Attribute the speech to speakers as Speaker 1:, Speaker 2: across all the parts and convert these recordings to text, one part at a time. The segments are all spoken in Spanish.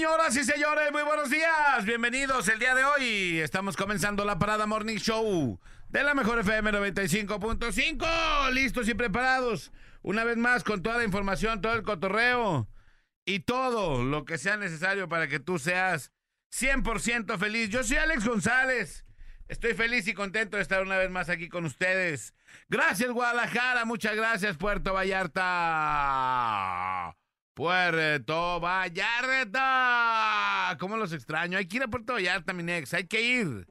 Speaker 1: Señoras y señores, muy buenos días. Bienvenidos el día de hoy. Estamos comenzando la Parada Morning Show de la Mejor FM 95.5. Listos y preparados. Una vez más con toda la información, todo el cotorreo y todo lo que sea necesario para que tú seas 100% feliz. Yo soy Alex González. Estoy feliz y contento de estar una vez más aquí con ustedes. Gracias Guadalajara, muchas gracias Puerto Vallarta. Puerto Vallarta. ¿Cómo los extraño? Hay que ir a Puerto Vallarta, mi nex. Hay que ir.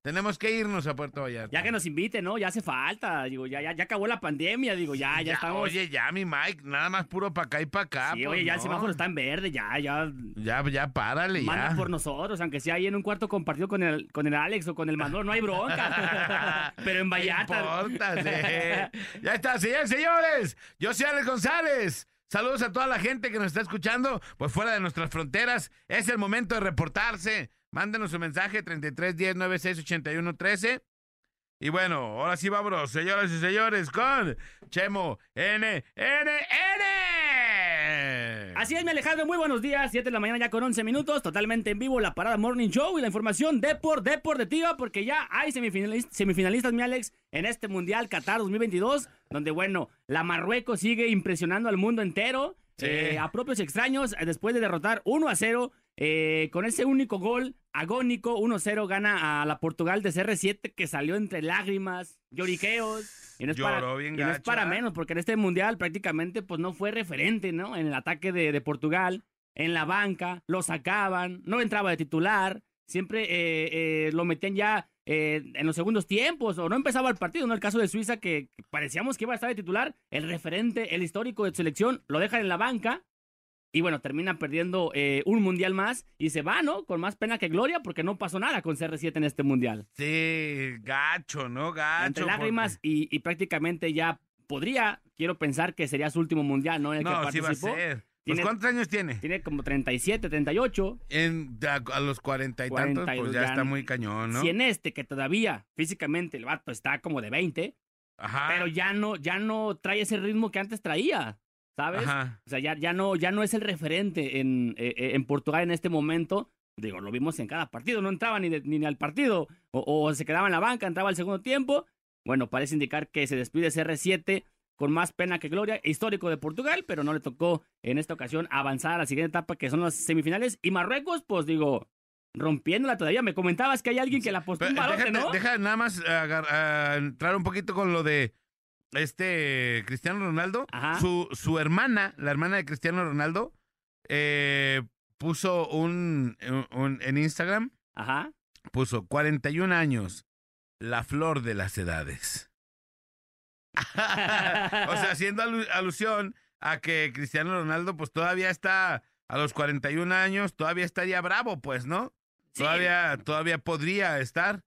Speaker 1: Tenemos que irnos a Puerto Vallarta.
Speaker 2: Ya que nos invite, ¿no? Ya hace falta. Digo, ya, ya, ya acabó la pandemia. Digo, ya, ya, estamos.
Speaker 1: Oye, ya, mi Mike, nada más puro para acá y para acá.
Speaker 2: Sí,
Speaker 1: pues,
Speaker 2: oye, ya el
Speaker 1: no.
Speaker 2: semáforo está en verde, ya, ya.
Speaker 1: Ya, ya, párale,
Speaker 2: Manda
Speaker 1: ya.
Speaker 2: por nosotros, aunque sea ahí en un cuarto compartido con el, con el Alex o con el Manolo, no hay bronca. Pero en Vallarta.
Speaker 1: No importa, sí. Ya está, señores, señores. Yo soy Alex González. Saludos a toda la gente que nos está escuchando, pues fuera de nuestras fronteras. Es el momento de reportarse. Mándenos un mensaje 33 10 96 81 13. Y bueno, ahora sí vámonos, señoras y señores, con Chemo N N N.
Speaker 2: Así es, mi Alejandro, muy buenos días. 7 de la mañana ya con 11 minutos, totalmente en vivo la parada Morning Show y la información Depor, Deportiva, porque ya hay semifinalistas, semifinalistas, mi Alex, en este Mundial Qatar 2022, donde, bueno, la Marruecos sigue impresionando al mundo entero.
Speaker 1: Sí.
Speaker 2: eh, a propios extraños, eh, después de derrotar 1 a 0, eh, con ese único gol agónico, 1-0 gana a la Portugal de CR7 que salió entre lágrimas, lloriqueos. Y no es, para,
Speaker 1: bien
Speaker 2: y no es para menos, porque en este mundial prácticamente pues no fue referente, ¿no? En el ataque de, de Portugal, en la banca, lo sacaban, no entraba de titular, siempre eh, eh, lo metían ya eh, en los segundos tiempos, o no empezaba el partido, ¿no? El caso de Suiza, que parecíamos que iba a estar de titular, el referente, el histórico de selección, lo dejan en la banca, y bueno, termina perdiendo eh, un mundial más y se va, ¿no? Con más pena que gloria porque no pasó nada con CR7 en este mundial.
Speaker 1: Sí, gacho, ¿no? Gacho.
Speaker 2: Entre
Speaker 1: porque-
Speaker 2: lágrimas y, y prácticamente ya podría, quiero pensar que sería su último mundial, ¿no? En el que
Speaker 1: No, sí va a
Speaker 2: participó.
Speaker 1: Pues,
Speaker 2: Tiene-
Speaker 1: ¿Cuántos años tiene?
Speaker 2: Tiene como 37, 38.
Speaker 1: En, a, a los cuarenta y tantos,
Speaker 2: 42
Speaker 1: pues ya
Speaker 2: ya
Speaker 1: está muy cañón, ¿no?
Speaker 2: Si en este, que todavía físicamente el vato está como de 20,
Speaker 1: Ajá.
Speaker 2: pero ya no, ya no trae ese ritmo que antes traía, ¿sabes?
Speaker 1: Ajá.
Speaker 2: O sea, ya, ya, no, ya no es el referente en, eh, eh, en Portugal en este momento. Digo, lo vimos en cada partido, no entraba ni, de- ni al partido, o, o se quedaba en la banca, entraba al segundo tiempo. Bueno, parece indicar que se despide CR7 con más pena que gloria, histórico de Portugal, pero no le tocó en esta ocasión avanzar a la siguiente etapa, que son las semifinales. Y Marruecos, pues digo, rompiéndola todavía. Me comentabas que hay alguien que la apostó un
Speaker 1: déjate-
Speaker 2: ¿no?
Speaker 1: Deja nada más entrar un poquito con lo de este Cristiano Ronaldo.
Speaker 2: Ajá.
Speaker 1: Su, su hermana, la hermana de Cristiano Ronaldo, eh, puso un, un- en Instagram,
Speaker 2: Ajá.
Speaker 1: puso 41 años, la flor de las edades. o sea, haciendo alu- alusión a que Cristiano Ronaldo pues todavía está a los 41 años, todavía estaría bravo, pues, ¿no?
Speaker 2: Sí.
Speaker 1: Todavía, todavía podría estar,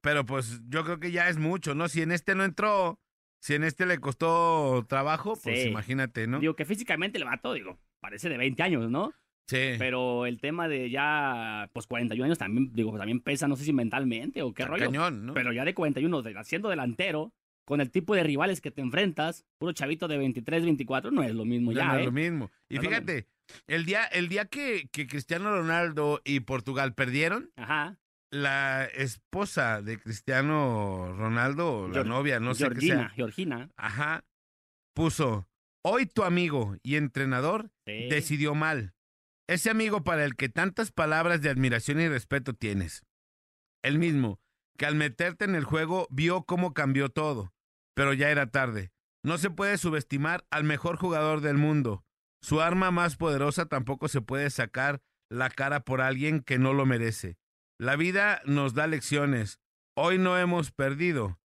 Speaker 1: pero pues yo creo que ya es mucho, ¿no? Si en este no entró, si en este le costó trabajo, pues
Speaker 2: Sí.
Speaker 1: imagínate, ¿no?
Speaker 2: Digo que físicamente el vato, digo, parece de 20 años, ¿no?
Speaker 1: sí.
Speaker 2: Pero el tema de ya, pues 41 años también, digo, también pesa, no sé si mentalmente o qué
Speaker 1: Está
Speaker 2: rollo.
Speaker 1: cañón, ¿no?
Speaker 2: Pero ya de 41, de, siendo delantero, con el tipo de rivales que te enfrentas, puro chavito de 23, 24, no es lo mismo
Speaker 1: Ya
Speaker 2: ya,
Speaker 1: no
Speaker 2: ¿eh?
Speaker 1: es lo mismo. Y
Speaker 2: No
Speaker 1: fíjate, el día, el día que, que Cristiano Ronaldo y Portugal perdieron,
Speaker 2: Ajá.
Speaker 1: la esposa de Cristiano Ronaldo, la novia, no sé qué
Speaker 2: Georgina,
Speaker 1: sea,
Speaker 2: Georgina.
Speaker 1: ajá, puso, hoy tu amigo y entrenador
Speaker 2: Sí.
Speaker 1: decidió mal. ese amigo para el que tantas palabras de admiración y respeto tienes. El mismo, que al meterte en el juego vio cómo cambió todo, pero ya era tarde. No se puede subestimar al mejor jugador del mundo. Su arma más poderosa tampoco se puede sacar la cara por alguien que no lo merece. La vida nos da lecciones. Hoy no hemos perdido,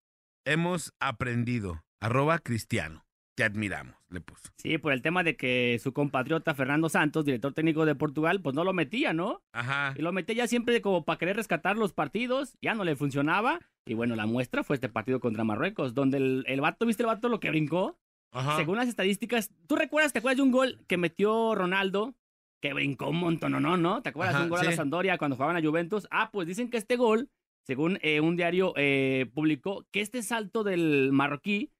Speaker 1: hemos aprendido. Arroba cristiano. Te admiramos, le puso.
Speaker 2: Sí, por el tema de que su compatriota Fernando Santos, director técnico de Portugal, pues no lo metía, ¿no?
Speaker 1: Ajá.
Speaker 2: Y lo metía ya siempre como para querer rescatar los partidos, ya no le funcionaba. Y bueno, la muestra fue este partido contra Marruecos, donde el, el vato, ¿viste el vato lo que brincó?
Speaker 1: Ajá.
Speaker 2: Según las estadísticas, ¿tú recuerdas, te acuerdas de un gol que metió Ronaldo? Que brincó un montón, ¿no? ¿no? ¿no? ¿Te acuerdas
Speaker 1: Ajá,
Speaker 2: de un gol a la. Sampdoria cuando jugaban a Juventus? Ah, pues dicen que este gol, según eh, un diario eh, publicó, que este salto del marroquí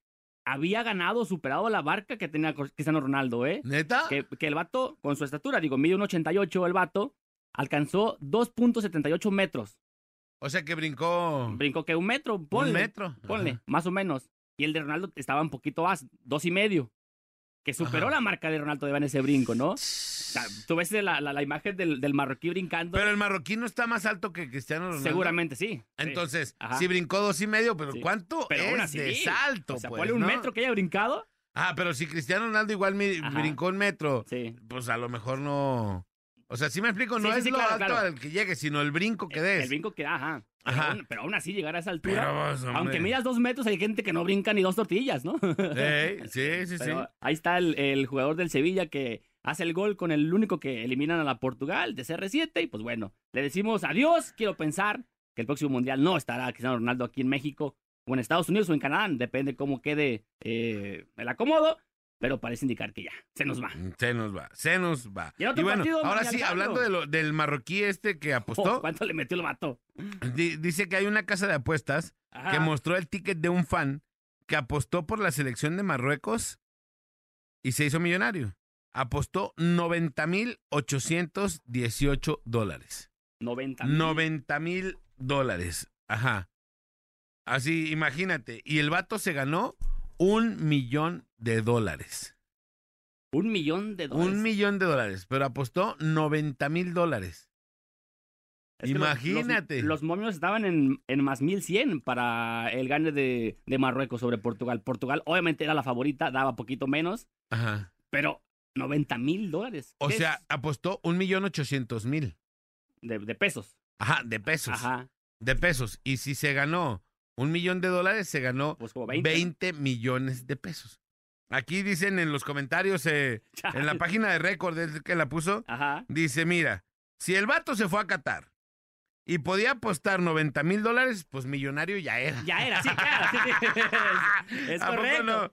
Speaker 2: había ganado, superado la barca que tenía Cristiano Ronaldo, ¿eh?
Speaker 1: ¿Neta?
Speaker 2: Que, que el vato, con su estatura, digo, mide un 88 el vato, alcanzó 2.78 metros.
Speaker 1: O sea que brincó
Speaker 2: Brincó que un metro, ponle.
Speaker 1: un metro.
Speaker 2: Ponle,
Speaker 1: Ajá.
Speaker 2: más o menos. Y el de Ronaldo estaba un poquito más, dos y medio. Que superó
Speaker 1: Ajá.
Speaker 2: la marca de Ronaldo de en ese brinco, ¿no? O sea, tú ves la, la- la imagen del, del marroquí brincando.
Speaker 1: Pero el marroquí no está más alto que Cristiano Ronaldo.
Speaker 2: Seguramente sí.
Speaker 1: Entonces, sí brincó dos y medio, pero
Speaker 2: Sí.
Speaker 1: ¿cuánto
Speaker 2: Pero
Speaker 1: es
Speaker 2: así,
Speaker 1: de salto?
Speaker 2: O sea,
Speaker 1: pues,
Speaker 2: ponle un
Speaker 1: no?
Speaker 2: metro que haya brincado.
Speaker 1: Ah, pero si Cristiano Ronaldo igual mi- brincó un metro,
Speaker 2: Sí.
Speaker 1: pues a lo mejor no... O sea, sí me explico, no
Speaker 2: Sí,
Speaker 1: es
Speaker 2: sí,
Speaker 1: lo
Speaker 2: claro,
Speaker 1: alto
Speaker 2: claro.
Speaker 1: al que llegue, sino el brinco que
Speaker 2: El,
Speaker 1: des.
Speaker 2: el brinco que da, ajá. Pero,
Speaker 1: Ajá.
Speaker 2: Aún, pero aún así llegar a esa altura.
Speaker 1: Pero, pues,
Speaker 2: aunque midas dos metros, hay gente que no brinca ni dos tortillas, ¿no?
Speaker 1: Sí, sí, sí.
Speaker 2: Pero ahí está el, el jugador del Sevilla que hace el gol con el único que eliminan a la Portugal de CR7. Y pues bueno, le decimos adiós. Quiero pensar que el próximo mundial no estará Cristiano Ronaldo aquí en México, o en Estados Unidos o en Canadá. Depende cómo quede eh, el acomodo. Pero parece indicar que ya se nos va.
Speaker 1: Se nos va, se nos va.
Speaker 2: Y otro
Speaker 1: bueno,
Speaker 2: partido,
Speaker 1: ahora sí, hablando de lo- del marroquí este que
Speaker 2: Oh,
Speaker 1: apostó,
Speaker 2: ¿Cuánto le metió el vato?
Speaker 1: di- dice que hay una casa de apuestas
Speaker 2: Ajá.
Speaker 1: que mostró el ticket de un fan que apostó por la selección de Marruecos y se hizo millonario. Apostó 90.818 dólares.
Speaker 2: 90.
Speaker 1: 90 mil dólares. Ajá. Así, imagínate. Y el vato se ganó un millón de dólares.
Speaker 2: Un millón de dólares.
Speaker 1: Un millón de dólares. Pero apostó 90 mil dólares.
Speaker 2: Es
Speaker 1: Imagínate.
Speaker 2: Los, los momios estaban en, en más 1100 para el gane de, de Marruecos sobre Portugal. Portugal obviamente era la favorita, daba poquito menos,
Speaker 1: Ajá.
Speaker 2: pero 90 mil dólares.
Speaker 1: O
Speaker 2: ¿Qué
Speaker 1: sea,
Speaker 2: es?
Speaker 1: apostó un millón ochocientos mil.
Speaker 2: de pesos.
Speaker 1: Ajá, de pesos.
Speaker 2: Ajá,
Speaker 1: De pesos. Y si se ganó un millón de dólares, se ganó
Speaker 2: pues como 20.
Speaker 1: 20, millones de pesos. Aquí dicen en los comentarios, eh, en la página de récord que la puso,
Speaker 2: Ajá.
Speaker 1: dice, mira, si el vato se fue a Qatar y podía apostar 90 mil dólares, pues millonario ya era.
Speaker 2: Ya era, sí, claro. sí, sí. Es, es
Speaker 1: ¿A poco
Speaker 2: correcto.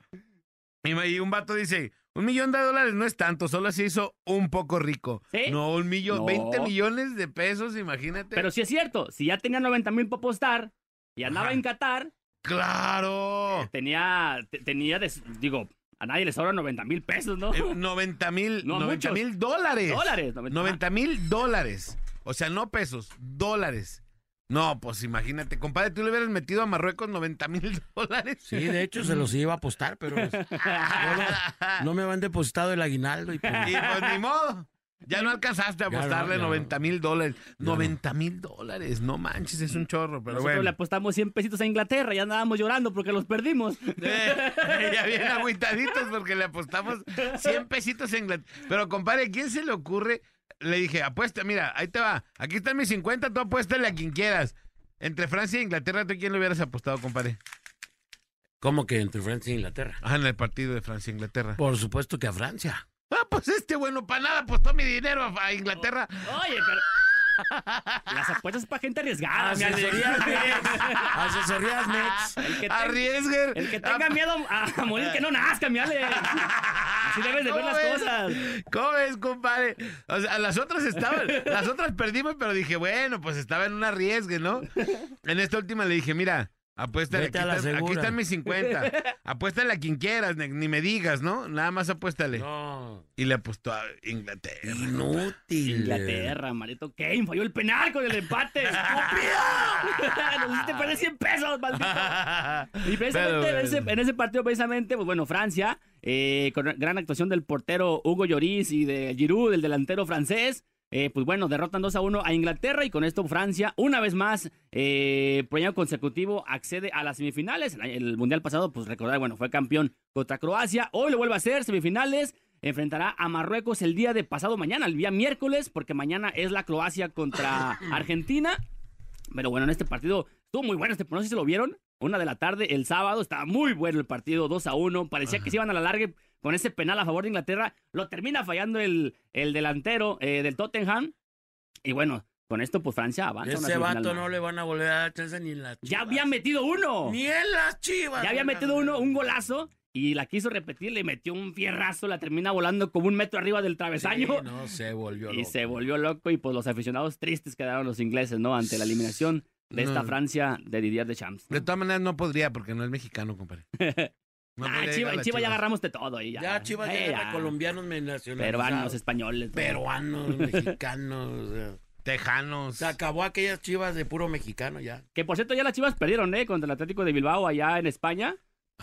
Speaker 1: no? Y un vato dice, un millón de dólares no es tanto, solo se hizo un poco rico.
Speaker 2: ¿Sí?
Speaker 1: No, un millón,
Speaker 2: No.
Speaker 1: 20 millones de pesos, imagínate.
Speaker 2: Pero sí es cierto, si ya tenía 90 mil para apostar y andaba
Speaker 1: Ajá.
Speaker 2: en Qatar,
Speaker 1: ¡Claro!
Speaker 2: tenía, te- tenía, des- digo, a nadie le sobran 90 mil pesos, ¿no?
Speaker 1: Eh, 90 mil,
Speaker 2: No,
Speaker 1: 90
Speaker 2: muchos.
Speaker 1: mil dólares.
Speaker 2: Dólares. 90
Speaker 1: 90 mil dólares. O sea, no pesos, dólares. No, pues imagínate, compadre, tú le hubieras metido a Marruecos 90 mil dólares.
Speaker 3: Sí, de hecho se los iba a apostar, pero no, lo- no me habían depositado el aguinaldo y pues,
Speaker 1: Y pues ni modo. Ya no alcanzaste a
Speaker 3: Ya
Speaker 1: apostarle
Speaker 3: ya no.
Speaker 1: 90 mil dólares.
Speaker 3: no.
Speaker 1: 90 mil dólares, no manches, es un chorro, pero
Speaker 2: Nosotros
Speaker 1: bueno.
Speaker 2: le apostamos 100 pesitos a Inglaterra y andábamos llorando porque los perdimos.
Speaker 1: Eh, ya bien agüitaditos porque le apostamos 100 pesitos en Inglaterra. Pero, compadre, ¿a quién se le ocurre? Le dije, apuesta, mira, ahí te va. Aquí están mis 50, tú apuéstale a quien quieras. Entre Francia e Inglaterra, ¿tú a quién le hubieras apostado, compadre?
Speaker 3: ¿Cómo que entre Francia e Inglaterra?
Speaker 1: Ajá, en el partido de Francia e Inglaterra.
Speaker 3: Por supuesto que a Francia.
Speaker 1: Ah, pues este bueno para nada apostó mi dinero a, a Inglaterra.
Speaker 2: Oye, pero. Las apuestas para gente arriesgada.
Speaker 3: Asesorías. Asesorías Nex.
Speaker 2: El que, tenga,
Speaker 1: Arriesguen.
Speaker 2: el que tenga miedo a, morir, que no nazca, mi Ale. Así debes de ver
Speaker 1: ¿Cómo
Speaker 2: las
Speaker 1: ves?
Speaker 2: cosas.
Speaker 1: ¿Cómo ves, compadre? O sea, las otras estaban, las otras perdimos, pero dije, bueno, pues estaba en un arriesgue, ¿no? En esta última le dije, mira, Apuéstale, aquí,
Speaker 3: Vete a la
Speaker 1: están, aquí
Speaker 3: segura.
Speaker 1: están mis 50. Apuéstale a quien quieras, ni, ni me digas, ¿no? Nada más apuéstale.
Speaker 3: No.
Speaker 1: Y le apostó a Inglaterra.
Speaker 3: Inútil.
Speaker 2: Inglaterra, marito Kane falló el penal con el empate. ¡Estúpido! Nos hiciste perder 100 pesos, maldito. Y precisamente
Speaker 1: Pero,
Speaker 2: en, ese, en ese partido, precisamente, pues bueno, Francia, eh, con gran actuación del portero Hugo Lloris y de Giroud, el delantero francés, eh, pues bueno, derrotan 2 a 1 a Inglaterra y con esto Francia, una vez más, eh, por año consecutivo, accede a las semifinales. El, el Mundial pasado, pues recordar, bueno, fue campeón contra Croacia. Hoy lo vuelve a hacer, semifinales. Enfrentará a Marruecos el día de pasado mañana, el día miércoles, porque mañana es la Croacia contra Argentina. Pero bueno, en este partido estuvo muy bueno. Este, no sé si se lo vieron. Una de la tarde, el sábado, estaba muy bueno el partido, 2 a 1. Parecía que se iban a la larga con ese penal a favor de Inglaterra. Lo termina fallando el, el delantero eh, del Tottenham. Y bueno, con esto, pues Francia avanza.
Speaker 3: Ese vato no le van a volver a dar chance ni en las
Speaker 2: Ya
Speaker 3: chivas.
Speaker 2: había metido uno.
Speaker 3: Ni en las chivas.
Speaker 2: Ya había metido uno, un golazo. Y la quiso repetir, le metió un fierrazo, la termina volando como un metro arriba del
Speaker 3: Sí,
Speaker 2: travesaño.
Speaker 3: no, se volvió
Speaker 2: Y
Speaker 3: loco.
Speaker 2: se volvió loco y pues los aficionados tristes quedaron los ingleses, ¿no? Ante la eliminación de esta
Speaker 1: No.
Speaker 2: Francia de Didier Deschamps. ¿no?
Speaker 1: De todas maneras no podría porque no es mexicano, compadre. No
Speaker 2: ah, Chiva, en Chiva ya agarramos de todo ahí ya.
Speaker 3: Ya Chivas
Speaker 2: Eh,
Speaker 3: ya
Speaker 2: ya.
Speaker 3: era colombianos me.
Speaker 2: Peruanos, españoles.
Speaker 3: Peruanos, mexicanos. o sea,
Speaker 1: Tejanos.
Speaker 3: Se acabó aquellas chivas de puro mexicano ya.
Speaker 2: Que por cierto ya las Chivas perdieron, ¿eh? Contra el Atlético de Bilbao allá en España.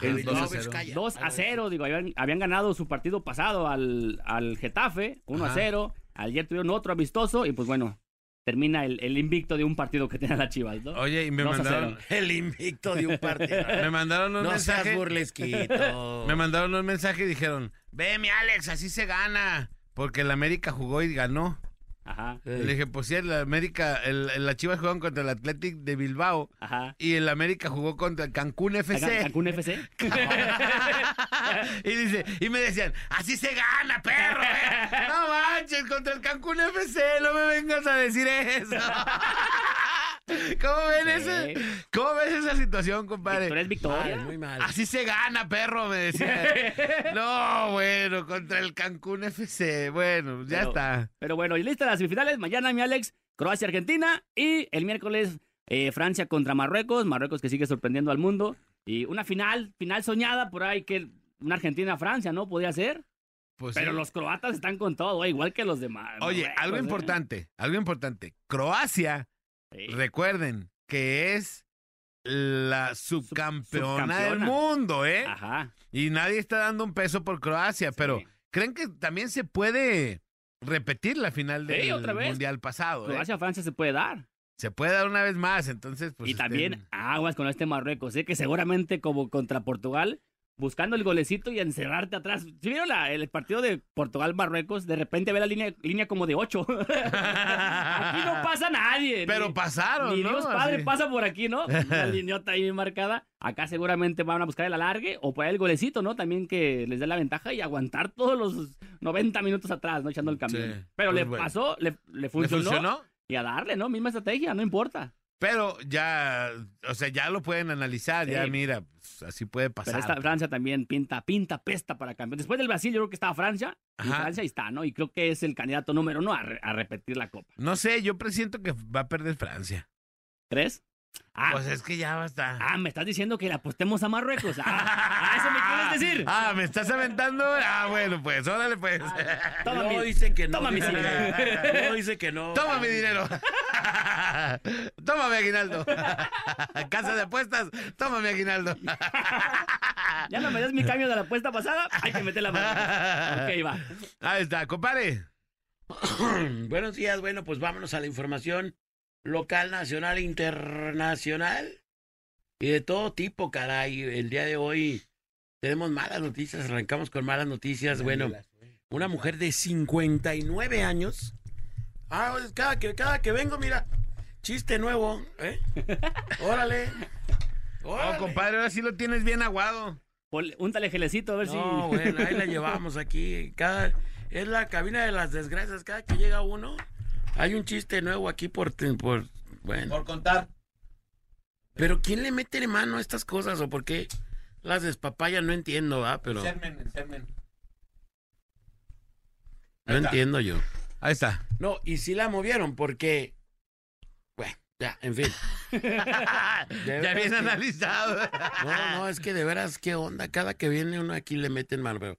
Speaker 2: El
Speaker 1: 2 a
Speaker 2: dos-
Speaker 1: 0.
Speaker 2: 2 a 0, digo, habían, habían ganado su partido pasado al, al Getafe, 1 a
Speaker 1: Ajá.
Speaker 2: 0. Ayer tuvieron otro amistoso y pues bueno, termina el, el invicto de un partido que tenía las Chivas, ¿no?
Speaker 1: Oye, y me
Speaker 2: 2 a
Speaker 1: mandaron,
Speaker 3: El invicto de un partido.
Speaker 1: me mandaron un
Speaker 3: no seas
Speaker 1: mensaje.
Speaker 3: burlesquito.
Speaker 1: Me mandaron un mensaje y dijeron, ve mi Alex, así se gana. Porque el América jugó y ganó.
Speaker 2: Ajá,
Speaker 1: Le dije, pues sí, el América, el, el- las Chivas jugaron contra el Athletic de Bilbao
Speaker 2: ajá.
Speaker 1: y el América jugó contra el Cancún FC.
Speaker 2: Cancún FC.
Speaker 1: y dice, y me decían, así se gana, perro. eh". No manches, contra el Cancún FC, no me vengas a decir eso. ¿Cómo ven
Speaker 2: Sí.
Speaker 1: ese? ¿Cómo ves esa situación, compadre?
Speaker 2: Victoria es victoria.
Speaker 3: Mal, muy mal.
Speaker 1: Así se gana, perro, me decía. No, bueno, contra el Cancún FC. Bueno, ya
Speaker 2: Pero-
Speaker 1: está.
Speaker 2: Pero bueno, y lista las semifinales. Mañana, mi Alex, Croacia-Argentina. Y el miércoles, eh, Francia contra Marruecos. Marruecos que sigue sorprendiendo al mundo. Y una final, final soñada por ahí que una Argentina-Francia, ¿no? Podría ser.
Speaker 1: Pues
Speaker 2: Pero
Speaker 1: sí.
Speaker 2: los croatas están con todo, igual que los demás.
Speaker 1: Oye,
Speaker 2: Marruecos,
Speaker 1: algo
Speaker 2: ¿eh?
Speaker 1: importante, algo importante. Croacia,
Speaker 2: Sí.
Speaker 1: recuerden que es la subcampeona del mundo, ¿eh?
Speaker 2: Ajá.
Speaker 1: Y nadie está dando un peso por Croacia, pero. ¿creen que también se puede repetir la final
Speaker 2: Sí,
Speaker 1: del
Speaker 2: otra vez.
Speaker 1: Mundial pasado? eh?
Speaker 2: Croacia-Francia se puede dar.
Speaker 1: Se puede dar una vez más, entonces pues
Speaker 2: y también
Speaker 1: estén-
Speaker 2: aguas con este Marruecos, ¿eh? que seguramente como contra Portugal, buscando el golecito y encerrarte atrás. Si vieron la- el partido de Portugal-Marruecos, de repente ve la línea, línea como de 8. aquí no pasa nadie.
Speaker 1: Pero
Speaker 2: ni-
Speaker 1: pasaron,
Speaker 2: Ni
Speaker 1: ¿no?
Speaker 2: Dios Padre
Speaker 1: Así.
Speaker 2: pasa por aquí, ¿no? La lineota ahí marcada. Acá seguramente van a buscar el alargue o por ahí el golecito, ¿no? También que les dé la ventaja y aguantar todos los 90 minutos atrás, ¿no? Echando el camión.
Speaker 1: Sí,
Speaker 2: Pero
Speaker 1: pues
Speaker 2: le
Speaker 1: bueno.
Speaker 2: pasó, le, le
Speaker 1: ¿Le
Speaker 2: funcionó,
Speaker 1: funcionó?
Speaker 2: Y a darle, ¿no? Misma estrategia, no importa.
Speaker 1: Pero ya, o sea, ya lo pueden analizar, ya mira, pues, así puede pasar.
Speaker 2: Pero esta Francia también pinta, pinta, pesta para campeón. Después del Brasil, yo creo que estaba Francia. Y
Speaker 1: Ajá.
Speaker 2: Francia ahí está, ¿no? Y creo que es el candidato número uno a, re- a repetir la copa.
Speaker 1: No sé, yo presiento que va a perder Francia.
Speaker 2: ¿Crees? Ah,
Speaker 1: Pues es que ya va a estar.
Speaker 2: ah, me estás diciendo que le apostemos a Marruecos. Ah, ¿a eso me quieres decir?
Speaker 1: Ah, ¿me estás aventando? Ah, bueno, pues, órale, pues.
Speaker 2: Toma
Speaker 3: no
Speaker 2: mi-
Speaker 3: dice que no.
Speaker 2: toma mi dinero.
Speaker 3: no dice que no.
Speaker 1: Toma mi dinero. Tómame aguinaldo. Casa de apuestas, toma mi aguinaldo.
Speaker 2: Ya no me des mi cambio de la apuesta pasada. Hay que meter la mano. Ok, va.
Speaker 1: Ahí está, compadre.
Speaker 3: Buenos días, bueno, pues vámonos a la información local, nacional, internacional y de todo tipo, caray. El día de hoy tenemos malas noticias, arrancamos con malas noticias. Bueno, una mujer de 59 años. Ah, pues, cada que, cada que vengo, mira, chiste nuevo, ¿eh? Órale.
Speaker 1: Oh, compadre, ahora sí lo tienes bien aguado.
Speaker 2: Úntale gelecito a ver
Speaker 3: No,
Speaker 2: si.
Speaker 3: bueno, ahí la llevamos aquí. Cada, es la cabina de las desgracias. Cada que llega uno, hay un chiste nuevo aquí por, por bueno.
Speaker 1: contar.
Speaker 3: Pero ¿quién le mete mano a estas cosas o por qué las despapayan? No entiendo, ¿ah? Pero no entiendo yo.
Speaker 1: Ahí está.
Speaker 3: No, y sí la movieron porque, bueno, Ya, en fin.
Speaker 1: ya bien
Speaker 3: que-
Speaker 1: analizado.
Speaker 3: No, no, es que de veras, qué onda. Cada que viene uno aquí le meten mal, pero.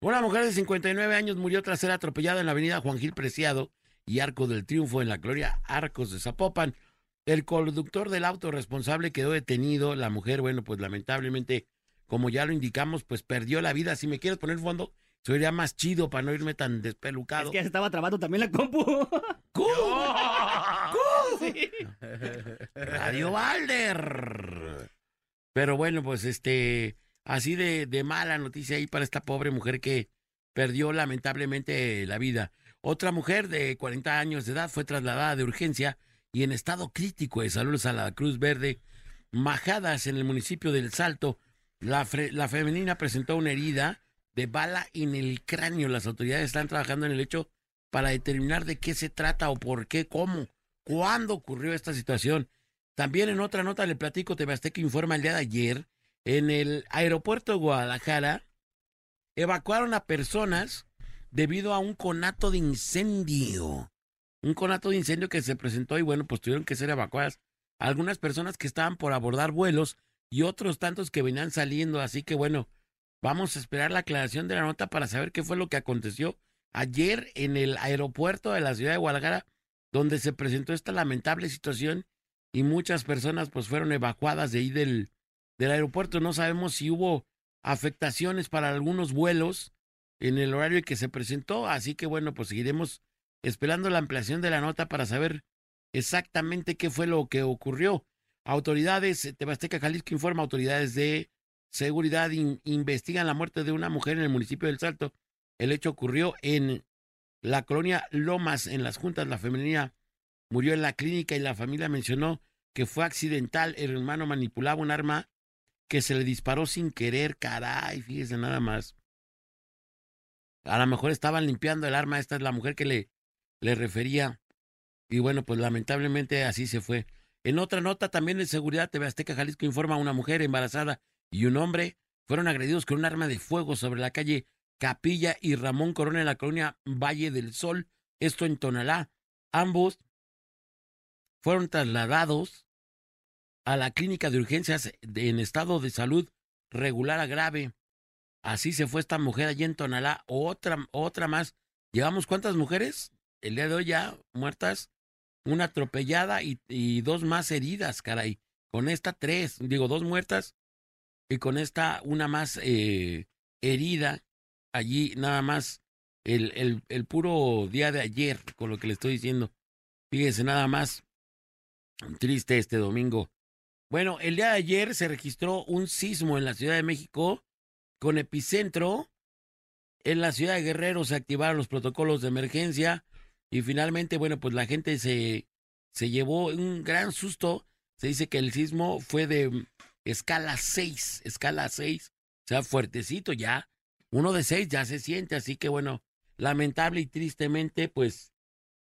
Speaker 3: Una mujer de 59 años murió tras ser atropellada en la avenida Juan Gil Preciado y Arco del Triunfo en la Gloria Arcos de Zapopan. El conductor del auto responsable quedó detenido. La mujer, bueno, pues lamentablemente, como ya lo indicamos, pues perdió la vida. Si me quieres poner fondo, sería más chido para no irme tan despelucado.
Speaker 2: Es que ya se estaba trabando también la compu.
Speaker 3: ¡Cu!
Speaker 2: Sí.
Speaker 3: Radio Valder. Pero bueno, pues este, así de, de mala noticia ahí para esta pobre mujer que perdió lamentablemente la vida. Otra mujer de 40 años de edad fue trasladada de urgencia y en estado crítico de salud a la Cruz Verde. Majadas en el municipio del Salto. La, femenina presentó una herida de bala en el cráneo. Las autoridades están trabajando en el hecho para determinar de qué se trata o por qué, cómo, cuándo ocurrió esta situación. También en otra nota le platico, TV Azteca informa el día de ayer, en el aeropuerto de Guadalajara, evacuaron a personas debido a un conato de incendio. Un conato de incendio que se presentó y bueno, pues tuvieron que ser evacuadas algunas personas que estaban por abordar vuelos y otros tantos que venían saliendo. Así que bueno, vamos a esperar la aclaración de la nota para saber qué fue lo que aconteció ayer en el aeropuerto de la ciudad de Guadalajara, donde se presentó esta lamentable situación y muchas personas pues fueron evacuadas de ahí del, del aeropuerto. No sabemos si hubo afectaciones para algunos vuelos en el horario que se presentó, así que bueno, pues seguiremos esperando la ampliación de la nota para saber exactamente qué fue lo que ocurrió. Autoridades, eh, Tebasteca Jalisco informa, autoridades de seguridad in- investigan la muerte de una mujer en el municipio del Salto. El hecho ocurrió en la colonia Lomas, en las juntas. La femenina murió en la clínica y la familia mencionó que fue accidental. El hermano manipulaba un arma que se le disparó sin querer. Caray, fíjese nada más. A lo mejor estaban limpiando el arma. Esta es la mujer que le, le refería. Y bueno, pues lamentablemente así se fue. En otra nota también de seguridad, TV Azteca Jalisco informa a una mujer embarazada y un hombre fueron agredidos con un arma de fuego sobre la calle Capilla y Ramón Corona en la colonia Valle del Sol, esto en Tonalá. Ambos fueron trasladados a la clínica de urgencias en estado de salud regular a grave. Así se fue esta mujer allí en Tonalá. Otra, otra más. ¿Llevamos cuántas mujeres? El día de hoy ya muertas. Una atropellada y, dos más heridas, caray. Con esta tres, digo, dos muertas y con esta una más eh, herida. Allí nada más el, el, el puro día de ayer, con lo que le estoy diciendo. Fíjese nada más. Triste este domingo. Bueno, el día de ayer se registró un sismo en la Ciudad de México con epicentro en la ciudad de Guerrero. Se activaron los protocolos de emergencia y finalmente, bueno, pues la gente se, se llevó un gran susto. Se dice que el sismo fue de mm, escala 6, escala 6, o sea, fuertecito ya. Uno de 6 ya se siente, así que bueno, lamentable y tristemente, pues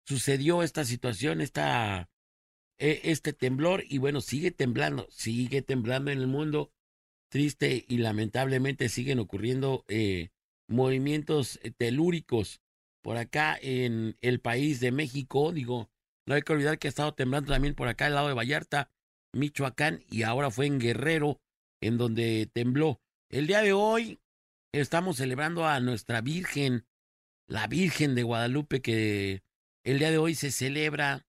Speaker 3: sucedió esta situación, esta, e- este temblor y bueno, sigue temblando, sigue temblando en el mundo. Triste y lamentablemente siguen ocurriendo eh, movimientos eh, telúricos por acá en el país de México. Digo, no hay que olvidar que ha estado temblando también por acá al lado de Vallarta, Michoacán y ahora fue en Guerrero en donde tembló. El día de hoy estamos celebrando a nuestra Virgen, la Virgen de Guadalupe, que el día de hoy se celebra.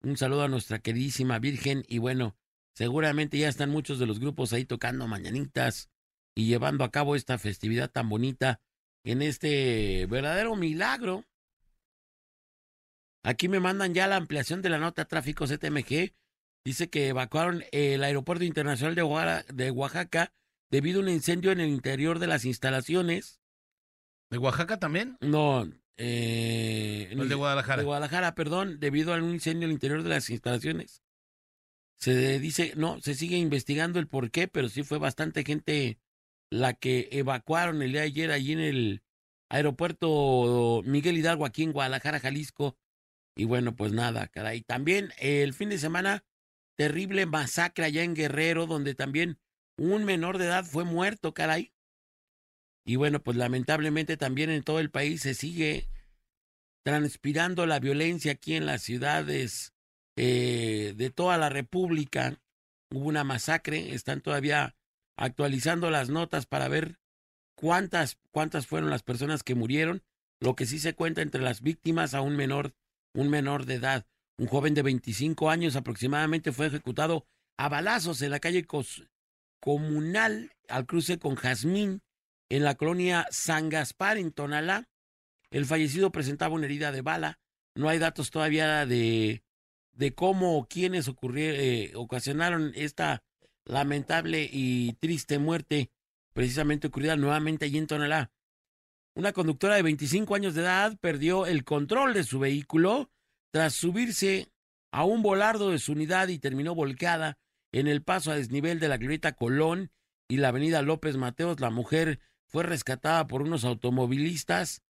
Speaker 3: Un saludo a nuestra queridísima Virgen y bueno, seguramente ya están muchos de los grupos ahí tocando mañanitas y llevando a cabo esta festividad tan bonita en este verdadero milagro. Aquí me mandan ya la ampliación de la nota tráfico CTMG. Dice que evacuaron el aeropuerto internacional de Oaxaca, de Oaxaca debido a un incendio en el interior de las instalaciones.
Speaker 1: ¿De Oaxaca también?
Speaker 3: No, eh,
Speaker 1: ¿O el de Guadalajara?
Speaker 3: de Guadalajara, perdón, debido a un incendio en el interior de las instalaciones. Se dice, no, se sigue investigando el por qué, pero sí fue bastante gente la que evacuaron el día de ayer allí en el aeropuerto Miguel Hidalgo, aquí en Guadalajara, Jalisco. Y bueno, pues nada, caray. También el fin de semana, terrible masacre allá en Guerrero, donde también un menor de edad fue muerto, caray. Y bueno, pues lamentablemente también en todo el país se sigue transpirando la violencia aquí en las ciudades eh, de toda la República. Hubo una masacre, están todavía actualizando las notas para ver cuántas, cuántas fueron las personas que murieron. Lo que sí se cuenta entre las víctimas a un menor, un menor de edad. Un joven de 25 años aproximadamente fue ejecutado a balazos en la calle Comunal al cruce con Jazmín en la colonia San Gaspar en Tonalá. El fallecido presentaba una herida de bala. No hay datos todavía de, de cómo o quiénes ocurrió, eh, ocasionaron esta lamentable y triste muerte, precisamente ocurrida nuevamente allí en Tonalá. Una conductora de 25 años de edad perdió el control de su vehículo tras subirse a un volardo de su unidad y terminó volcada en el paso a desnivel de la glorieta Colón y la avenida López Mateos. La mujer fue rescatada por unos automovilistas.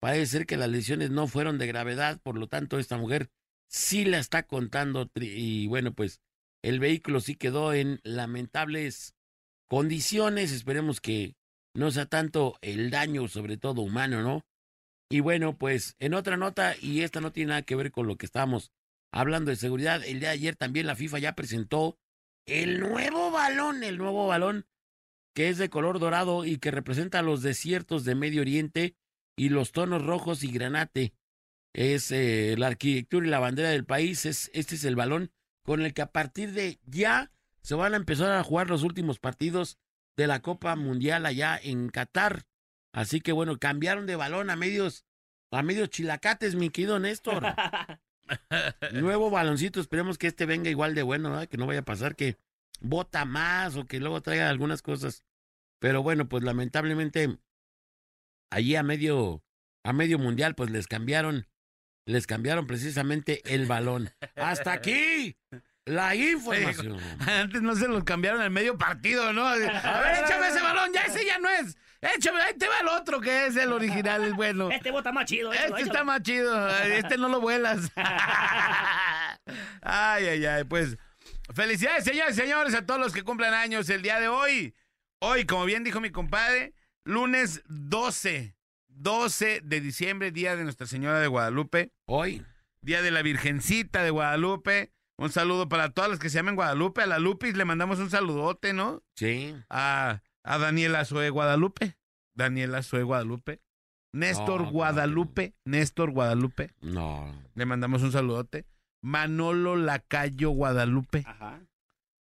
Speaker 3: Parece ser que las lesiones no fueron de gravedad, por lo tanto esta mujer sí la está contando y bueno, pues el vehículo sí quedó en lamentables condiciones. Esperemos que no sea tanto el daño, sobre todo humano, ¿no? Y bueno, pues en otra nota, y esta no tiene nada que ver con lo que estábamos hablando de seguridad, el día de ayer también la FIFA ya presentó el nuevo balón, el nuevo balón que es de color dorado y que representa los desiertos de Medio Oriente y los tonos rojos y granate. Es eh, la arquitectura y la bandera del país. Es, este es el balón con el que a partir de ya se van a empezar a jugar los últimos partidos de la Copa Mundial allá en Qatar. Así que bueno, cambiaron de balón a medios, a medios chilacates, mi querido Néstor. Nuevo baloncito, esperemos que este venga igual de bueno, ¿verdad? que no vaya a pasar que bota más o que luego traiga algunas cosas. Pero bueno, pues lamentablemente allí a medio a medio mundial pues les cambiaron les cambiaron precisamente el balón. Hasta aquí la información.
Speaker 1: Antes no se los cambiaron en medio partido, ¿no? A ver, échame ese balón, ya ese ya no es. Échame, ahí te va el otro que es el original, el bueno.
Speaker 2: Este bota más chido. échalo,
Speaker 1: Este está más chido, este no lo vuelas. Ay, ay, ay, pues felicidades, señores y señores, a todos los que cumplan años el día de hoy. Hoy, como bien dijo mi compadre, lunes 12, 12 de diciembre, día de Nuestra Señora de Guadalupe,
Speaker 3: Hoy,
Speaker 1: día de la Virgencita de Guadalupe. Un saludo para todas las que se llamen Guadalupe. A la Lupis le mandamos un saludote, ¿no?
Speaker 3: sí.
Speaker 1: a, a Daniela Sue Guadalupe. Daniela Sue Guadalupe. Néstor
Speaker 3: No,
Speaker 1: Guadalupe. Néstor Guadalupe.
Speaker 3: No.
Speaker 1: Le mandamos un saludote. Manolo Lacayo Guadalupe.
Speaker 2: Ajá.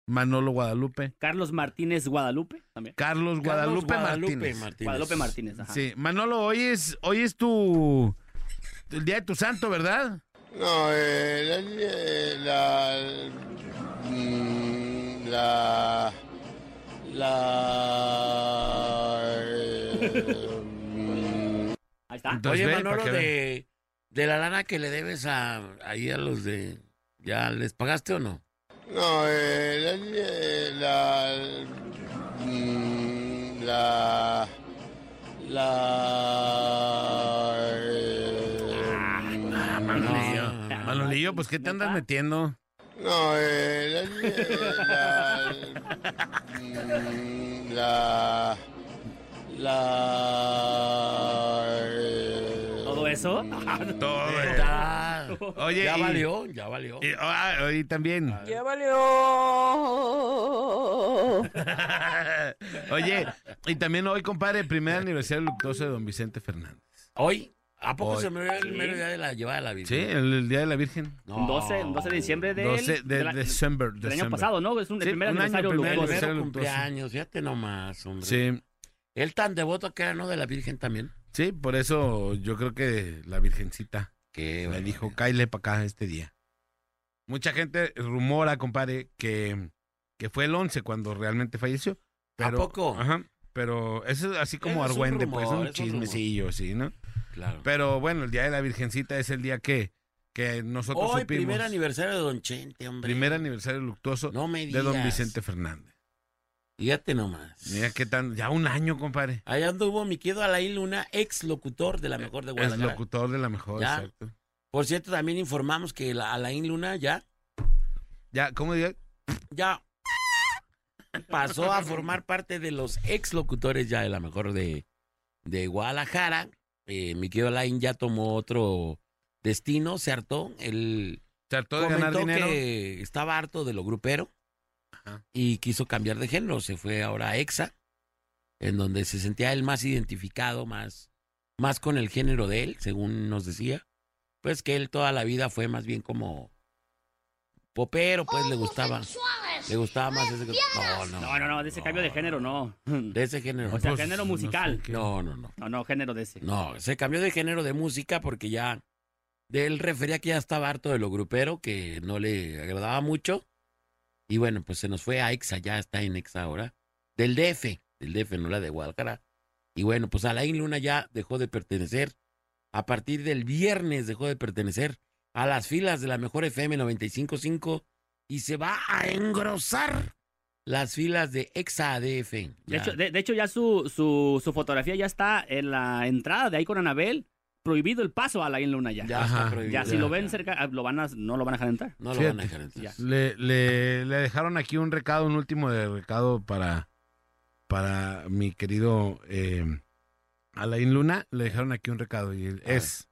Speaker 1: Manolo Guadalupe.
Speaker 2: Carlos Martínez Guadalupe también.
Speaker 1: Carlos Guadalupe,
Speaker 3: Carlos Guadalupe
Speaker 1: Martínez.
Speaker 3: Martínez.
Speaker 2: Guadalupe Martínez, ajá.
Speaker 1: Sí, Manolo, hoy es, hoy es tu. El día de tu santo, ¿verdad?
Speaker 4: No, eh, la, la, la, la,
Speaker 2: Ahí está.
Speaker 1: Entonces,
Speaker 3: Oye,
Speaker 1: ve,
Speaker 3: Manolo, de, de la lana que le debes a ahí a los de ¿ya les pagaste o no?
Speaker 4: No, eh, la, la, mm, la, la, eh,
Speaker 1: Ah, Manolillo. Manolillo, pues ¿qué te andas metiendo?
Speaker 4: No, eh, la, la, mm, la, la,
Speaker 2: Todo eso.
Speaker 1: Todo. eh. Oye,
Speaker 3: ya
Speaker 1: y-
Speaker 3: valió, ya valió.
Speaker 1: y, ah, y también.
Speaker 5: Ya valió.
Speaker 1: Oye, y también hoy, compadre, primer aniversario luctuoso de don Vicente Fernández.
Speaker 3: Hoy, ¿a poco
Speaker 1: Hoy.
Speaker 3: se me dio el
Speaker 2: Sí.
Speaker 3: mero día de la llevada de la
Speaker 1: Sí,
Speaker 3: Virgen?
Speaker 1: el, el Día de la Virgen.
Speaker 3: No.
Speaker 2: Un 12, un 12 de diciembre del,
Speaker 1: 12 de
Speaker 2: la-
Speaker 1: diciembre.
Speaker 2: del año pasado, ¿no? Es un, el
Speaker 1: Sí,
Speaker 2: primer
Speaker 1: un año,
Speaker 2: aniversario
Speaker 1: primer
Speaker 3: El
Speaker 2: luctuoso.
Speaker 1: luctuoso.
Speaker 3: cumpleaños, fíjate nomás, hombre.
Speaker 1: Sí,
Speaker 3: Él tan devoto que era, ¿no? De la Virgen también.
Speaker 1: sí, por eso yo creo que la Virgencita
Speaker 3: Que
Speaker 1: le dijo, cáile para acá este día. Mucha gente rumora, compadre, que, que fue el 11 cuando realmente falleció.
Speaker 3: ¿A
Speaker 1: Pero,
Speaker 3: poco?
Speaker 1: Ajá, pero eso es así como
Speaker 3: Es un
Speaker 1: argüende, pues, un
Speaker 3: es un
Speaker 1: chismecillo, sí, ¿no?
Speaker 3: Claro.
Speaker 1: Pero bueno, el Día de la Virgencita es el día que, que nosotros
Speaker 3: Hoy,
Speaker 1: supimos.
Speaker 3: primer aniversario de Don Chente, hombre.
Speaker 1: primer aniversario luctuoso
Speaker 3: No me
Speaker 1: de
Speaker 3: digas.
Speaker 1: don Vicente Fernández.
Speaker 3: Fíjate nomás.
Speaker 1: Mira qué tan, ya un año, compadre.
Speaker 3: Allá anduvo mi querido Alain Luna, ex locutor de la mejor de Guadalajara.
Speaker 1: locutor de la mejor,
Speaker 3: Ya.
Speaker 1: exacto.
Speaker 3: Por cierto, también informamos que la Alain Luna ya,
Speaker 1: Ya, ¿cómo diría?
Speaker 3: ya pasó a formar parte de los ex locutores ya de la mejor de, de Guadalajara. Eh, mi querido Alain ya tomó otro destino, se hartó. Él
Speaker 1: Trató de ganar dinero.
Speaker 3: que estaba harto de lo grupero
Speaker 1: Ajá.
Speaker 3: y quiso cambiar de género. Se fue ahora a EXA, en donde se sentía él más identificado, más, más con el género de él, según nos decía. Pues que él toda la vida fue más bien como popero, pues le gustaba. Le gustaba más ese. No, no.
Speaker 2: No, no, no, de ese cambio de género no.
Speaker 3: De ese género.
Speaker 2: O sea,
Speaker 1: Pues,
Speaker 2: género
Speaker 1: no sé
Speaker 2: musical.
Speaker 1: qué.
Speaker 3: No, no, no.
Speaker 2: No, no, género de ese.
Speaker 3: No, se cambió de género de música porque ya de él refería que ya estaba harto de lo grupero, que no le agradaba mucho. Y bueno, pues se nos fue a EXA, ya está en EXA ahora. Del DF, del DF, no la de Guadalajara. Y bueno, pues Alain Luna ya dejó de pertenecer. A partir del viernes dejó de pertenecer a las filas de la mejor FM 955 y se va a engrosar las filas de EXA ADF.
Speaker 2: De hecho, de, de hecho, ya su, su, su fotografía ya está en la entrada de ahí con Anabel. Prohibido el paso a la Luna ya.
Speaker 3: ya está prohibido.
Speaker 2: si lo ven cerca, ah, lo van a, no lo van a dejar entrar.
Speaker 3: No lo
Speaker 1: Fíjate.
Speaker 3: van a dejar entrar.
Speaker 2: Ya.
Speaker 1: Le, le, le dejaron aquí un recado, un último de recado para, para mi querido eh, Alain Luna. Le dejaron aquí un recado y él es...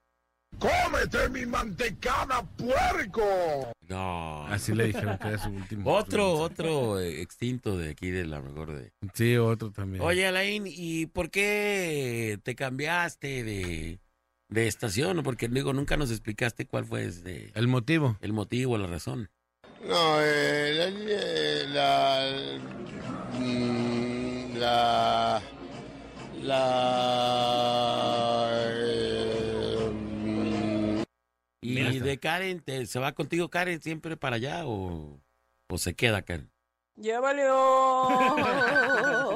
Speaker 4: ¡Cómete mi mantecada, puerco!
Speaker 3: No.
Speaker 1: Así le dijeron que era su último.
Speaker 3: Otro, otro eh, extinto de aquí de la mejor de.
Speaker 1: Sí, otro también.
Speaker 3: Oye, Alain, ¿y por qué te cambiaste de, de estación? Porque digo, nunca nos explicaste cuál fue este,
Speaker 1: El motivo.
Speaker 3: el motivo, la razón.
Speaker 4: No, eh, la, la, mm, la, la, eh,
Speaker 3: ¿Y
Speaker 2: Mira.
Speaker 3: de Karen, te- se va contigo Karen siempre para allá o, o se queda Karen?
Speaker 5: Ya valió.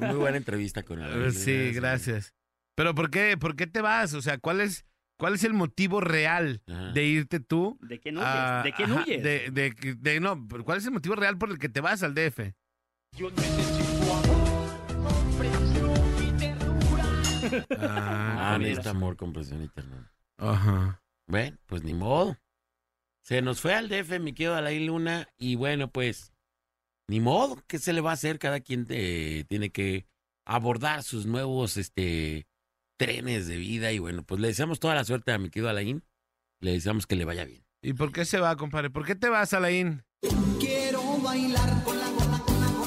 Speaker 3: Muy buena entrevista con Alain.
Speaker 1: sí, gracias. Pero ¿por qué, por qué te vas? O sea, ¿cuál es, cuál es el motivo real
Speaker 3: Ajá.
Speaker 1: de irte tú?
Speaker 2: ¿De quién huyes?
Speaker 1: a-
Speaker 2: ¿De
Speaker 1: ajá,
Speaker 2: huyes?
Speaker 1: De, de, de- no, pero ¿cuál es el motivo real por el que te vas al DF?
Speaker 3: Ah,
Speaker 1: Ah,
Speaker 3: necesita amor, comprensión y ternura.
Speaker 1: Ajá.
Speaker 3: Bueno, pues ni modo. Se nos fue al DF, mi querido Alain Luna, y bueno, pues, ni modo, ¿qué se le va a hacer? Cada quien eh, tiene que abordar sus nuevos este, trenes de vida, y bueno, pues le deseamos toda la suerte a mi querido Alain, le deseamos que le vaya bien.
Speaker 1: ¿Y por qué se va, compadre? ¿Por qué te vas, Alain?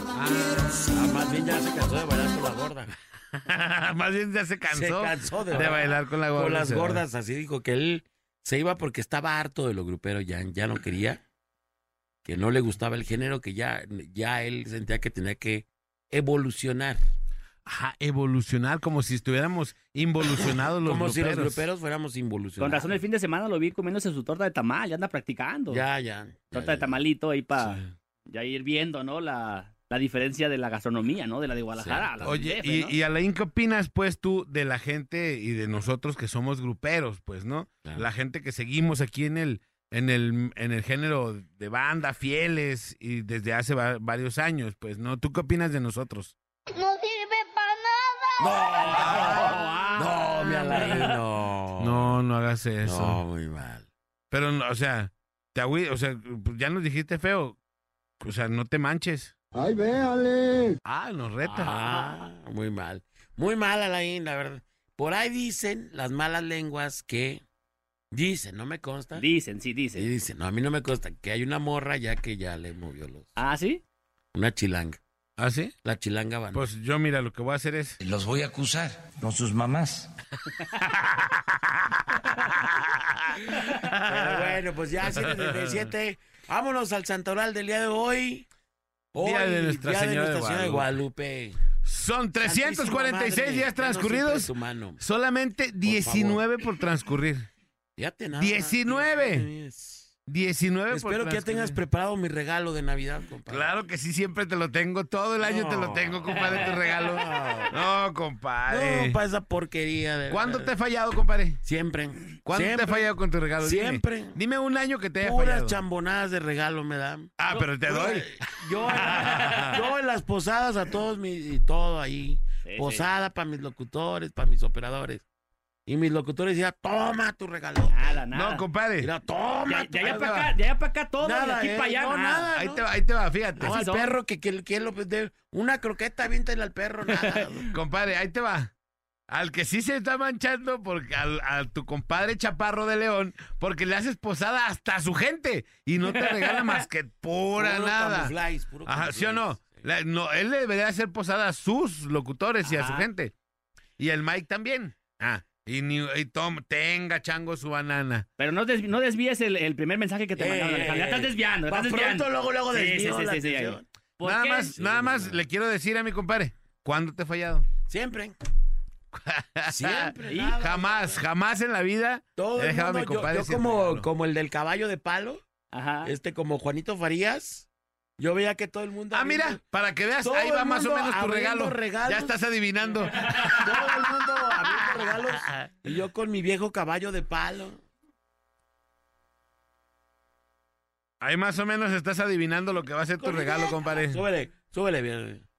Speaker 3: Ah, más bien ya se cansó de bailar con la gorda.
Speaker 1: Más bien ya se cansó,
Speaker 3: se cansó de,
Speaker 1: de bailar con la gorda.
Speaker 3: con las gordas, así dijo que él se iba porque estaba harto de lo grupero, ya, ya no quería, que no le gustaba el género, que ya, ya él sentía que tenía que evolucionar.
Speaker 1: Ajá, evolucionar como si estuviéramos involucionados los
Speaker 3: Como si los
Speaker 1: gruperos.
Speaker 3: gruperos fuéramos involucionados.
Speaker 2: Con razón, el fin de semana lo vi comiéndose su torta de tamal, ya anda practicando.
Speaker 3: Ya, ya. ya,
Speaker 2: torta de tamalito ahí para
Speaker 1: Sí.
Speaker 2: ya ir viendo, ¿no? La, la diferencia de la gastronomía, ¿no? De la de Guadalajara. a la del
Speaker 1: Oye,
Speaker 2: DF,
Speaker 1: y,
Speaker 2: ¿no?
Speaker 1: y Alain, ¿qué opinas, pues, tú de la gente y de nosotros que somos gruperos, pues, ¿no?
Speaker 3: Claro.
Speaker 1: La gente que seguimos aquí en el, en el, en el género de banda, fieles, y desde hace va- varios años, pues, ¿no? ¿Tú qué opinas de nosotros?
Speaker 6: No sirve para nada.
Speaker 3: No, no, mi Alain, no.
Speaker 1: No, no hagas eso.
Speaker 3: No, muy mal.
Speaker 1: Pero, no, o sea, te o sea, pues, ya nos dijiste feo. O sea, no te manches.
Speaker 4: ¡Ay, véale!
Speaker 1: Ah, nos reta.
Speaker 3: Ah, muy mal. Muy mal, Alain, la verdad. Por ahí dicen las malas lenguas que dicen, no me consta.
Speaker 2: Dicen, sí,
Speaker 3: Y
Speaker 2: dicen.
Speaker 3: dicen, no, a mí no me consta que hay una morra ya que ya le movió los.
Speaker 2: ¿Ah, sí?
Speaker 3: Una chilanga.
Speaker 1: ¿Ah, sí?
Speaker 3: La chilanga van.
Speaker 1: Pues yo, mira, lo que voy a hacer es...
Speaker 7: Los voy a acusar con sus mamás.
Speaker 3: Pero bueno, pues ya 737. Vámonos al santoral del día de hoy. Hoy,
Speaker 1: Día de Nuestra
Speaker 3: día
Speaker 1: Señora de
Speaker 3: Señora de
Speaker 1: Guadalupe. Son 346
Speaker 3: Santísima
Speaker 1: días
Speaker 3: Madre,
Speaker 1: transcurridos.
Speaker 3: tu mano.
Speaker 1: Solamente 19 por transcurrir.
Speaker 3: Fíjate nada.
Speaker 1: 19. 19 por
Speaker 3: Espero que ya tengas preparado mi regalo de Navidad, compadre.
Speaker 1: Claro que sí, siempre te lo tengo. Todo el año te lo tengo, compadre, tu regalo. No, compadre.
Speaker 3: No, para esa porquería. De
Speaker 1: ¿Cuándo te he fallado, compadre?
Speaker 3: Siempre.
Speaker 1: ¿Cuándo
Speaker 3: Siempre.
Speaker 1: te he fallado con tu regalo?
Speaker 3: Siempre.
Speaker 1: Dime un año que te haya
Speaker 3: Puras
Speaker 1: fallado.
Speaker 3: chambonadas de regalo me dan.
Speaker 1: Ah, pero te doy.
Speaker 3: Yo, yo en las posadas a todos mis, y todo ahí.
Speaker 2: Sí,
Speaker 3: Posada para mis locutores, para mis operadores. Y mis locutores decían, toma tu regalo.
Speaker 2: Nada, nada.
Speaker 1: No, compadre.
Speaker 3: Mira, toma
Speaker 2: de, allá para acá, de allá para acá todo, de aquí
Speaker 3: eh,
Speaker 2: para allá.
Speaker 3: no, nada.
Speaker 1: Ahí
Speaker 3: ¿no?
Speaker 1: te va, ahí te va, fíjate.
Speaker 3: No, al
Speaker 2: son.
Speaker 3: perro que, que, que lo de una croqueta, aviéntale al perro, nada.
Speaker 1: Compadre, ahí te va. al que sí se está manchando porque al, a tu compadre Chaparro de León, porque le haces posada hasta a su gente y no te regala más que pura
Speaker 3: Puro
Speaker 1: nada.
Speaker 3: puro
Speaker 1: Ajá, ¿sí o no? La- no, él le debería hacer posada a sus locutores y a su gente. Y el Mike también. Ah, y, ni, y Tom, tenga chango su banana.
Speaker 2: Pero no, desvi- no desvíes el, el primer mensaje que te
Speaker 3: Eh,
Speaker 2: mandaron, Alejandro. Ya estás desviando, estás desviando.
Speaker 3: pronto, luego, luego
Speaker 2: Sí,
Speaker 3: desvío
Speaker 2: sí, sí,
Speaker 3: la
Speaker 2: sí, sí, ahí.
Speaker 3: atención.
Speaker 2: ¿Por
Speaker 1: Nada
Speaker 2: qué?
Speaker 1: más,
Speaker 3: Sí,
Speaker 1: nada más
Speaker 3: no.
Speaker 1: le quiero decir a mi compadre, ¿cuándo te he fallado?
Speaker 3: Siempre. Siempre. Nada.
Speaker 1: Jamás, jamás en la vida
Speaker 3: Todo
Speaker 1: he dejado a mi
Speaker 3: yo-
Speaker 1: compadre
Speaker 3: yo,
Speaker 1: sin
Speaker 3: como, como el del caballo de palo,
Speaker 2: Ajá.
Speaker 3: este como Juanito Farías, yo veía que todo el mundo...
Speaker 1: Ah, mira, para que veas, ahí va más o menos tu regalo.
Speaker 3: regalos.
Speaker 1: Ya estás adivinando.
Speaker 3: Todo el mundo abriendo regalos y yo con mi viejo caballo de palo.
Speaker 1: Ahí más o menos estás adivinando lo que va a ser tu regalo, compadre.
Speaker 3: Súbele, súbele bien.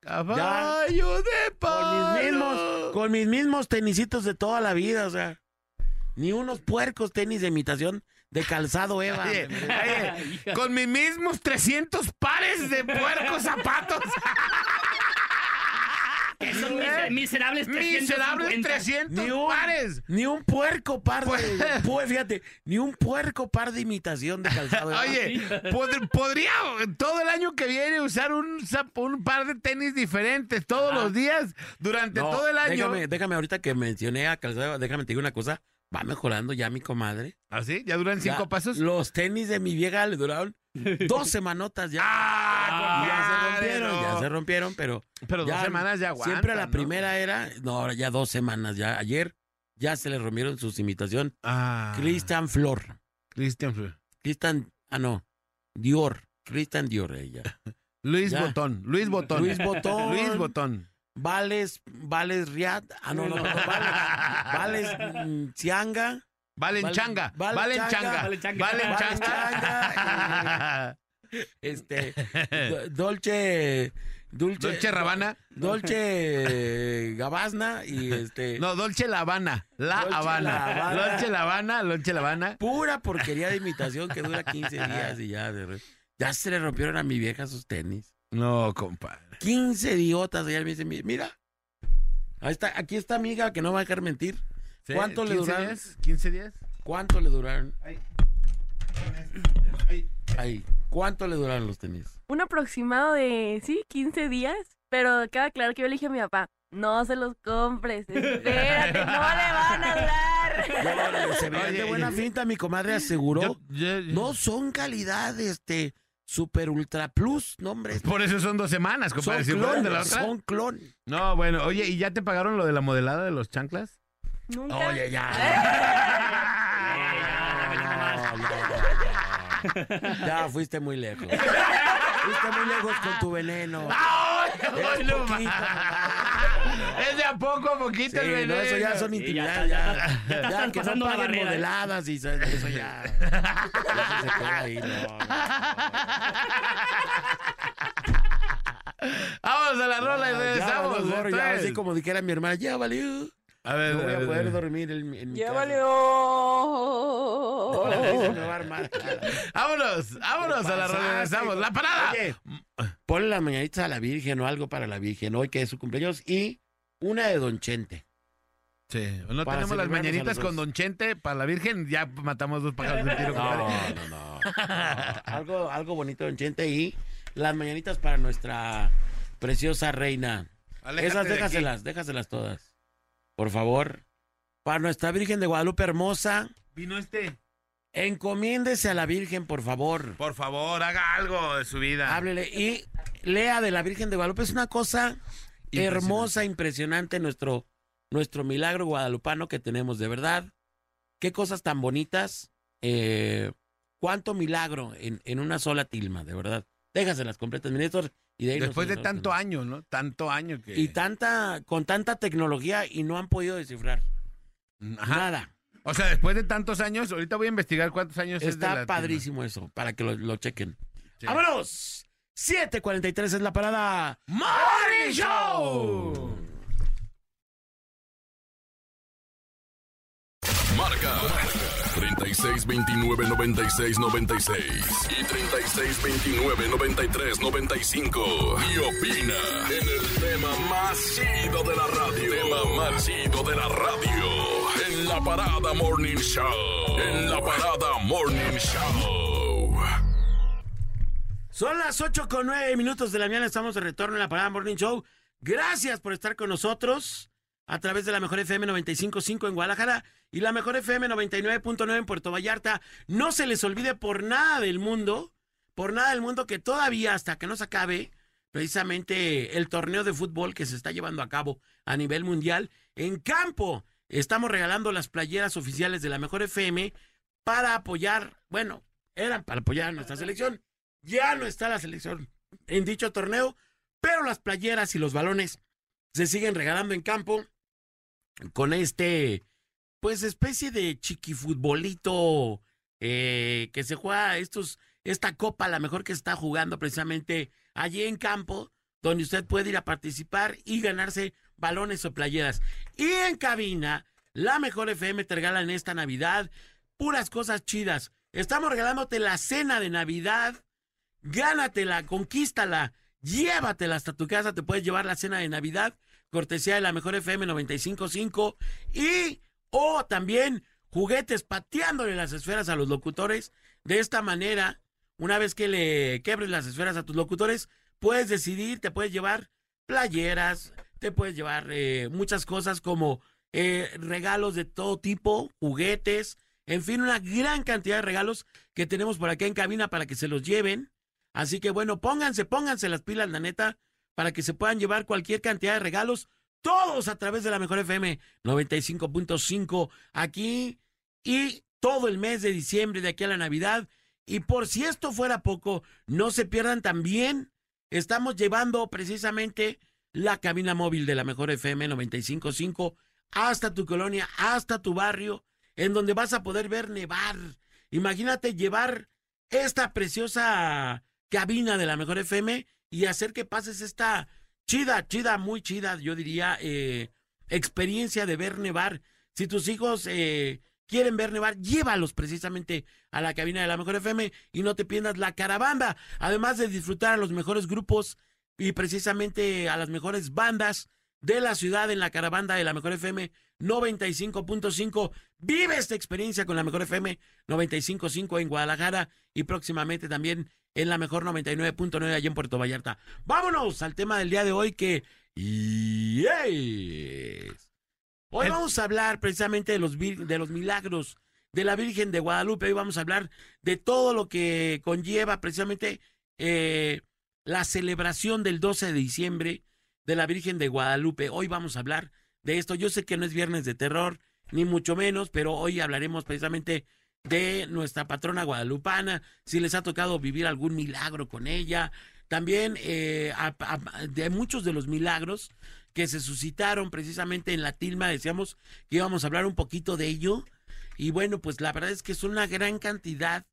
Speaker 1: Caballo de
Speaker 3: Con
Speaker 1: palo.
Speaker 3: mis mismos, con mis mismos tenisitos de toda la vida, o sea, ni unos puercos tenis de imitación de calzado Eva.
Speaker 1: Oye, oye, con mis mismos 300 pares de puercos zapatos.
Speaker 2: Esos mise- miserables 350.
Speaker 1: Miserables 300
Speaker 3: Ni un,
Speaker 1: pares.
Speaker 3: ni un puerco par de,
Speaker 1: Pues-
Speaker 3: pu- fíjate, ni un puerco par de imitación de calzado Eva.
Speaker 1: Oye, pod- podría todo el año que viene usar un, un par de tenis diferentes todos
Speaker 2: Ajá.
Speaker 1: los días durante
Speaker 3: No,
Speaker 1: todo el año.
Speaker 3: Déjame, déjame ahorita que mencioné a calzado Eva, déjame te digo una cosa, va mejorando ya mi comadre.
Speaker 1: ¿Así? ¿Ya duran cinco
Speaker 3: Ya,
Speaker 1: pasos?
Speaker 3: Los tenis de mi vieja le duraron dos semanotas ya.
Speaker 1: ¡Ah,
Speaker 3: ya se rompieron, ya se rompieron, pero
Speaker 1: Pero dos semanas ya aguantan,
Speaker 3: Siempre la
Speaker 1: ¿no?
Speaker 3: primera era, no, ahora ya dos semanas, ya ayer ya se le rompieron sus imitación.
Speaker 1: Ah,
Speaker 3: Christian Flor,
Speaker 1: Christian Flor.
Speaker 3: Christian, ah no, Dior, Christian Dior ella.
Speaker 1: Luis
Speaker 3: Ya.
Speaker 1: Botón. Luis Botón.
Speaker 3: Luis Botón.
Speaker 1: Luis Botón.
Speaker 3: Vales, Vales Riad, ah no, no, no, Vales, Vales mm, Cianga,
Speaker 1: Valenchanga.
Speaker 3: Vale-
Speaker 1: Valenchanga.
Speaker 2: Valenchanga.
Speaker 1: Valenchanga.
Speaker 3: este, Do- Dolce, Dulce,
Speaker 1: Dolce Rabana.
Speaker 3: Dolce Gabazna y este,
Speaker 1: No, Dolce La Habana. La
Speaker 3: Dolce
Speaker 1: Habana.
Speaker 3: La Habana.
Speaker 1: Dolce La Habana. Dolce La Habana.
Speaker 3: pura porquería de imitación que dura 15 días y ya, de re- ya se le rompieron a mi vieja sus tenis.
Speaker 1: No, compadre.
Speaker 3: 15 idiotas, ella me dice, mira, ahí está, aquí está amiga que no va a dejar mentir. ¿Cuánto le
Speaker 1: 15
Speaker 3: duraron?
Speaker 1: días? ¿15 días?
Speaker 3: ¿Cuánto le duraron?
Speaker 1: Ahí.
Speaker 3: Ahí. ¿Cuánto le duraron los tenis?
Speaker 5: Un aproximado de, sí, 15 días. Pero queda claro que yo le dije a mi papá, no se los compres, espérate, no le van a durar.
Speaker 3: Se veían de buena finta, mi comadre aseguró.
Speaker 1: Yo- yo- yo-
Speaker 3: No son calidad, este, super ultra plus, no hombre.
Speaker 1: Por eso son dos semanas,
Speaker 3: Son
Speaker 1: compadre. De la otra.
Speaker 3: son clones.
Speaker 1: No, bueno, oye, ¿y ya te pagaron lo de la modelada de los chanclas?
Speaker 5: Nunca.
Speaker 3: Oye, ya. Ya fuiste muy lejos. Fuiste muy lejos con tu veneno.
Speaker 1: ¡Ay,
Speaker 3: Es
Speaker 1: no. Es de a poco a poquito
Speaker 3: Sí,
Speaker 1: el veneno.
Speaker 3: no, eso ya son intimidades.
Speaker 2: ya
Speaker 3: Ya,
Speaker 2: ya ya
Speaker 3: que no
Speaker 2: la ¿eh?
Speaker 3: modeladas y eso, eso ya. Eso se queda ahí, no.
Speaker 1: Vamos a la rola y
Speaker 3: Ya,
Speaker 1: regresamos.
Speaker 3: ya,
Speaker 1: entonces.
Speaker 3: así como dijera mi hermana, ya valió.
Speaker 1: A ver,
Speaker 3: No voy
Speaker 1: a ver,
Speaker 3: poder dormir en, en mi
Speaker 5: Ya
Speaker 3: casa.
Speaker 5: valió.
Speaker 3: Ahora sí se me va a armar.
Speaker 1: Vámonos, vámonos a la rola y regresamos. ¡La parada!
Speaker 3: Oye, ponle las mañanitas a la Virgen o algo para la Virgen hoy que es su cumpleaños y una de Don Chente.
Speaker 1: Sí, no
Speaker 3: Para
Speaker 1: tenemos las mañanitas con. Don Chente para la Virgen, ya matamos dos pájaros de tiro, compadre.
Speaker 3: no, no. algo, algo bonito Don Chente y las mañanitas para nuestra preciosa reina.
Speaker 1: Aléjate
Speaker 3: Esas
Speaker 1: de aquí.
Speaker 3: déjaselas, déjaselas todas. Por favor. Para nuestra Virgen de Guadalupe hermosa,
Speaker 1: Vino este.
Speaker 3: encomiéndese a la Virgen, por favor.
Speaker 1: Por favor, haga algo de su vida.
Speaker 3: Háblele y lea de la Virgen de Guadalupe. Es una cosa
Speaker 1: Impresionante.
Speaker 3: hermosa, impresionante nuestro, nuestro milagro guadalupano que tenemos, de verdad. Qué cosas tan bonitas. eh, cuánto milagro en, en una sola tilma, de verdad. Déjaselas completas, ministros. Y de
Speaker 1: Después de tanto
Speaker 3: tenemos.
Speaker 1: año, ¿no? Tanto año que...
Speaker 3: Y tanta, con tanta tecnología y no han podido descifrar
Speaker 1: Ajá.
Speaker 3: nada.
Speaker 1: O sea, después de tantos años, ahorita voy a investigar cuántos años es de
Speaker 3: Está
Speaker 1: la-
Speaker 3: padrísimo eso, para que lo, lo chequen.
Speaker 1: Sí.
Speaker 3: ¡Vámonos! 7.43 es la parada.
Speaker 1: ¡Morning Show!
Speaker 8: Marca 36 29 96 96 y 36 29 93 95. Y opina en el tema más chido de la radio. Tema más chido de la radio. En la parada Morning Show. En la parada Morning Show.
Speaker 3: Son las 8 con 9 minutos de la mañana. Estamos de retorno en la parada Morning Show. Gracias por estar con nosotros a través de la mejor FM 95.5 en Guadalajara y la mejor FM 99.9 en Puerto Vallarta. No se les olvide por nada del mundo, por nada del mundo que todavía hasta que no se acabe precisamente el torneo de fútbol que se está llevando a cabo a nivel mundial en campo. Estamos regalando las playeras oficiales de la mejor FM para apoyar, bueno, eran para apoyar a nuestra selección. Ya no está la selección en dicho torneo, pero las playeras y los balones se siguen regalando en campo con este, pues especie de chiquifutbolito eh, que se juega estos, esta copa, la mejor que está jugando precisamente allí en campo, donde usted puede ir a participar y ganarse balones o playeras. Y en cabina, la mejor FM te regala en esta Navidad puras cosas chidas. Estamos regalándote la cena de Navidad. Gánatela, conquístala, llévatela hasta tu casa. Te puedes llevar la cena de Navidad, cortesía de la mejor FM 955. Y, o también juguetes pateándole las esferas a los locutores. De esta manera, una vez que le quebres las esferas a tus locutores, puedes decidir, te puedes llevar playeras, te puedes llevar eh, muchas cosas como eh, regalos de todo tipo, juguetes, en fin, una gran cantidad de regalos que tenemos por acá en cabina para que se los lleven. Así que bueno, pónganse, pónganse las pilas, la neta, para que se puedan llevar cualquier cantidad de regalos, todos a través de la Mejor FM 95.5 aquí y todo el mes de diciembre de aquí a la Navidad. Y por si esto fuera poco, no se pierdan también, estamos llevando precisamente la cabina móvil de la Mejor FM 95.5 hasta tu colonia, hasta tu barrio, en donde vas a poder ver nevar. Imagínate llevar esta preciosa cabina de la Mejor FM y hacer que pases esta chida, chida, muy chida, yo diría, eh, experiencia de ver nevar. Si tus hijos eh, quieren ver nevar, llévalos precisamente a la cabina de la Mejor FM y no te pierdas la caravana, además de disfrutar a los mejores grupos y precisamente a las mejores bandas de la ciudad en la caravana de la Mejor FM 95.5. Vive esta experiencia con la Mejor FM 95.5 en Guadalajara y próximamente también en la Mejor 99.9 allá en Puerto Vallarta. Vámonos al tema del día de hoy que... Yes. Hoy vamos a hablar precisamente de los, de los milagros de la Virgen de Guadalupe. Hoy vamos a hablar de todo lo que conlleva precisamente eh, la celebración del 12 de diciembre de la Virgen de Guadalupe. Hoy vamos a hablar de esto. Yo sé que no es viernes de terror, ni mucho menos, pero hoy hablaremos precisamente de nuestra patrona guadalupana, si les ha tocado vivir algún milagro con ella. También eh, de muchos de los milagros que se suscitaron precisamente en la tilma, decíamos que íbamos a hablar un poquito de ello. Y bueno, pues la verdad es que son una gran cantidad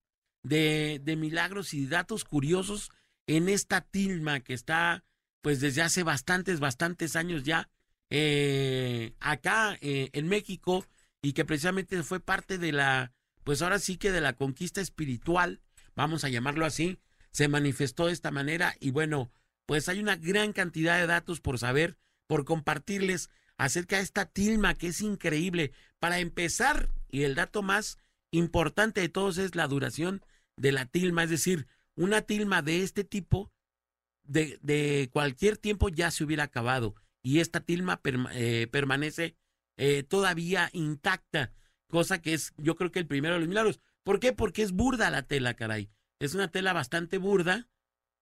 Speaker 3: de, de milagros y datos curiosos en esta tilma que está pues desde hace bastantes, bastantes años ya eh, acá eh, en México y que precisamente fue parte de la, pues ahora sí que de la conquista espiritual, vamos a llamarlo así, se manifestó de esta manera y bueno, pues hay una gran cantidad de datos por saber, por compartirles acerca de esta tilma que es increíble. Para empezar, y el dato más importante de todos es la duración de la tilma, es decir, una tilma de este tipo de, de cualquier tiempo ya se hubiera acabado y esta tilma eh, permanece eh, todavía intacta, cosa que es yo creo que el primero de los milagros. ¿Por qué? Porque es burda la tela, caray. Es una tela bastante burda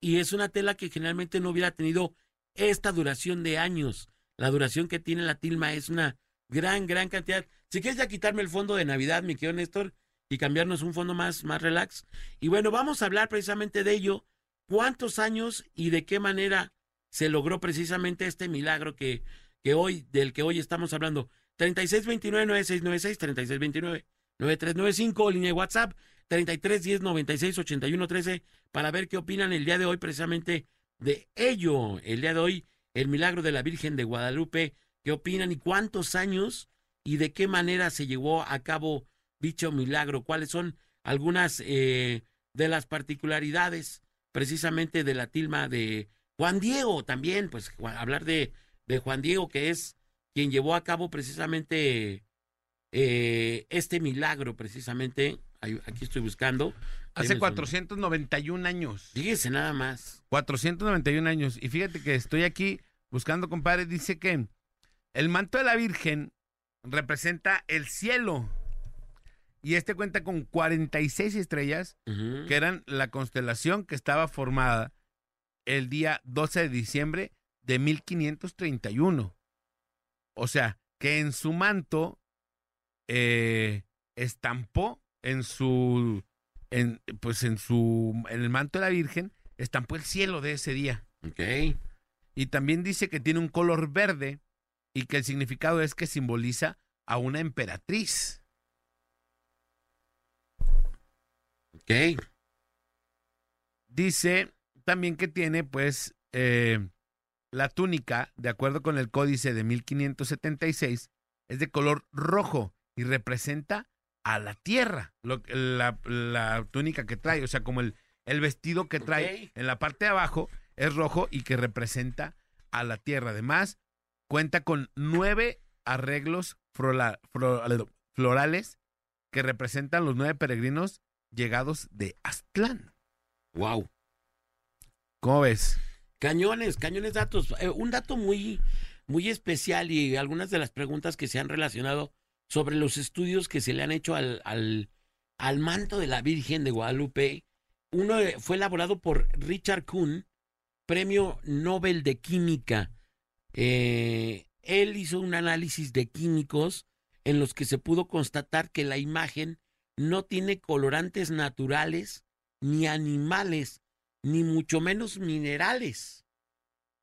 Speaker 3: y es una tela que generalmente no hubiera tenido esta duración de años. La duración que tiene la tilma es una gran, gran cantidad. Si quieres ya quitarme el fondo de Navidad, mi querido Néstor, y cambiarnos un fondo más, más relax. Y bueno, vamos a hablar precisamente de ello. ¿Cuántos años y de qué manera se logró precisamente este milagro que, que hoy, del que hoy estamos hablando? 3629-9696, 3629-9395, línea de WhatsApp, 3310-968113, para ver qué opinan el día de hoy precisamente de ello. El día de hoy, el milagro de la Virgen de Guadalupe, qué opinan y cuántos años y de qué manera se llevó a cabo dicho milagro? ¿Cuáles son algunas eh, de las particularidades precisamente de la tilma de Juan Diego también? Pues hablar de, de Juan Diego, que es quien llevó a cabo precisamente eh, este milagro, precisamente. Aquí estoy buscando.
Speaker 1: Hace
Speaker 3: Deme un-
Speaker 1: 491 años.
Speaker 3: Fíjese nada más.
Speaker 1: 491 años. Y fíjate que estoy aquí buscando, compadre, dice que el manto de la Virgen representa el cielo. Y este cuenta con 46 estrellas,
Speaker 3: Ujú.
Speaker 1: que eran la constelación que estaba formada el día 12 de diciembre de 1531. O sea, que en su manto eh, estampó en su, en, pues en su, en el manto de la Virgen, estampó el cielo de ese día.
Speaker 3: Ok.
Speaker 1: Y también dice que tiene un color verde y que el significado es que simboliza a una emperatriz.
Speaker 3: Ok.
Speaker 1: Dice también que tiene, pues, eh, la túnica, de acuerdo con el códice de 1576, es de color rojo y representa a la tierra, lo- la, la túnica que trae, o sea, como el, el vestido que trae en la parte de abajo es rojo y que representa a la tierra. Además, cuenta con nueve arreglos frola- fro- florales que representan los nueve peregrinos llegados de Aztlán.
Speaker 3: Wow.
Speaker 1: ¿Cómo ves?
Speaker 3: Cañones, cañones datos. Eh, un dato muy, muy especial y algunas de las preguntas que se han relacionado sobre los estudios que se le han hecho al, al, al manto de la Virgen de Guadalupe. Uno eh, fue elaborado por Richard Kuhn, premio Nobel de Química. Eh, él hizo un análisis de químicos en los que se pudo constatar que la imagen no tiene colorantes naturales ni animales ni mucho menos minerales.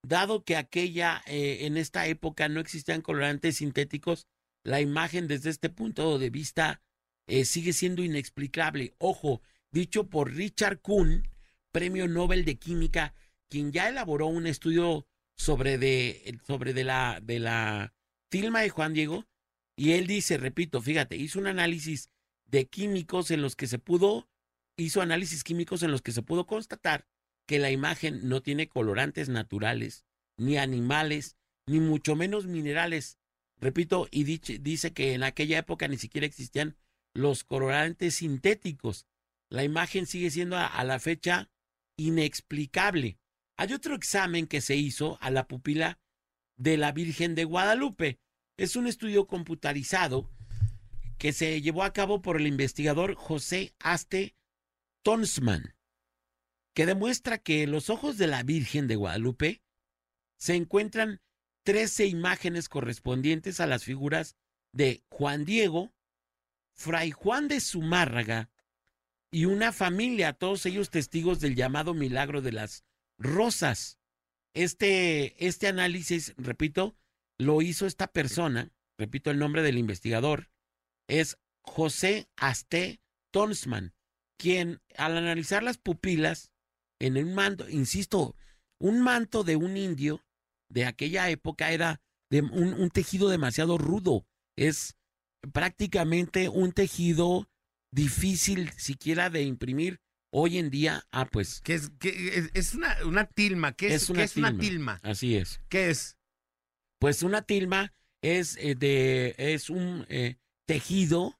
Speaker 3: Dado que aquella, eh, en esta época no existían colorantes sintéticos, la imagen desde este punto de vista eh, sigue siendo inexplicable. Ojo, dicho por Richard Kuhn, premio Nobel de Química, quien ya elaboró un estudio sobre de, sobre de la, de la tilma de Juan Diego, y él dice, repito, fíjate, hizo un análisis de químicos en los que se pudo hizo análisis químicos en los que se pudo constatar que la imagen no tiene colorantes naturales, ni animales, ni mucho menos minerales. Repito, y dice que en aquella época ni siquiera existían los colorantes sintéticos. La imagen sigue siendo a, a la fecha inexplicable. Hay otro examen que se hizo a la pupila de la Virgen de Guadalupe. Es un estudio computarizado que se llevó a cabo por el investigador José Aste Tonsman, que demuestra que en los ojos de la Virgen de Guadalupe se encuentran 13 imágenes correspondientes a las figuras de Juan Diego, Fray Juan de Zumárraga y una familia, todos ellos testigos del llamado milagro de las rosas. Este, este análisis, repito, lo hizo esta persona, repito el nombre del investigador, es José Aste Tonsman, quien al analizar las pupilas en un manto, insisto, un manto de un indio de aquella época era de un, un tejido demasiado rudo, es prácticamente un tejido difícil siquiera de imprimir hoy en día. Ah, pues
Speaker 1: Que es, es, es una, una tilma. ¿Qué es,
Speaker 3: Es
Speaker 1: qué
Speaker 3: una tilma? así es.
Speaker 1: ¿Qué es?
Speaker 3: Pues una tilma es eh, de es un eh, tejido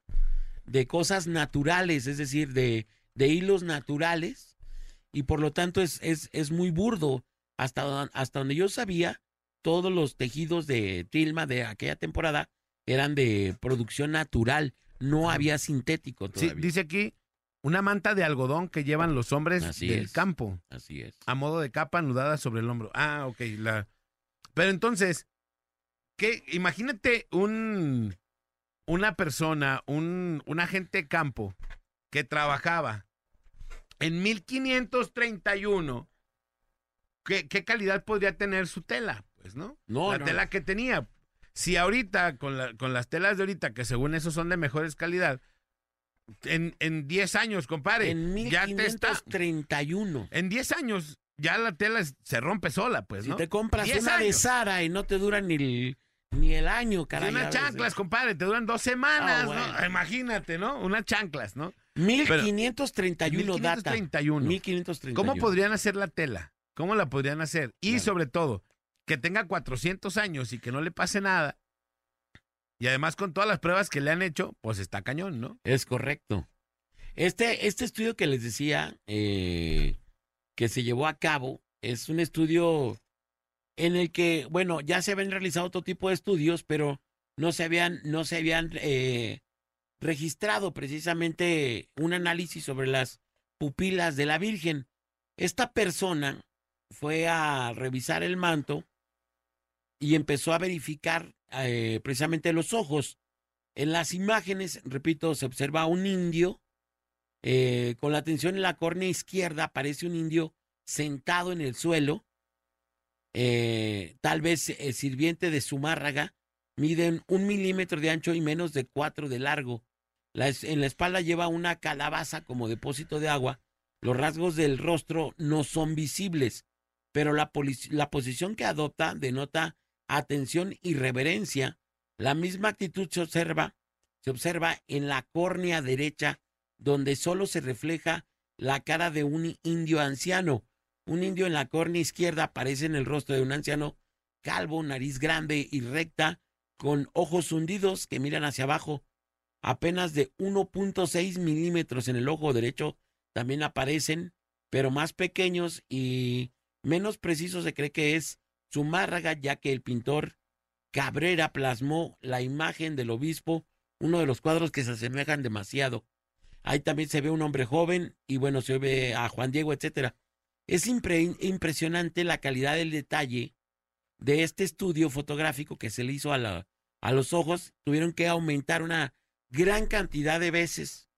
Speaker 3: de cosas naturales, es decir, de, de hilos naturales, y por lo tanto es, es, es muy burdo. Hasta, hasta donde yo sabía, todos los tejidos de tilma de aquella temporada eran de producción natural, no había sintético
Speaker 1: Sí, dice aquí una manta de algodón que llevan los hombres
Speaker 3: Así
Speaker 1: del
Speaker 3: es.
Speaker 1: campo
Speaker 3: Así es.
Speaker 1: a modo de capa anudada sobre el hombro. Ah, ok. La... Pero entonces, ¿qué? imagínate un, una persona, un, un agente de campo que trabajaba en 1531. ¿Qué, qué calidad podría tener su tela? Pues, ¿no?
Speaker 3: No,
Speaker 1: la
Speaker 3: no.
Speaker 1: tela que tenía. Si ahorita, con, la- con las telas de ahorita, que según eso son de mejores calidad, en, en 10 años, compadre,
Speaker 3: En
Speaker 1: ya te está.
Speaker 3: 1531.
Speaker 1: En 10 años ya la tela se rompe sola, pues,
Speaker 3: Si
Speaker 1: ¿no?
Speaker 3: te compras
Speaker 1: 10
Speaker 3: una de. Sara y no te dura ni, el- Ni el año, caray. a
Speaker 1: unas chanclas, compadre, te duran dos semanas,
Speaker 3: Ah, bueno.
Speaker 1: ¿no? Imagínate, ¿no? Unas chanclas, ¿no?
Speaker 3: 1531 data.
Speaker 1: 1531.
Speaker 3: 1531.
Speaker 1: ¿Cómo podrían hacer la tela? ¿Cómo la podrían hacer? Y
Speaker 3: Claro.
Speaker 1: sobre todo, que tenga 400 años y que no le pase nada. Y además con todas las pruebas que le han hecho, pues está cañón, ¿no?
Speaker 3: Es correcto. Este, este estudio que les decía eh, que se llevó a cabo es un estudio en el que, bueno, ya se habían realizado otro tipo de estudios, pero no se habían, no se habían eh, registrado precisamente un análisis sobre las pupilas de la Virgen. Esta persona fue a revisar el manto y empezó a verificar eh, precisamente los ojos. En las imágenes, repito, se observa un indio eh, con la atención en la córnea izquierda, aparece un indio sentado en el suelo, eh, tal vez eh, sirviente de Zumárraga, miden un milímetro de ancho y menos de cuatro de largo. En la espalda lleva una calabaza como depósito de agua. Los rasgos del rostro no son visibles, pero la, la posición que adopta denota atención y reverencia. La misma actitud se observa, se observa en la córnea derecha, donde solo se refleja la cara de un indio anciano. Un indio en la córnea izquierda aparece en el rostro de un anciano calvo, nariz grande y recta, con ojos hundidos que miran hacia abajo. Apenas de 1.6 milímetros en el ojo derecho también aparecen, pero más pequeños y menos precisos se cree que es Zumárraga, ya que el pintor Cabrera plasmó la imagen del obispo, uno de los cuadros que se asemejan demasiado. Ahí también se ve un hombre joven y bueno, se ve a Juan Diego, etcétera. Es impre- impresionante la calidad del detalle de este estudio fotográfico que se le hizo a, la- a los ojos. Tuvieron que aumentar una gran cantidad de veces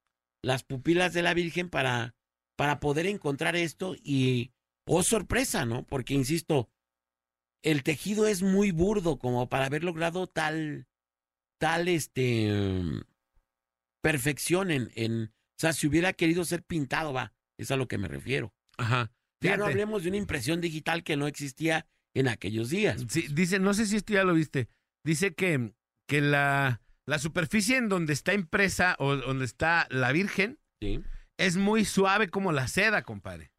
Speaker 3: las pupilas de la Virgen para, para poder encontrar esto y, oh sorpresa, ¿no? Porque, insisto, el tejido es muy burdo como para haber logrado tal, tal, este, mm, perfección en, en, o sea, si hubiera querido ser pintado, va, es a lo que me refiero.
Speaker 1: Ajá.
Speaker 3: Ya no hablemos de una impresión digital que no existía en aquellos días.
Speaker 1: Sí, dice, no sé si esto ya lo viste. Dice que, que la, la superficie en donde está impresa o donde está la Virgen
Speaker 3: Sí,
Speaker 1: es muy suave como la seda, compadre.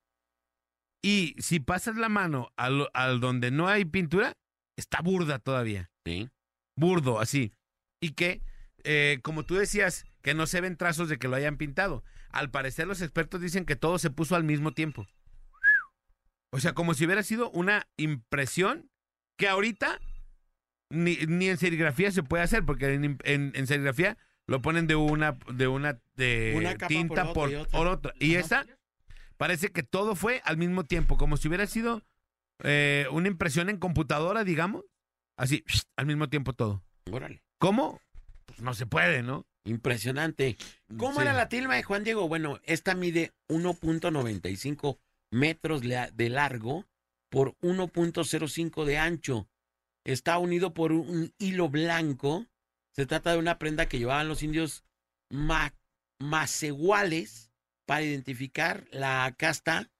Speaker 1: Y si pasas la mano al, al donde no hay pintura, está burda todavía.
Speaker 3: sí.
Speaker 1: Burdo, así. Y que, eh, como tú decías, que no se ven trazos de que lo hayan pintado. Al parecer los expertos dicen que todo se puso al mismo tiempo. O sea, como si hubiera sido una impresión que ahorita ni, ni en serigrafía se puede hacer, porque en, en- en serigrafía lo ponen de una, de una de
Speaker 3: Una
Speaker 1: tinta
Speaker 3: por
Speaker 1: por,
Speaker 3: otra y otra.
Speaker 1: Y esa parece que todo fue al mismo tiempo, como si hubiera sido eh, una impresión en computadora, digamos. Así, al mismo tiempo todo.
Speaker 3: Órale.
Speaker 1: ¿Cómo? Pues no se puede, ¿no?
Speaker 3: Impresionante. ¿Cómo
Speaker 1: Sí.
Speaker 3: era la tilma de Juan Diego? Bueno, esta mide 1.95 metros de largo por 1.05 de ancho. Está unido por un hilo blanco. Se trata de una prenda que llevaban los indios ma macehuales para identificar la casta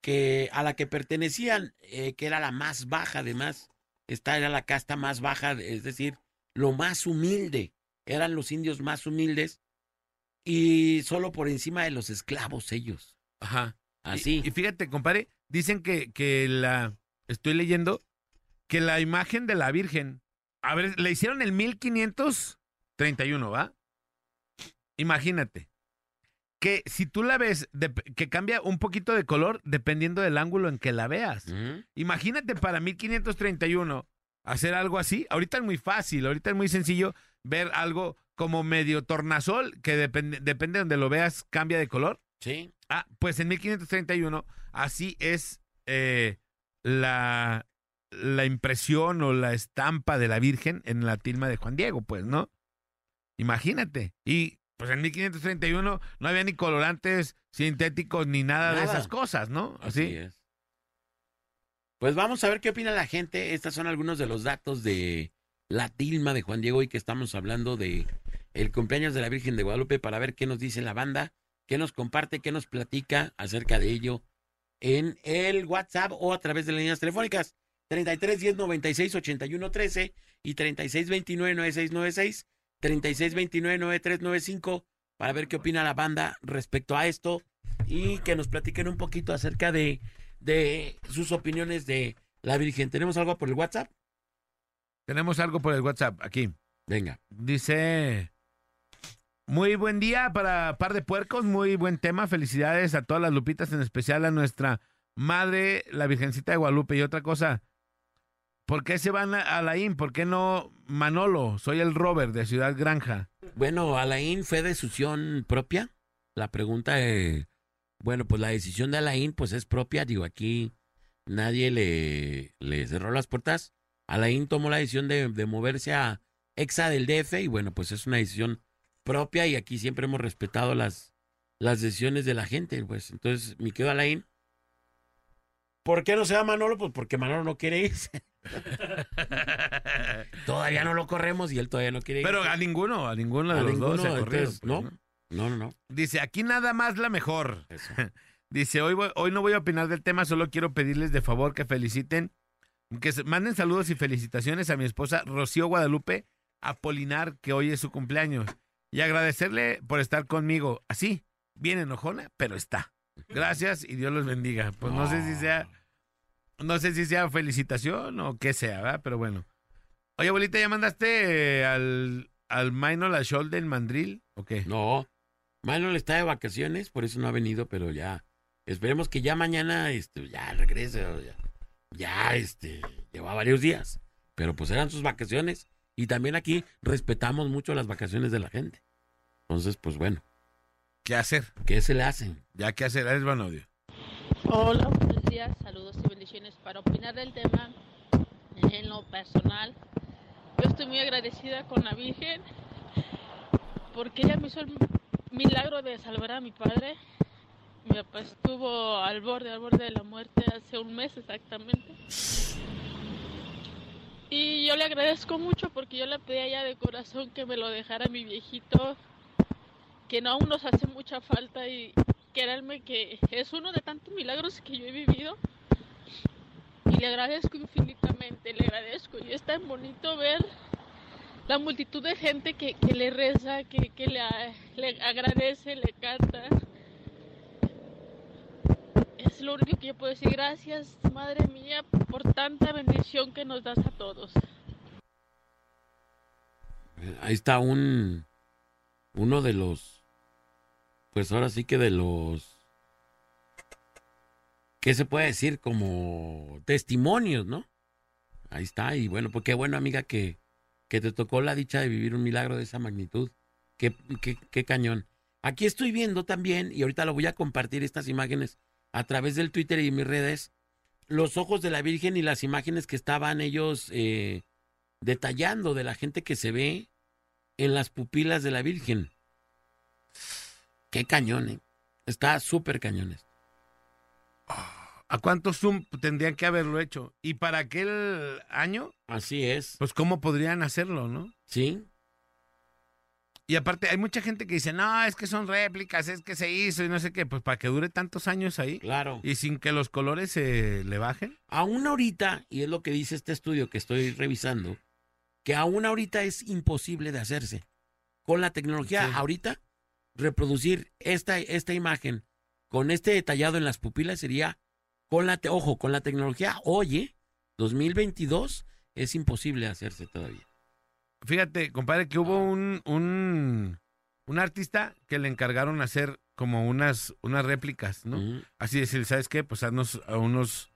Speaker 3: que, a la que pertenecían, eh, que era la más baja, además. Esta era la casta más baja, es decir, lo más humilde eran los indios más humildes y solo por encima de los esclavos ellos.
Speaker 1: Ajá.
Speaker 3: Así.
Speaker 1: Y, y fíjate, compadre, dicen que, que la. Estoy leyendo que la imagen de la Virgen. A ver, le hicieron el 1531, ¿va? Imagínate. Que si tú la ves, que cambia un poquito de color dependiendo del ángulo en que la veas. Imagínate para 1531 hacer algo así. Ahorita es muy fácil, ahorita es muy sencillo ver algo como medio tornasol, que depende, depende de donde lo veas, cambia de color.
Speaker 3: Sí.
Speaker 1: Ah, pues en 1531 así es eh, la, la impresión o la estampa de la Virgen en la tilma de Juan Diego, pues, ¿no? Imagínate. Y pues en 1531 no había ni colorantes sintéticos ni nada, de esas cosas, ¿no?
Speaker 3: Así
Speaker 1: Así.
Speaker 3: es. Pues vamos a ver qué opina la gente. Estos son algunos de los datos de la tilma de Juan Diego y que estamos hablando de el cumpleaños de la Virgen de Guadalupe para ver qué nos dice la banda, qué nos comparte, qué nos platica acerca de ello en el WhatsApp o a través de las líneas telefónicas. 33 10 96 81 13 y 36 29 96 96, 36 29 93 95 para ver qué opina la banda respecto a esto y que nos platiquen un poquito acerca de, de sus opiniones de la Virgen. ¿Tenemos algo por el WhatsApp?
Speaker 1: Tenemos algo por el WhatsApp aquí.
Speaker 3: Venga.
Speaker 1: Dice, muy buen día para Par de Puercos, muy buen tema. Felicidades a todas las lupitas, en especial a nuestra madre, la Virgencita de Guadalupe. Y otra cosa, ¿por qué se van a Alain? ¿Por qué no Manolo? Soy el Robert de Ciudad Granja.
Speaker 3: Bueno, Alain fue decisión propia. La pregunta es, bueno, pues la decisión de Alain pues es propia. Digo, aquí nadie le, le cerró las puertas. Alain tomó la decisión de, de moverse a Exa del DF y bueno, pues es una decisión propia y aquí siempre hemos respetado las, las decisiones de la gente. Pues entonces, mi querido Alain, ¿por qué no se va Manolo? Pues porque Manolo no quiere irse. todavía no lo corremos y él todavía no quiere irse.
Speaker 1: Pero a ninguno, a ninguno de
Speaker 3: A
Speaker 1: los
Speaker 3: ninguno,
Speaker 1: dos se ha corrido,
Speaker 3: entonces,
Speaker 1: pues,
Speaker 3: ¿no? No, no, no.
Speaker 1: Dice, aquí nada más la mejor.
Speaker 3: Eso.
Speaker 1: Dice, hoy, voy- hoy no voy a opinar del tema, solo quiero pedirles de favor que feliciten, que manden saludos y felicitaciones a mi esposa Rocío Guadalupe Apolinar, que hoy es su cumpleaños, y agradecerle por estar conmigo. Así, bien enojona, pero está. Gracias y Dios los bendiga. Pues no sé si sea, no sé si sea felicitación o qué sea, ¿verdad? Pero bueno. Oye, abuelita, ¿ya mandaste al, al Minor la Shoal del Mandril? ¿O qué?
Speaker 3: No, Manuel está de vacaciones, por eso no ha venido, pero ya. Esperemos que ya mañana este, ya regrese. Ya, ya este, lleva varios días. Pero pues eran sus vacaciones. Y también aquí respetamos mucho las vacaciones de la gente. Entonces, pues bueno,
Speaker 1: ¿Qué hacer?
Speaker 3: ¿qué se le hacen?
Speaker 1: Ya qué hacer, es Banodio.
Speaker 9: Hola, buenos días, saludos y bendiciones. Para opinar del tema, en lo personal, yo estoy muy agradecida con la Virgen porque ella me hizo el milagro de salvar a mi padre. Mi papá estuvo al borde, al borde de la muerte hace un mes exactamente. Y yo le agradezco mucho porque yo le pedí a ella de corazón que me lo dejara mi viejito, que no aún nos hace mucha falta y créanme que es uno de tantos milagros que yo he vivido. Y le agradezco infinitamente, le agradezco. Y es tan bonito ver la multitud de gente que, que le reza, que, que le, le agradece, le canta. Es lo único que yo puedo decir. Gracias, Madre mía, por tanta bendición que nos das a todos.
Speaker 3: Ahí está un uno de los pues ahora sí que de los ¿qué se puede decir? como testimonios, ¿no? Ahí está, y bueno, pues qué bueno, amiga, que, que te tocó la dicha de vivir un milagro de esa magnitud. Qué, qué, qué cañón. Aquí estoy viendo también, y ahorita lo voy a compartir estas imágenes a través del Twitter y mis redes, los ojos de la Virgen y las imágenes que estaban ellos eh, detallando de la gente que se ve en las pupilas de la Virgen. Qué cañón, ¿eh? Está súper cañones.
Speaker 1: ¿A cuántos Zoom tendrían que haberlo hecho? ¿Y para aquel año?
Speaker 3: Así es.
Speaker 1: Pues cómo podrían hacerlo, ¿no?
Speaker 3: Sí.
Speaker 1: Y aparte, hay mucha gente que dice, no, es que son réplicas, es que se hizo y no sé qué. Pues para que dure tantos años ahí
Speaker 3: Claro.
Speaker 1: y sin que los colores se le bajen.
Speaker 3: Aún ahorita, y es lo que dice este estudio que estoy revisando, que aún ahorita es imposible de hacerse. Con la tecnología,
Speaker 1: Sí.
Speaker 3: ahorita, reproducir esta, esta imagen con este detallado en las pupilas sería, con la, ojo, con la tecnología, oye, 2022 es imposible hacerse todavía.
Speaker 1: Fíjate, compadre, que hubo un, un, un artista que le encargaron hacer como unas, unas réplicas, ¿no?
Speaker 3: Ujú.
Speaker 1: Así decir, ¿sabes qué? Pues haznos a unos,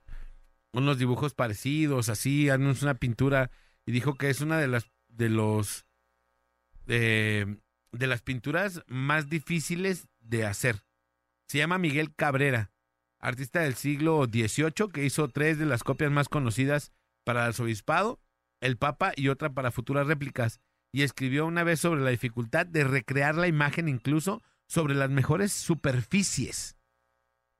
Speaker 1: unos dibujos parecidos, así, haznos una pintura. Y dijo que es una de las, de los, de, de las pinturas más difíciles de hacer. Se llama Miguel Cabrera, artista del siglo XVIII, que hizo tres de las copias más conocidas para el arzobispado, el Papa y otra para futuras réplicas. Y escribió una vez sobre la dificultad de recrear la imagen incluso sobre las mejores superficies.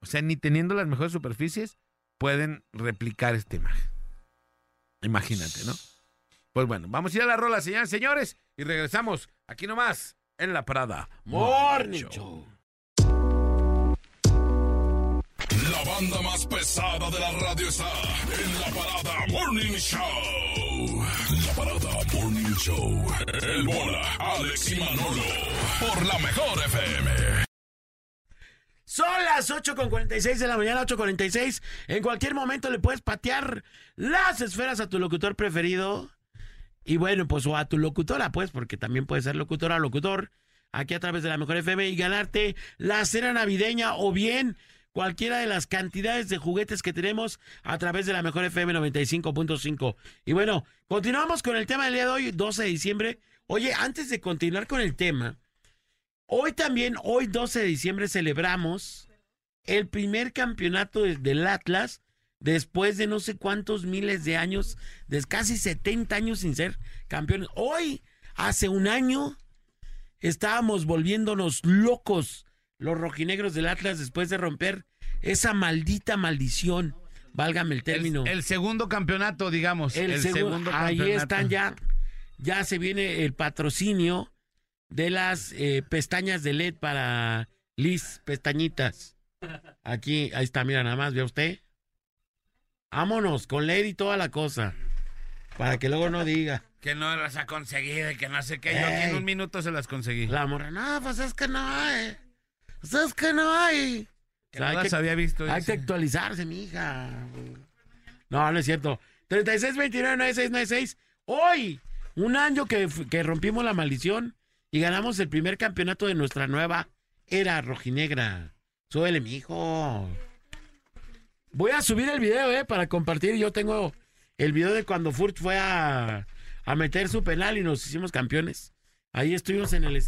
Speaker 1: O sea, ni teniendo las mejores superficies pueden replicar esta imagen. Imagínate, ¿no? Pues bueno, vamos a ir a la rola, señoras y señores, y regresamos aquí nomás en la Prada
Speaker 3: Morning Show.
Speaker 8: La banda más pesada de la radio está en la parada Morning Show. La parada Morning Show. El bola, Alex y Manolo. Por la mejor FM.
Speaker 3: Son las 8.46 de la mañana, 8.46. En cualquier momento le puedes patear las esferas a tu locutor preferido. Y bueno, pues o a tu locutora, pues, porque también puede ser locutora locutor. Aquí a través de la mejor FM y ganarte la cena navideña o bien cualquiera de las cantidades de juguetes que tenemos a través de la mejor FM 95.5. Y bueno, continuamos con el tema del día de hoy, 12 de diciembre. Oye, antes de continuar con el tema, hoy también, hoy 12 de diciembre, celebramos el primer campeonato de- del Atlas después de no sé cuántos miles de años, de casi 70 años sin ser campeones. Hoy, hace un año, estábamos volviéndonos locos los rojinegros del Atlas después de romper esa maldita maldición, válgame el término.
Speaker 1: El, el segundo campeonato, digamos.
Speaker 3: El
Speaker 1: el
Speaker 3: segu-
Speaker 1: segundo
Speaker 3: ahí
Speaker 1: campeonato.
Speaker 3: están ya, ya se viene el patrocinio de las eh, pestañas de LED para Liz Pestañitas. Aquí, ahí está, mira nada más, ¿ve usted? Vámonos, con LED y toda la cosa. Para que luego no diga.
Speaker 1: Que no las ha conseguido y que no sé qué. Yo
Speaker 3: Ey.
Speaker 1: en un minuto se las conseguí.
Speaker 3: La morra, no, pues es que no hay. Pues es que no hay.
Speaker 1: Que
Speaker 3: O sea,
Speaker 1: no
Speaker 3: hay
Speaker 1: las
Speaker 3: que-
Speaker 1: había visto.
Speaker 3: Hay
Speaker 1: dice.
Speaker 3: que actualizarse, mija. No, no es cierto. 36299696. Hoy, un año que, que rompimos la maldición y ganamos el primer campeonato de nuestra nueva era rojinegra. Súbele, mijo. Voy a subir el video, eh, para compartir. Yo tengo el video de cuando Furt fue a, a meter su penal y nos hicimos campeones. Ahí estuvimos en el,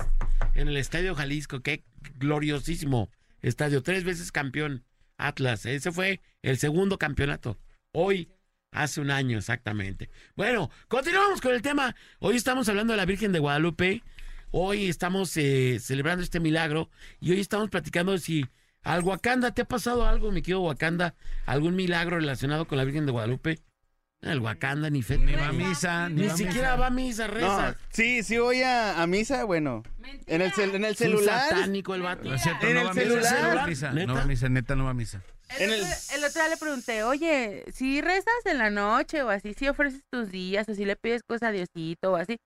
Speaker 3: en el Estadio Jalisco. Qué gloriosísimo estadio. Tres veces campeón Atlas. Ese fue el segundo campeonato. Hoy, hace un año exactamente. Bueno, continuamos con el tema. Hoy estamos hablando de la Virgen de Guadalupe. Hoy estamos eh, celebrando este milagro. Y hoy estamos platicando de si al Wakanda te ha pasado algo, mi querido Wakanda. ¿Algún milagro relacionado con la Virgen de Guadalupe? El Wakanda ni fe.
Speaker 1: Ni va a misa, ni,
Speaker 3: Ni
Speaker 1: va
Speaker 3: siquiera
Speaker 1: misa.
Speaker 3: va a misa, reza.
Speaker 10: No, sí, sí voy a, a misa, bueno. En el, cel- en el
Speaker 3: Es
Speaker 10: celular.
Speaker 3: satánico el vato.
Speaker 1: No es cierto,
Speaker 10: En
Speaker 1: no
Speaker 10: el
Speaker 1: va a misa,
Speaker 10: celular.
Speaker 1: no va a misa.
Speaker 3: ¿Neta?
Speaker 1: No va a misa, neta no va a misa.
Speaker 10: El
Speaker 5: otro día le pregunté, oye, si rezas en la noche o así, si ofreces tus días o si le pides cosas a Diosito o así.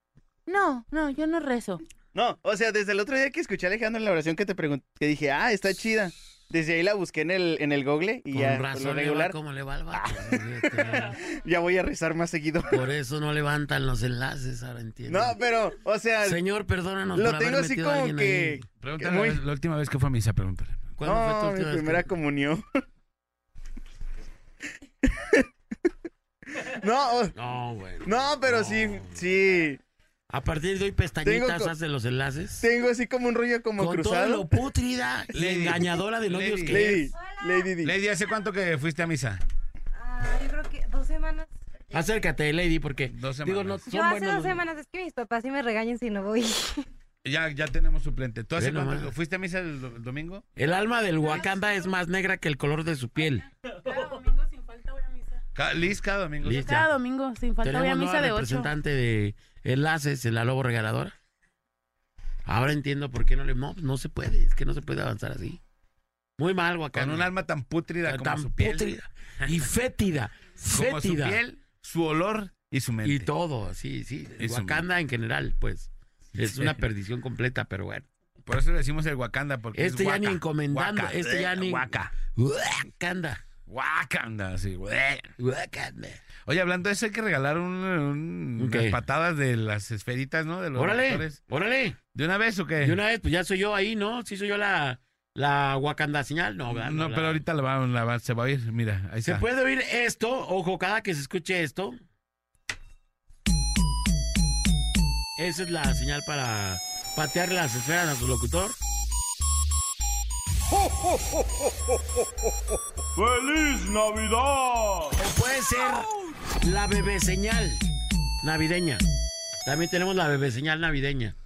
Speaker 5: No, no, yo no rezo.
Speaker 10: No, o sea, desde el otro día que escuché a Alejandro en la oración que te pregunté, que dije, ah, está chida. Desde ahí la busqué en el, en el Google y
Speaker 3: Con
Speaker 10: ya,
Speaker 3: razón
Speaker 10: lo
Speaker 3: le va
Speaker 10: regular,
Speaker 3: como le va al vato.
Speaker 10: ya voy a rezar más seguido.
Speaker 3: Por eso no levantan los enlaces, ahora entiendo.
Speaker 10: No, pero, o sea,
Speaker 3: Señor, perdónanos
Speaker 10: lo
Speaker 3: por haber
Speaker 10: tengo así como que...
Speaker 1: Pregúntale
Speaker 10: muy-
Speaker 1: la, la última vez que fue a misa, pregúntale.
Speaker 3: ¿Cuándo fue tu
Speaker 10: No, mi
Speaker 3: última vez que-
Speaker 10: primera comunión. no,
Speaker 3: No, güey.
Speaker 10: no, pero sí, sí.
Speaker 3: A partir de hoy, pestañitas, hace los enlaces.
Speaker 10: Tengo así como un rollo como
Speaker 3: Con todo
Speaker 10: cruzado.
Speaker 3: lo pútrida y
Speaker 1: Lady.
Speaker 3: engañadora de novios
Speaker 1: Lady.
Speaker 3: que
Speaker 10: Lady,
Speaker 3: es.
Speaker 10: Lady D.
Speaker 1: Lady, ¿hace cuánto que fuiste a misa?
Speaker 11: Ah, yo creo que dos semanas.
Speaker 3: Acércate, Lady, porque
Speaker 1: Dos
Speaker 3: digo, no
Speaker 1: semanas.
Speaker 3: son
Speaker 11: Yo hace dos semanas, es que mis papás sí me regañan si no voy.
Speaker 1: Ya, ya tenemos suplente. ¿Tú hace cuánto? ¿Fuiste a misa el, do- el domingo?
Speaker 3: El alma del Wakanda es más negra que el color de su piel.
Speaker 5: Cada domingo sin falta voy a misa.
Speaker 1: Liz, cada domingo.
Speaker 3: Liz.
Speaker 5: Cada domingo sin falta voy a misa de ocho.
Speaker 3: representante de enlaces en la Lobo Regaladora. Ahora entiendo por qué no le... No, no se puede, es que no se puede avanzar así. Muy mal, Wakanda.
Speaker 1: Con un alma tan pútrida como
Speaker 3: tan
Speaker 1: su piel.
Speaker 3: pútrida y fétida.
Speaker 1: Como su
Speaker 3: Fétida.
Speaker 1: piel, su olor y su mente.
Speaker 3: Y todo, sí, sí.
Speaker 1: Su
Speaker 3: Wakanda en general, pues. Es una perdición completa, pero bueno.
Speaker 1: Por eso le decimos el Wakanda, porque
Speaker 3: Este
Speaker 1: es
Speaker 3: ya ni encomendando,
Speaker 1: Waka.
Speaker 3: este ya ni-
Speaker 1: Waka.
Speaker 3: Wakanda.
Speaker 1: Wakanda, sí.
Speaker 3: Wakanda.
Speaker 1: Oye, hablando de eso, hay que regalar un, unas patadas de las esferitas, ¿no? De los
Speaker 3: Órale,
Speaker 1: actores.
Speaker 3: órale.
Speaker 1: ¿De una vez o qué?
Speaker 3: De una vez, pues ya soy yo ahí, ¿no? Sí soy yo la, la Wakanda señal. No, ¿verdad?
Speaker 1: No,
Speaker 3: la-
Speaker 1: pero ahorita la va, la va- se va a oír. Mira, ahí
Speaker 3: Se
Speaker 1: está.
Speaker 3: puede oír esto, ojo, cada que se escuche esto. Esa es la señal para patear las esferas a su locutor.
Speaker 4: ¡Feliz Navidad!
Speaker 3: Puede ser la bebé señal navideña. También tenemos la bebé señal navideña.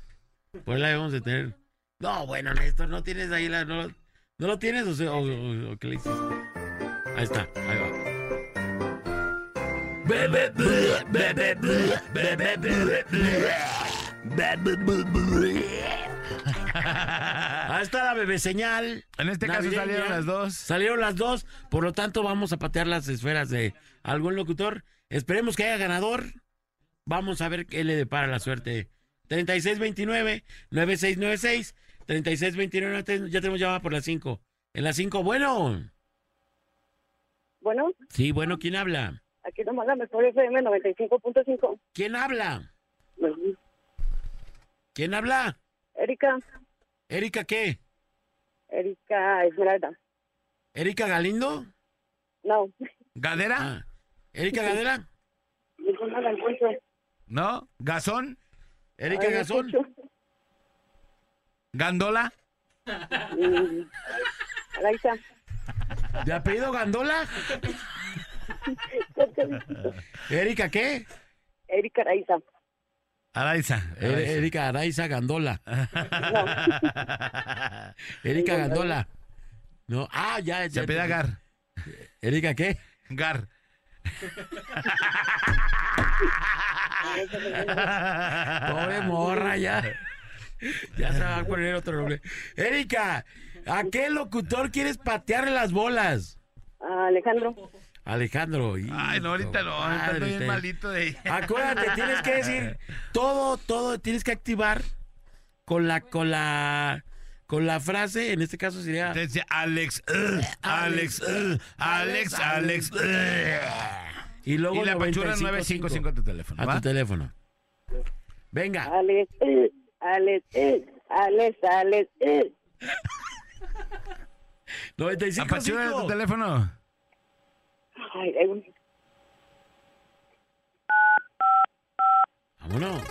Speaker 3: Pues la debemos de tener. No, bueno, Néstor, no tienes ahí la. ¿No, lo- no lo tienes o, se- o- o- o qué le hiciste? Ahí está, ahí va. Bebé, bebé, bebé. Ahí está la bebé señal.
Speaker 1: En este caso salieron las dos.
Speaker 3: Salieron las dos, por lo tanto vamos a patear las esferas de algún locutor. Esperemos que haya ganador. Vamos a ver qué le depara la suerte. 3629-9696. 3629, ya tenemos llamada por las 5. En las 5, bueno.
Speaker 12: Bueno,
Speaker 3: Sí, bueno, ¿quién habla?
Speaker 12: aquí nomás la mejor FM 95.5.
Speaker 3: ¿Quién habla? ¿Quién habla?
Speaker 12: Erika,
Speaker 3: ¿Erika qué?
Speaker 12: Erika Esmeralda.
Speaker 3: ¿Erika Galindo?
Speaker 12: No,
Speaker 1: ¿Gadera?
Speaker 3: Ah, ¿Erika Gadera?
Speaker 12: ninguna la encuentro.
Speaker 1: ¿No? ¿Gazón?
Speaker 3: ¿Erika
Speaker 12: Ay, no
Speaker 3: Gazón?
Speaker 12: escucho.
Speaker 1: ¿Gandola?
Speaker 12: Mm, Araiza.
Speaker 3: ¿De apellido Gandola? ¿Erika qué?
Speaker 12: Erika Araiza.
Speaker 1: Araiza.
Speaker 3: Er- Erika Araiza Gandola. Erika Gandola. No, ah, ya.
Speaker 1: Se apellida Gar.
Speaker 3: ¿Erika qué?
Speaker 1: Gar.
Speaker 3: Pobre morra, ya. Ya se va a poner otro nombre. Erika, ¿a qué locutor quieres patearle las bolas?
Speaker 12: Alejandro.
Speaker 3: Alejandro.
Speaker 1: Ay, no, ahorita no. Ahorita estoy bien malito de
Speaker 3: Acuérdate, tienes que decir todo, todo, tienes que activar con la, con la, con la frase, en este caso sería...
Speaker 1: Decía Alex, uh, Alex, uh, Alex, Alex. uh.
Speaker 3: Y luego
Speaker 1: Y la pachurra
Speaker 3: 95.5
Speaker 1: 955 a tu teléfono.
Speaker 3: a
Speaker 1: ¿va?
Speaker 3: tu teléfono. Venga.
Speaker 12: Alex, eh, Alex, eh, Alex, Alex, eh.
Speaker 3: 95.5.
Speaker 1: Apachurra de tu teléfono.
Speaker 12: Ay, hay un-
Speaker 3: Vámonos.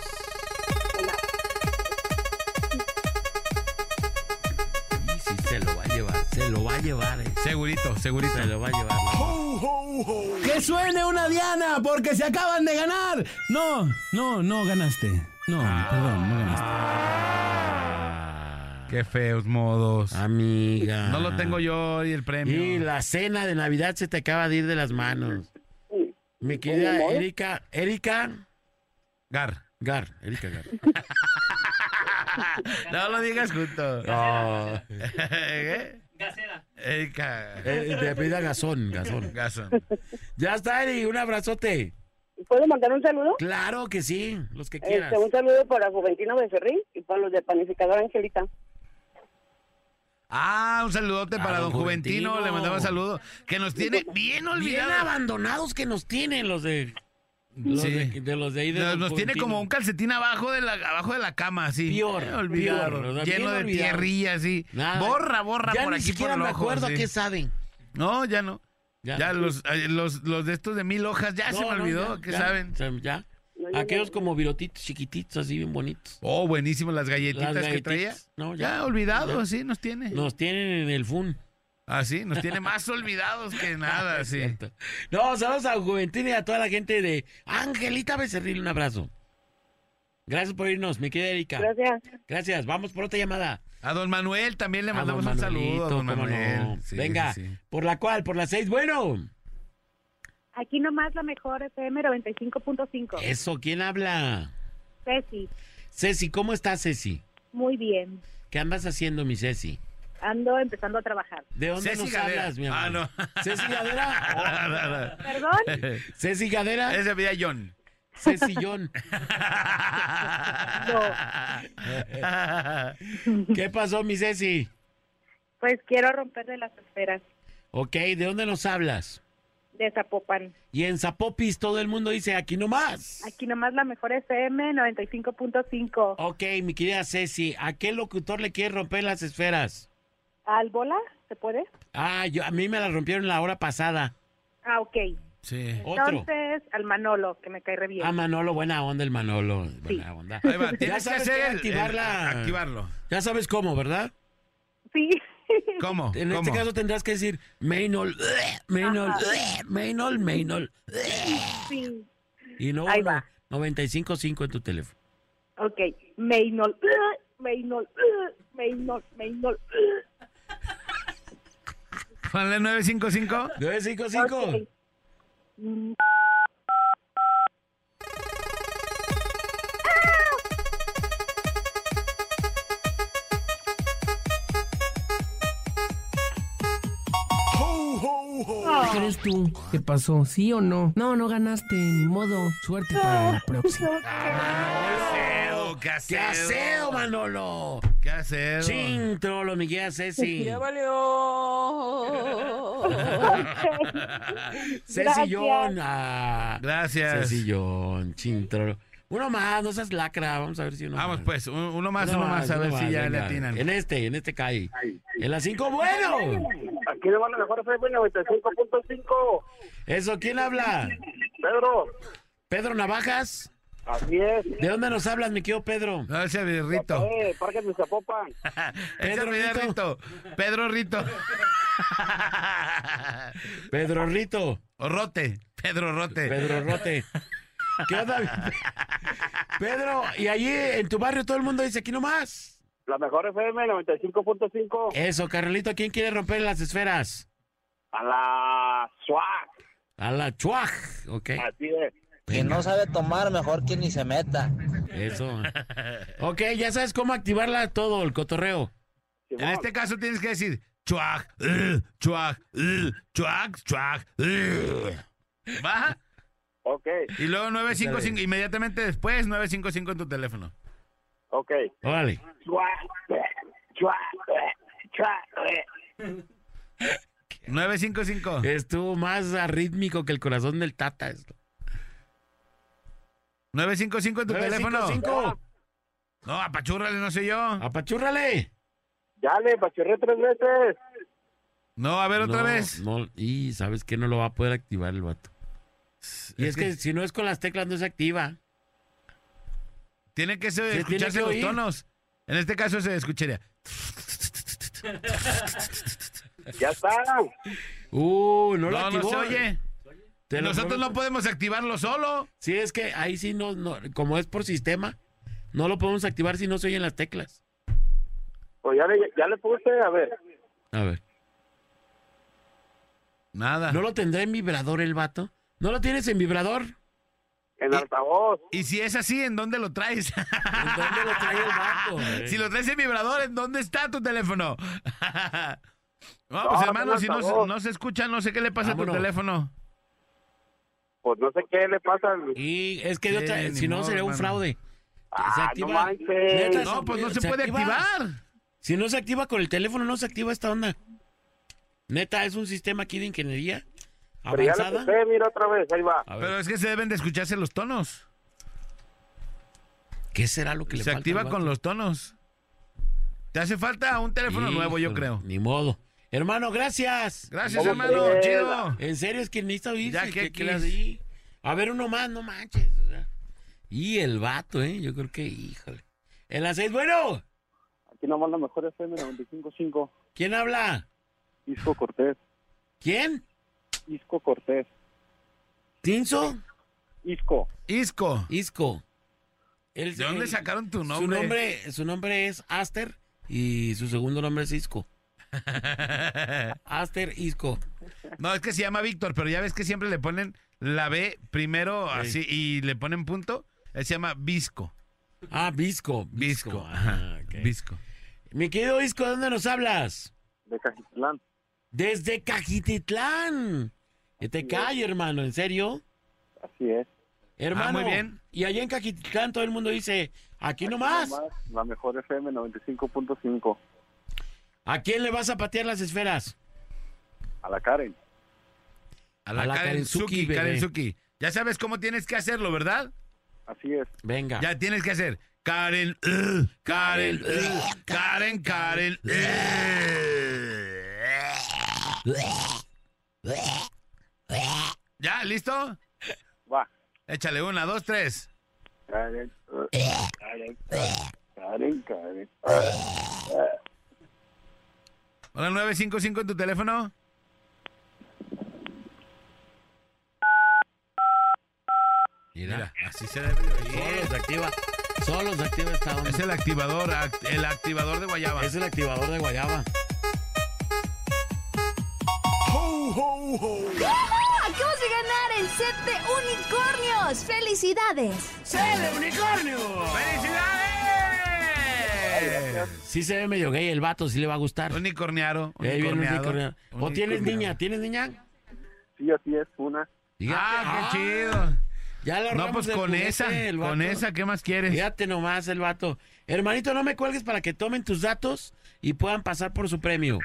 Speaker 3: Se lo va a llevar. eh.
Speaker 1: Segurito, segurito.
Speaker 3: Se lo va a llevar.
Speaker 13: ¡Que suene una Diana! ¡Porque se acaban de ganar! No, no, no ganaste. No, perdón, no ganaste.
Speaker 1: Qué feos modos.
Speaker 3: Amiga.
Speaker 1: No lo tengo yo y el premio.
Speaker 3: Y la cena de Navidad se te acaba de ir de las manos. Mi querida Erika, Erika.
Speaker 1: Gar.
Speaker 3: Gar, Erika Gar.
Speaker 1: No lo digas junto.
Speaker 3: No.
Speaker 1: ¿Qué? Erika.
Speaker 3: Eh, de apellida Gazón, Gazón.
Speaker 1: Gazón.
Speaker 3: Ya está, Eri, un abrazote.
Speaker 12: ¿Puedo mandar un saludo?
Speaker 3: Claro que sí, los que quieras.
Speaker 12: Este, un saludo para Juventino Becerril y para los de Panificador Angelita.
Speaker 1: Ah, un saludote para
Speaker 3: don
Speaker 1: don Juventino.
Speaker 3: Juventino.
Speaker 1: Le mandaba saludo. Que nos tiene bien
Speaker 3: Bien
Speaker 1: olvidados.
Speaker 3: abandonados que nos tienen los de... Los
Speaker 1: Sí.
Speaker 3: de, de los de ahí de
Speaker 1: Nos, nos tiene como un calcetín abajo de la, abajo de la cama, así.
Speaker 3: Pior,
Speaker 1: Eh, olvidado.
Speaker 3: pior, o sea,
Speaker 1: lleno de tierrilla, así.
Speaker 3: Nada.
Speaker 1: Borra, borra
Speaker 3: Ya
Speaker 1: por
Speaker 3: ni
Speaker 1: aquí
Speaker 3: siquiera
Speaker 1: por
Speaker 3: me
Speaker 1: ojo,
Speaker 3: acuerdo
Speaker 1: sí.
Speaker 3: qué saben.
Speaker 1: No, ya no.
Speaker 3: Ya.
Speaker 1: Ya, los, los, los de estos de mil hojas, ya
Speaker 3: No,
Speaker 1: se me
Speaker 3: no,
Speaker 1: olvidó,
Speaker 3: ya,
Speaker 1: ¿qué
Speaker 3: ya,
Speaker 1: saben?
Speaker 3: Ya. Aquellos como virotitos chiquititos, así bien bonitos.
Speaker 1: Oh, buenísimo, las galletitas
Speaker 3: Las
Speaker 1: que traía.
Speaker 3: No,
Speaker 1: ya. olvidado, así nos tiene.
Speaker 3: Nos tienen en el fun.
Speaker 1: Ah, sí, nos tiene más olvidados que nada, sí.
Speaker 3: cierto. No, saludos a Juventud y a toda la gente de Angelita Becerril, un abrazo. Gracias por irnos, mi querida Erika.
Speaker 12: Gracias.
Speaker 3: Gracias, vamos por otra llamada.
Speaker 1: A don Manuel también le
Speaker 3: A
Speaker 1: mandamos un saludo a don Manuel.
Speaker 3: no.
Speaker 1: Sí,
Speaker 3: Venga,
Speaker 1: sí, sí.
Speaker 3: por la cual, por las seis, bueno.
Speaker 14: Aquí nomás la mejor FM 95.5.
Speaker 3: Eso, ¿quién habla?
Speaker 14: Ceci,
Speaker 3: Ceci, ¿cómo estás, Ceci?
Speaker 14: muy bien.
Speaker 3: ¿Qué andas haciendo, mi Ceci?
Speaker 14: Ando empezando a trabajar.
Speaker 3: ¿De dónde
Speaker 1: Ceci
Speaker 3: nos
Speaker 1: Gadera.
Speaker 3: hablas, mi amor?
Speaker 1: Ah, no.
Speaker 3: ¿Ceci Gadera?
Speaker 14: ¿Perdón?
Speaker 3: ¿Ceci Gadera?
Speaker 1: Ese veía John.
Speaker 3: Ceci John. ¿Qué pasó, mi Ceci?
Speaker 14: Pues quiero romperle las esferas
Speaker 3: Ok, ¿de dónde nos hablas?
Speaker 14: de Zapopan.
Speaker 3: Y en Zapopis todo el mundo dice, aquí nomás.
Speaker 14: Aquí nomás la mejor FM 95.5.
Speaker 3: Ok, mi querida Ceci, ¿a qué locutor le quieres romper las esferas?
Speaker 14: ¿Al bola? ¿Se puede?
Speaker 3: Ah, yo, a mí me la rompieron la hora pasada.
Speaker 14: Ah, ok.
Speaker 1: Sí.
Speaker 3: Otro.
Speaker 14: Entonces, al Manolo, que me cae re bien.
Speaker 3: Ah, Manolo, buena onda el Manolo. Buena onda.
Speaker 1: Ahí va,
Speaker 3: Ya
Speaker 1: tienes que
Speaker 3: sabes que activarla.
Speaker 1: el- activarlo.
Speaker 3: Ya sabes cómo, ¿verdad?
Speaker 14: Sí.
Speaker 1: ¿Cómo?
Speaker 3: En
Speaker 1: ¿Cómo?
Speaker 3: este caso tendrás que decir Maynol, Maynol, Maynol, Maynol.
Speaker 14: Sí.
Speaker 3: Y no
Speaker 14: Ahí va.
Speaker 3: 95.5 en tu teléfono.
Speaker 14: Ok. Maynol. Maynol. Maynol. Maynol.
Speaker 1: Ponle 955.
Speaker 3: 955.
Speaker 14: Okay.
Speaker 13: ¿Qué tú? ¿Qué pasó? ¿Sí o no? No, no ganaste, ni modo. Suerte para la próxima.
Speaker 1: Ah, Manolo, ¡Qué
Speaker 3: ¡Qué Manolo!
Speaker 1: ¿Qué hacer?
Speaker 3: Ching, trolo, Miguel Ceci.
Speaker 12: Ya valió.
Speaker 3: Cecillón. Ah,
Speaker 1: Gracias.
Speaker 3: Cecillón, ching, trolo. Uno más, no seas lacra. Vamos a ver si uno
Speaker 1: Vamos
Speaker 3: más.
Speaker 1: pues, un- uno más, uno, más, a ver
Speaker 3: uno
Speaker 1: si
Speaker 3: más,
Speaker 1: ya le atinan.
Speaker 3: En este, en este cae. En las cinco, bueno.
Speaker 15: Aquí le van a mejor FM 95.5.
Speaker 3: Eso, ¿quién habla?
Speaker 15: Pedro.
Speaker 3: Pedro Navajas.
Speaker 15: Así es.
Speaker 3: ¿De dónde nos hablas, mi querido Pedro?
Speaker 1: No, ese Rito.
Speaker 15: Eh, Parque de Zapopan.
Speaker 1: Ese
Speaker 3: Pedro
Speaker 1: es
Speaker 3: Rito.
Speaker 1: Rito. Pedro Rito.
Speaker 3: Pedro Rito.
Speaker 1: O Rote. Pedro Rote.
Speaker 3: Pedro Rote. ¿Qué onda? Pedro, y allí en tu barrio todo el mundo dice aquí nomás.
Speaker 15: La mejor FM 95.5.
Speaker 3: Eso, Carnalito, ¿quién quiere romper las esferas?
Speaker 15: A la SWAT.
Speaker 3: A la chuaj, ok.
Speaker 15: Así es.
Speaker 16: Quien no sabe tomar, mejor que ni se meta.
Speaker 3: Eso. Ok, ya sabes cómo activarla todo, el cotorreo.
Speaker 1: En este caso tienes que decir chuac, uh, chuac, uh, chuac, chuac. uh. ¿Va?
Speaker 15: Ok.
Speaker 1: Y luego 955, inmediatamente después 955 en tu teléfono.
Speaker 15: Ok.
Speaker 3: Órale.
Speaker 15: SWAT.
Speaker 1: 955.
Speaker 3: Estuvo más arrítmico que el corazón del Tata. esto.
Speaker 1: 955 en tu teléfono.
Speaker 3: 955.
Speaker 1: No, apachúrrale, no sé yo.
Speaker 3: Apachúrrale.
Speaker 15: Ya le pachurré tres veces.
Speaker 1: No, a ver otra
Speaker 3: No,
Speaker 1: vez.
Speaker 3: No, y sabes que no lo va a poder activar el vato. Y es, que, si no es con las teclas no se activa.
Speaker 1: Tiene que ser-
Speaker 3: Se
Speaker 1: escucharse
Speaker 3: tiene que
Speaker 1: los
Speaker 3: oír.
Speaker 1: tonos. En este caso se escucharía.
Speaker 15: Ya está.
Speaker 3: Uh, no, lo
Speaker 1: no
Speaker 3: activó.
Speaker 1: se oye. Nosotros no podemos activarlo solo.
Speaker 3: Sí, es que ahí sí no, no, como es por sistema, no lo podemos activar si no se oyen las teclas.
Speaker 15: Pues ya le, ya le puse, a ver.
Speaker 3: A ver.
Speaker 1: Nada.
Speaker 3: ¿No lo tendrá en vibrador el vato? ¿No lo tienes en vibrador?
Speaker 15: En altavoz.
Speaker 1: Y si es así, ¿en dónde lo traes?
Speaker 3: ¿En dónde lo trae el vato? eh?
Speaker 1: Si lo traes en vibrador, ¿en dónde está tu teléfono? no,
Speaker 15: No,
Speaker 1: pues
Speaker 15: no
Speaker 1: hermano, si no, no se escucha, no sé qué le pasa a tu
Speaker 3: Vámonos.
Speaker 1: teléfono.
Speaker 15: Pues no sé qué le pasa. al-
Speaker 3: Y es que de
Speaker 1: Sí,
Speaker 3: si no
Speaker 1: modo,
Speaker 3: sería un fraude.
Speaker 15: Ah,
Speaker 3: se
Speaker 15: no
Speaker 3: activa.
Speaker 15: manches.
Speaker 3: Neta,
Speaker 1: No, pues no se, puede activar.
Speaker 3: Si no se activa con el teléfono, no se activa esta onda. Neta, es un sistema aquí de ingeniería
Speaker 15: Pero ya le
Speaker 3: avanzada.
Speaker 15: puse, mira otra vez, ahí va.
Speaker 3: A ver,
Speaker 1: Pero es que se deben de escucharse los tonos.
Speaker 3: ¿Qué será lo que le
Speaker 1: Se
Speaker 3: falta
Speaker 1: activa
Speaker 3: al
Speaker 1: con los tonos. Te hace falta un teléfono nuevo, yo creo.
Speaker 3: Ni modo. Hermano, gracias.
Speaker 1: Gracias,
Speaker 15: ¿Cómo
Speaker 1: hermano. Chido.
Speaker 3: En serio, es que necesita oírse.
Speaker 1: Ya.
Speaker 3: A ver, uno más, no manches. o sea. Y el vato, ¿eh? Yo creo que, híjole. En las seis, bueno.
Speaker 15: Aquí nomás la mejor FM 95.5.
Speaker 3: ¿Quién habla?
Speaker 15: Isco Cortés.
Speaker 3: ¿Quién?
Speaker 15: Isco Cortés.
Speaker 3: ¿Tinso?
Speaker 15: Isco.
Speaker 1: Isco.
Speaker 3: Isco. El-
Speaker 1: ¿De dónde
Speaker 3: el-
Speaker 1: sacaron tu
Speaker 3: Su
Speaker 1: nombre?
Speaker 3: nombre, su nombre es Aster y su segundo nombre es Isco. Aster Isco.
Speaker 1: No, es que se llama Víctor, pero ya ves que siempre le ponen la B primero así y le ponen punto. Él se llama Visco.
Speaker 3: Ah, Visco.
Speaker 1: Visco.
Speaker 3: Ah.
Speaker 1: Visco.
Speaker 3: Mi querido Isco, ¿de dónde nos hablas?
Speaker 15: De Cajitlán.
Speaker 3: Desde Cajititlán. Que te cae, hermano, ¿en serio?
Speaker 15: Así es.
Speaker 3: Hermano.
Speaker 1: Ah, muy bien.
Speaker 3: Y allá en Cajititlán todo el mundo dice, aquí nomás.
Speaker 15: Nomás La mejor FM 95.5.
Speaker 3: ¿A quién le vas a patear las esferas?
Speaker 15: A la Karen.
Speaker 1: A la,
Speaker 3: A la
Speaker 1: Karen Suki,
Speaker 3: bebé.
Speaker 1: Karen Suki. Ya sabes cómo tienes que hacerlo, ¿verdad?
Speaker 15: Así es.
Speaker 3: Venga.
Speaker 1: Ya tienes que hacer. Karen, uh, Karen, uh, Karen, Karen. uh. ¿Ya? ¿Listo?
Speaker 15: Va.
Speaker 1: Échale una, dos, tres.
Speaker 15: Karen. uh, Karen. Karen, Karen.
Speaker 1: Hola, 955 en tu teléfono. Mira, así se debe de.
Speaker 3: Solo se activa. Solo se activa esta onda.
Speaker 1: Es el activador, act- el activador de guayaba.
Speaker 3: Es el activador de guayaba.
Speaker 17: Acabas de ganar el set de unicornios. ¡Felicidades!
Speaker 3: ¡Sede unicornio!
Speaker 1: ¡Felicidades!
Speaker 3: Sí se ve medio gay el vato, sí le va a gustar.
Speaker 1: Unicorniaro.
Speaker 3: Eh, bien
Speaker 1: unicorneado,
Speaker 3: unicornio. ¿O tienes niña? ¿Tienes niña?
Speaker 15: Sí, así es, una.
Speaker 1: Ah, qué chido.
Speaker 3: Ya la
Speaker 1: No, pues con esa, con esa, ¿qué más quieres?
Speaker 3: Fíjate nomás el vato. Hermanito, no me cuelgues para que tomen tus datos y puedan pasar por su premio.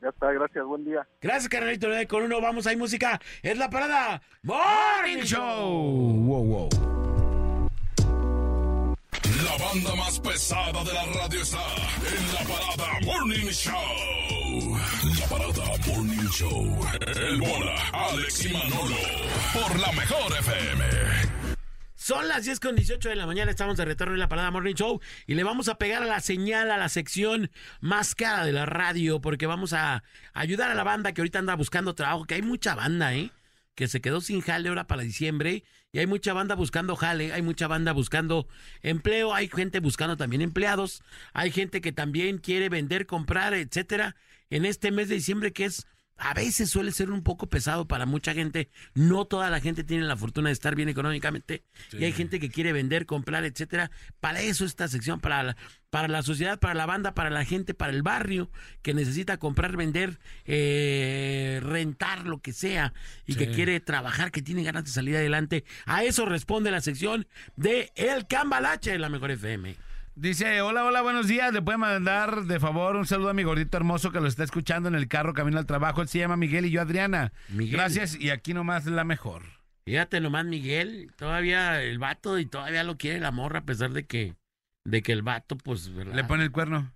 Speaker 15: Ya está, gracias, buen día.
Speaker 3: Gracias, carnalito. 9 con uno, vamos, hay música. Es la parada. Morning
Speaker 1: Show. Wow, wow.
Speaker 8: La banda más pesada de la radio está en la parada Morning Show. La parada Morning Show. El bola, Alex y Manolo. Por la mejor FM.
Speaker 3: Son las 10 con 18 de la mañana, estamos de retorno en la Parada Morning Show y le vamos a pegar a la señal, a la sección más cara de la radio, porque vamos a ayudar a la banda que ahorita anda buscando trabajo, que hay mucha banda, ¿eh? Que se quedó sin jale ahora para diciembre y hay mucha banda buscando jale, hay mucha banda buscando empleo, hay gente buscando también empleados, hay gente que también quiere vender, comprar, etcétera, en este mes de diciembre que es a veces suele ser un poco pesado para mucha gente. No toda la gente tiene la fortuna de estar bien económicamente. Y hay gente que quiere vender, comprar, etcétera. Para eso esta sección, para la, para la sociedad, para la banda, para la gente, para el barrio que necesita comprar, vender, eh, rentar, lo que sea, y que quiere trabajar, que tiene ganas de salir adelante. A eso responde la sección de El Cambalache de la Mejor FM.
Speaker 1: Dice, hola, hola, buenos días. Le puede mandar de favor un saludo a mi gordito hermoso que lo está escuchando en el carro camino al trabajo. Él se llama Miguel y yo Adriana.
Speaker 3: Miguel.
Speaker 1: Gracias y aquí nomás la mejor.
Speaker 3: Fíjate nomás, Miguel, todavía el vato y todavía lo quiere la morra a pesar de que, de que el vato, pues, ¿verdad?
Speaker 1: Le pone el cuerno.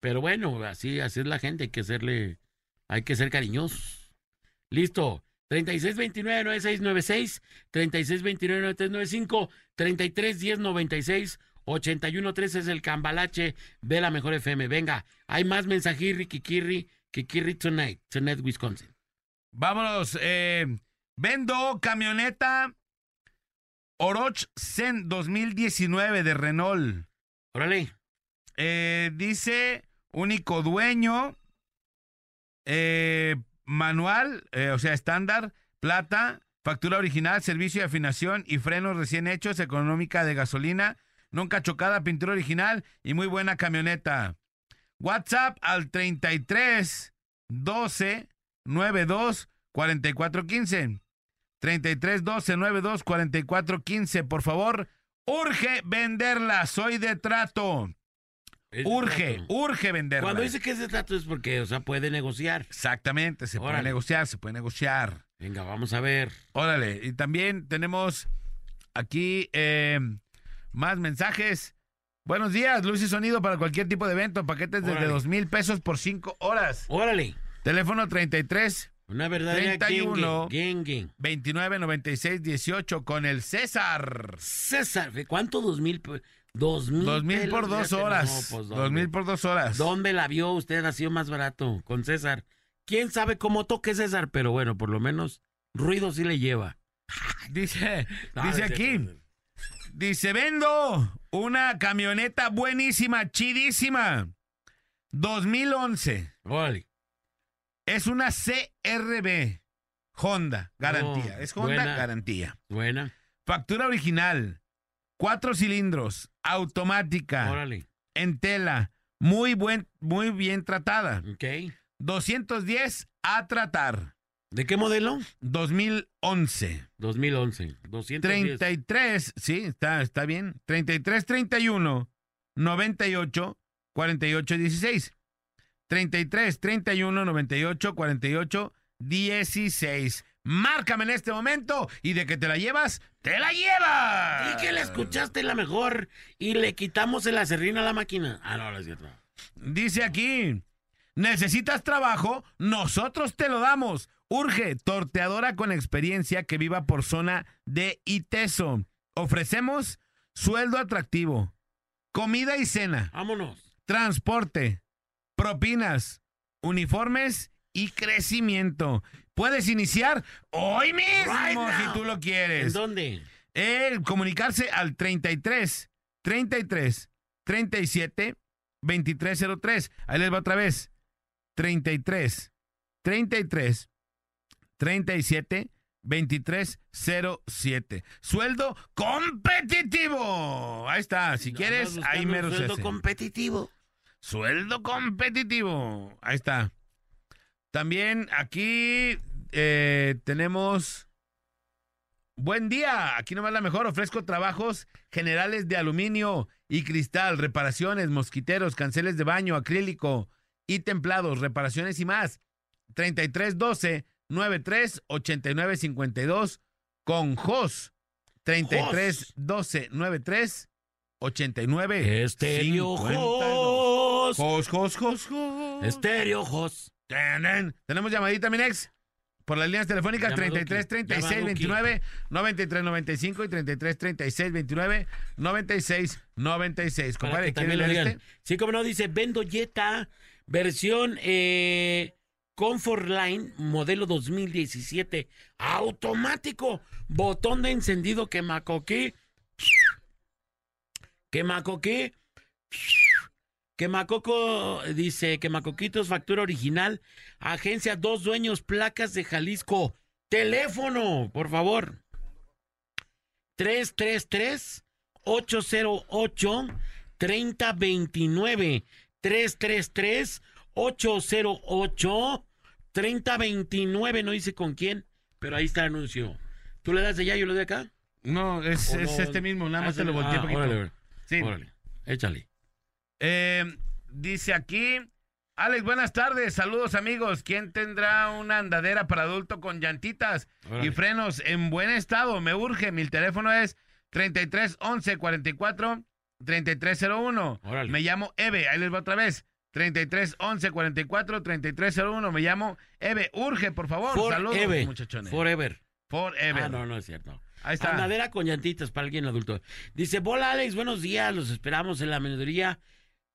Speaker 3: Pero bueno, así, así es la gente, hay que serle, hay que ser cariñosos. Listo. 3629-9696, 3629-9395, 3310-96, 813 es el cambalache de la mejor FM. Venga, hay más mensajirri, kikirri, kikirri tonight, tonight, Wisconsin.
Speaker 1: Vámonos. eh, vendo camioneta Oroch Zen 2019 de Renault.
Speaker 3: Órale.
Speaker 1: Eh, dice único dueño, eh, manual, o sea, estándar, plata, factura original, servicio de afinación y frenos recién hechos, económica de gasolina, nunca chocada, pintura original y muy buena camioneta. WhatsApp al 33 12 92 44 15. 33 12 92 44 15. Por favor, urge venderla. Soy de trato.
Speaker 3: Es
Speaker 1: Urge,
Speaker 3: trato.
Speaker 1: urge venderla.
Speaker 3: Cuando dice que es de trato es porque, o sea, puede negociar.
Speaker 1: Exactamente, se puede
Speaker 3: Órale.
Speaker 1: negociar, se puede negociar.
Speaker 3: Venga, vamos a ver.
Speaker 1: Órale, y también tenemos aquí eh, más mensajes. Buenos días, luz y sonido para cualquier tipo de evento, paquetes desde dos mil pesos por cinco horas.
Speaker 3: Órale.
Speaker 1: Teléfono 33
Speaker 3: Una verdadera
Speaker 1: 31
Speaker 3: gang, gang, gang.
Speaker 1: 29 96 18 con el César.
Speaker 3: César, ¿cuánto? Dos mil. Dos mil.
Speaker 1: Dos mil por dos horas.
Speaker 3: no, pues,
Speaker 1: dos mil por dos horas.
Speaker 3: ¿Dónde la vio usted? Ha sido más barato con César. ¿Quién sabe cómo toque César? Pero bueno, por lo menos ruido sí le lleva.
Speaker 1: Dice,
Speaker 3: No,
Speaker 1: dice aquí. Dice, vendo una camioneta buenísima, chidísima. 2011.
Speaker 3: Órale.
Speaker 1: Es una CRB. Honda, garantía.
Speaker 3: Oh,
Speaker 1: es Honda,
Speaker 3: buena.
Speaker 1: garantía.
Speaker 3: Buena.
Speaker 1: Factura original. Cuatro cilindros. Automática.
Speaker 3: Órale.
Speaker 1: En tela. Muy, buen, muy bien tratada.
Speaker 3: Ok.
Speaker 1: 210 a tratar.
Speaker 3: ¿De qué modelo?
Speaker 1: 2011.
Speaker 3: 2011. 210.
Speaker 1: 33, sí, está, está bien. 33, 31, 98, 48, 16. 33, 31, 98, 48, 16. Márcame en este momento y de que te la llevas, te la llevas.
Speaker 3: Y que le escuchaste la mejor y le quitamos el acerrín a la máquina. Ah, no, no es cierto.
Speaker 1: Dice aquí, necesitas trabajo, nosotros te lo damos. Urge, torteadora con experiencia que viva por zona de ITESO. Ofrecemos sueldo atractivo, comida y cena,
Speaker 3: Vámonos.
Speaker 1: transporte, propinas, uniformes y crecimiento. Puedes iniciar hoy mismo
Speaker 3: Right
Speaker 1: si tú lo
Speaker 3: ¿En
Speaker 1: quieres.
Speaker 3: dónde?
Speaker 1: El comunicarse al 33 33 37 2303. Ahí les va otra vez. 33 33 37 2307. Sueldo competitivo. Ahí está. Si quieres, ahí mero se
Speaker 3: sueldo
Speaker 1: hace.
Speaker 3: competitivo.
Speaker 1: Sueldo competitivo. Ahí está. También aquí eh, tenemos... Buen día, aquí nomás la mejor. Ofrezco trabajos generales de aluminio y cristal, reparaciones, mosquiteros, canceles de baño, acrílico y templados, reparaciones y más. 3312 93 89 52 con JOS. 33 12 93 89
Speaker 3: Estéreo
Speaker 1: 52. Jos, Jos, Jos, Jos.
Speaker 3: Estéreo Jos.
Speaker 1: Tenen. Tenemos llamadita, mi nex. Por las líneas telefónicas
Speaker 3: Llamaduki.
Speaker 1: 33 36
Speaker 3: Llamaduki.
Speaker 1: 29 93 95 y 33 36 29 96 96.
Speaker 3: Para
Speaker 1: Compadre, ¿quiere leer este?
Speaker 3: Sí, como no, dice Vendo Jetta, versión eh, Comfort Line, modelo 2017, automático, botón de encendido que macoqué, que macoqué, que dice que Macoquitos factura original, agencia dos dueños, placas de Jalisco, teléfono, por favor. 333 808 3029 333 808 3029 no dice con quién, pero ahí está el anuncio. ¿Tú le das de allá y yo le doy acá?
Speaker 1: No, es,
Speaker 3: ¿O
Speaker 1: es
Speaker 3: no?
Speaker 1: este mismo, nada más
Speaker 3: Ah,
Speaker 1: te lo volteé
Speaker 3: Ah,
Speaker 1: poquito.
Speaker 3: órale,
Speaker 1: Sí.
Speaker 3: órale. Échale.
Speaker 1: Eh, dice aquí, Alex, buenas tardes, saludos amigos. ¿Quién tendrá una andadera para adulto con llantitas y frenos en buen estado? Me urge, mi teléfono es 33 11 44 3301.
Speaker 3: Órale.
Speaker 1: Me llamo Eve, ahí les va otra vez. 33 11 44 3301. Me llamo Eve. Urge, por favor. Saludos, muchachones.
Speaker 3: Forever.
Speaker 1: Forever.
Speaker 3: Ah, no, no es cierto.
Speaker 1: Ahí está.
Speaker 3: Andadera con llantitas para alguien adulto. Dice, hola Alex, buenos días, los esperamos en la menudería.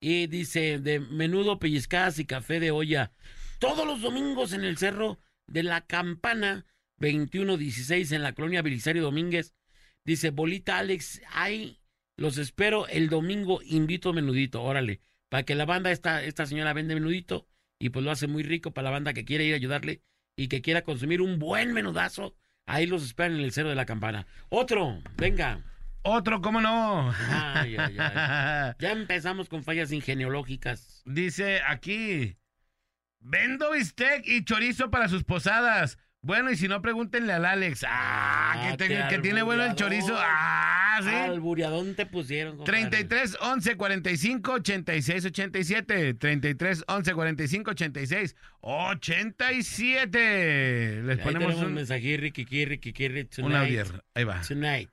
Speaker 3: Y dice, de menudo, pellizcadas y café de olla. Todos los domingos en el Cerro de la Campana, 2116 en la colonia Belisario Domínguez. Dice, bolita Alex, ay, los espero el domingo, invito menudito, órale. Para que la banda, esta, esta señora vende menudito y pues lo hace muy rico para la banda que quiere ir a ayudarle y que quiera consumir un buen menudazo. Ahí los esperan en el Cerro de la Campana. Otro, venga.
Speaker 1: Otro, ¿cómo no?
Speaker 3: Ay, ay, ay. Ya empezamos con fallas ingeniológicas.
Speaker 1: Dice aquí, vendo bistec y chorizo para sus posadas. Bueno, y si no, pregúntenle al Alex. Ah, que, te- que tiene bueno el chorizo. Ah, sí.
Speaker 3: Albureadón te pusieron. compadre.
Speaker 1: 33 11 45 86 87. 33 11 45 86 87. Les
Speaker 3: Ahí
Speaker 1: ponemos
Speaker 3: un kikirri, kikirri,
Speaker 1: un
Speaker 3: tonight.
Speaker 1: audio. Ahí va.
Speaker 3: Tonight.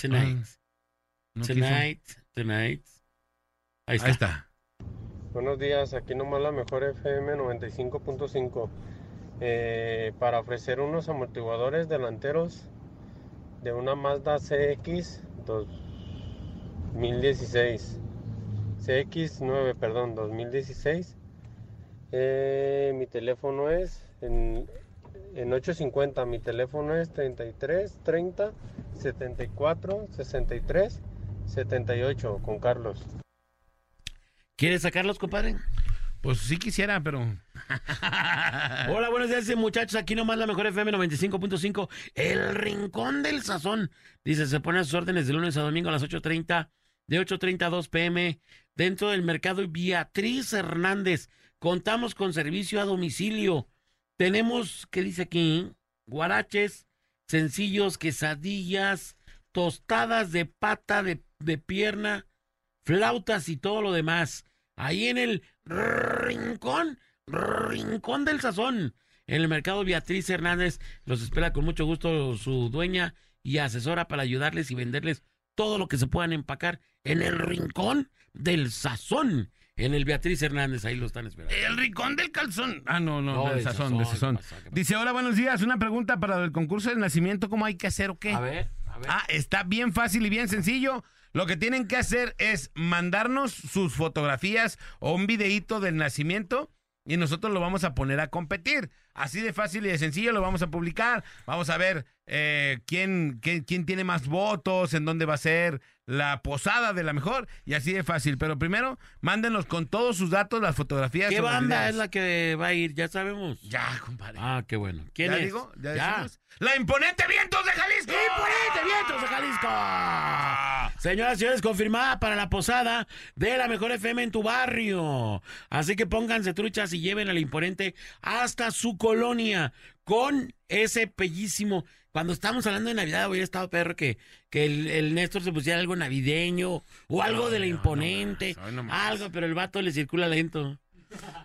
Speaker 3: Tonight.
Speaker 1: No quiso.
Speaker 3: tonight. Tonight. Ahí está.
Speaker 1: Ahí está.
Speaker 18: Buenos días, aquí nomás la mejor FM 95.5 eh, para ofrecer unos amortiguadores delanteros de una Mazda CX 2016 CX9, perdón, 2016 Eh, mi teléfono es en, en 850 mi teléfono es 33 30 74 63 78 con Carlos.
Speaker 3: ¿Quieres sacarlos, compadre?
Speaker 1: Pues sí quisiera, pero.
Speaker 3: Hola, buenos días, muchachos. Aquí nomás la mejor FM 95.5. El Rincón del Sazón. Dice, se pone a sus órdenes de lunes a domingo a las 8.30, de 8.30 a 2 pm, dentro del mercado Beatriz Hernández. Contamos con servicio a domicilio. Tenemos, ¿qué dice aquí? Guaraches, sencillos, quesadillas, tostadas de pata, de, de pierna, flautas y todo lo demás. Ahí en el rincón, rincón del sazón. En el mercado Beatriz Hernández los espera con mucho gusto su dueña y asesora para ayudarles y venderles todo lo que se puedan empacar en el rincón del sazón. En el Beatriz Hernández, ahí lo están esperando.
Speaker 1: El rincón del calzón. Ah, no, no,
Speaker 3: No,
Speaker 1: del
Speaker 3: del
Speaker 1: sazón, del
Speaker 3: sazón,
Speaker 1: sazón. Dice, hola, buenos días. Una pregunta para el concurso del nacimiento, ¿cómo hay que hacer o qué?
Speaker 3: A ver, a ver.
Speaker 1: Ah, está bien fácil y bien sencillo. Lo que tienen que hacer es mandarnos sus fotografías o un videíto del nacimiento y nosotros lo vamos a poner a competir. Así de fácil y de sencillo lo vamos a publicar. Vamos a ver eh, quién, quién, quién tiene más votos, en dónde va a ser la posada de la mejor y así de fácil. Pero primero, mándenos con todos sus datos las fotografías.
Speaker 3: ¿Qué banda es la que va a ir? Ya sabemos.
Speaker 1: Ya, compadre.
Speaker 3: Ah, qué bueno. ¿Quién
Speaker 1: ¿Ya
Speaker 3: es?
Speaker 1: digo? ¿Ya
Speaker 3: Ya.
Speaker 1: ¡La Imponente Vientos de Jalisco!
Speaker 3: ¡Imponente Vientos de Jalisco! Señoras y señores, confirmada para la posada de la mejor FM en tu barrio. Así que pónganse truchas y lleven al imponente hasta su colonia con ese bellísimo. Cuando estamos hablando de Navidad, hubiera estado perro que, que el, el Néstor se pusiera algo navideño o algo de la imponente, algo, pero el vato le circula lento.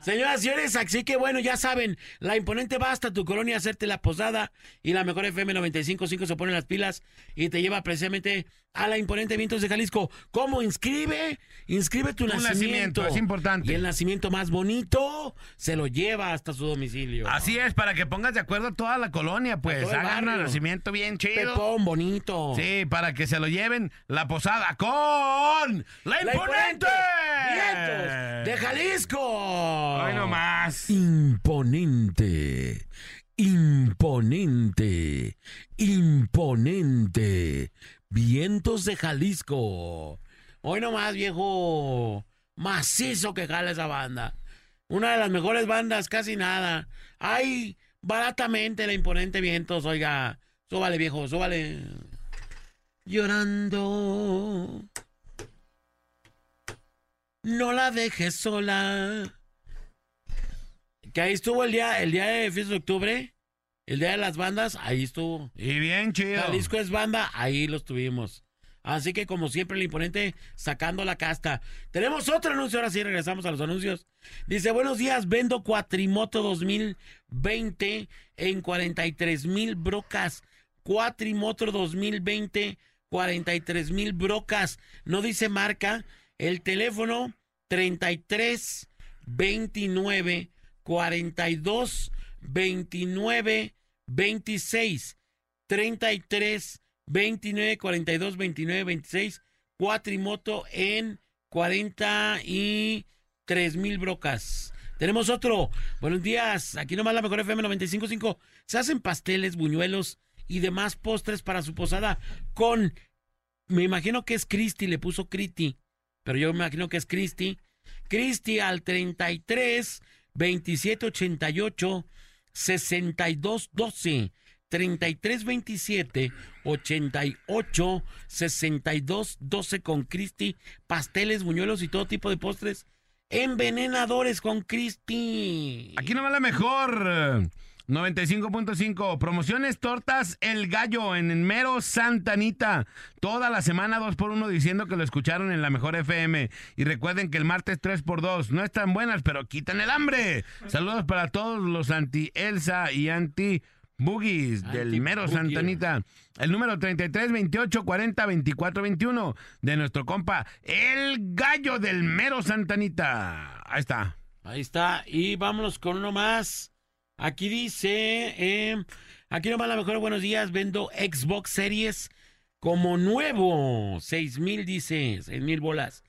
Speaker 3: Señoras y señores, así que bueno, ya saben, la imponente va hasta tu colonia a hacerte la posada y la mejor FM 95.5 se pone las pilas y te lleva precisamente a la imponente Vientos de Jalisco. ¿Cómo inscribe? Inscribe tu,
Speaker 1: Tu nacimiento, es importante.
Speaker 3: Y el nacimiento más bonito se lo lleva hasta su domicilio.
Speaker 1: Así es, para que pongas de acuerdo a toda la colonia, pues. Hagan un nacimiento bien chido.
Speaker 3: Pepón bonito.
Speaker 1: Sí, para que se lo lleven la posada con la
Speaker 3: La
Speaker 1: imponente.
Speaker 3: Vientos de Jalisco.
Speaker 1: Ay, no más.
Speaker 3: Imponente. Imponente. Imponente. Vientos de Jalisco. Hoy nomás, viejo. Macizo que jala esa banda. Una de las mejores bandas, casi nada. Ay, baratamente la imponente Vientos, oiga. Súbale, viejo, súbale. Llorando. No la dejes sola. Que ahí estuvo el día, el día de fiesta de octubre, el día de las bandas, ahí estuvo.
Speaker 1: Y bien chido.
Speaker 3: Jalisco es banda, ahí los tuvimos. Así que como siempre el imponente sacando la casta. Tenemos otro anuncio, ahora sí regresamos a los anuncios. Dice, buenos días, vendo Cuatrimoto 2020 en 43 mil brocas. Cuatrimoto 2020, 43 mil brocas. No dice marca. El teléfono 33 29 42 29 26 33 29 42 29 26 cuatrimoto en 43 mil brocas. Tenemos otro. Buenos días. Aquí nomás la mejor FM 955. Se hacen pasteles, buñuelos y demás postres para su posada con me imagino que es Cristi, le puso Criti, pero yo me imagino que es Cristi. Cristi al 33 27 88 62 12 33 27 88 62 12 con Cristi, pasteles, buñuelos y todo tipo de postres envenenadores con Cristi.
Speaker 1: Aquí nomás la mejor. Eh, 95.5. Promociones tortas El Gallo en el mero Santa Anita. Toda la semana 2 por 1 diciendo que lo escucharon en la mejor FM. Y recuerden que el martes 3 por 2 no están buenas, pero quitan el hambre. Saludos para todos los anti Elsa y anti Boogies del mero
Speaker 3: Anti-boogie.
Speaker 1: Santa Anita. El número 33 28 40 24 21 de nuestro compa El Gallo del mero Santa Anita. Ahí está.
Speaker 3: Ahí está. Y vámonos con uno más. Aquí dice, eh, aquí nomás la mejor buenos días, vendo Xbox Series como nuevo. Seis mil dice, seis mil bolas.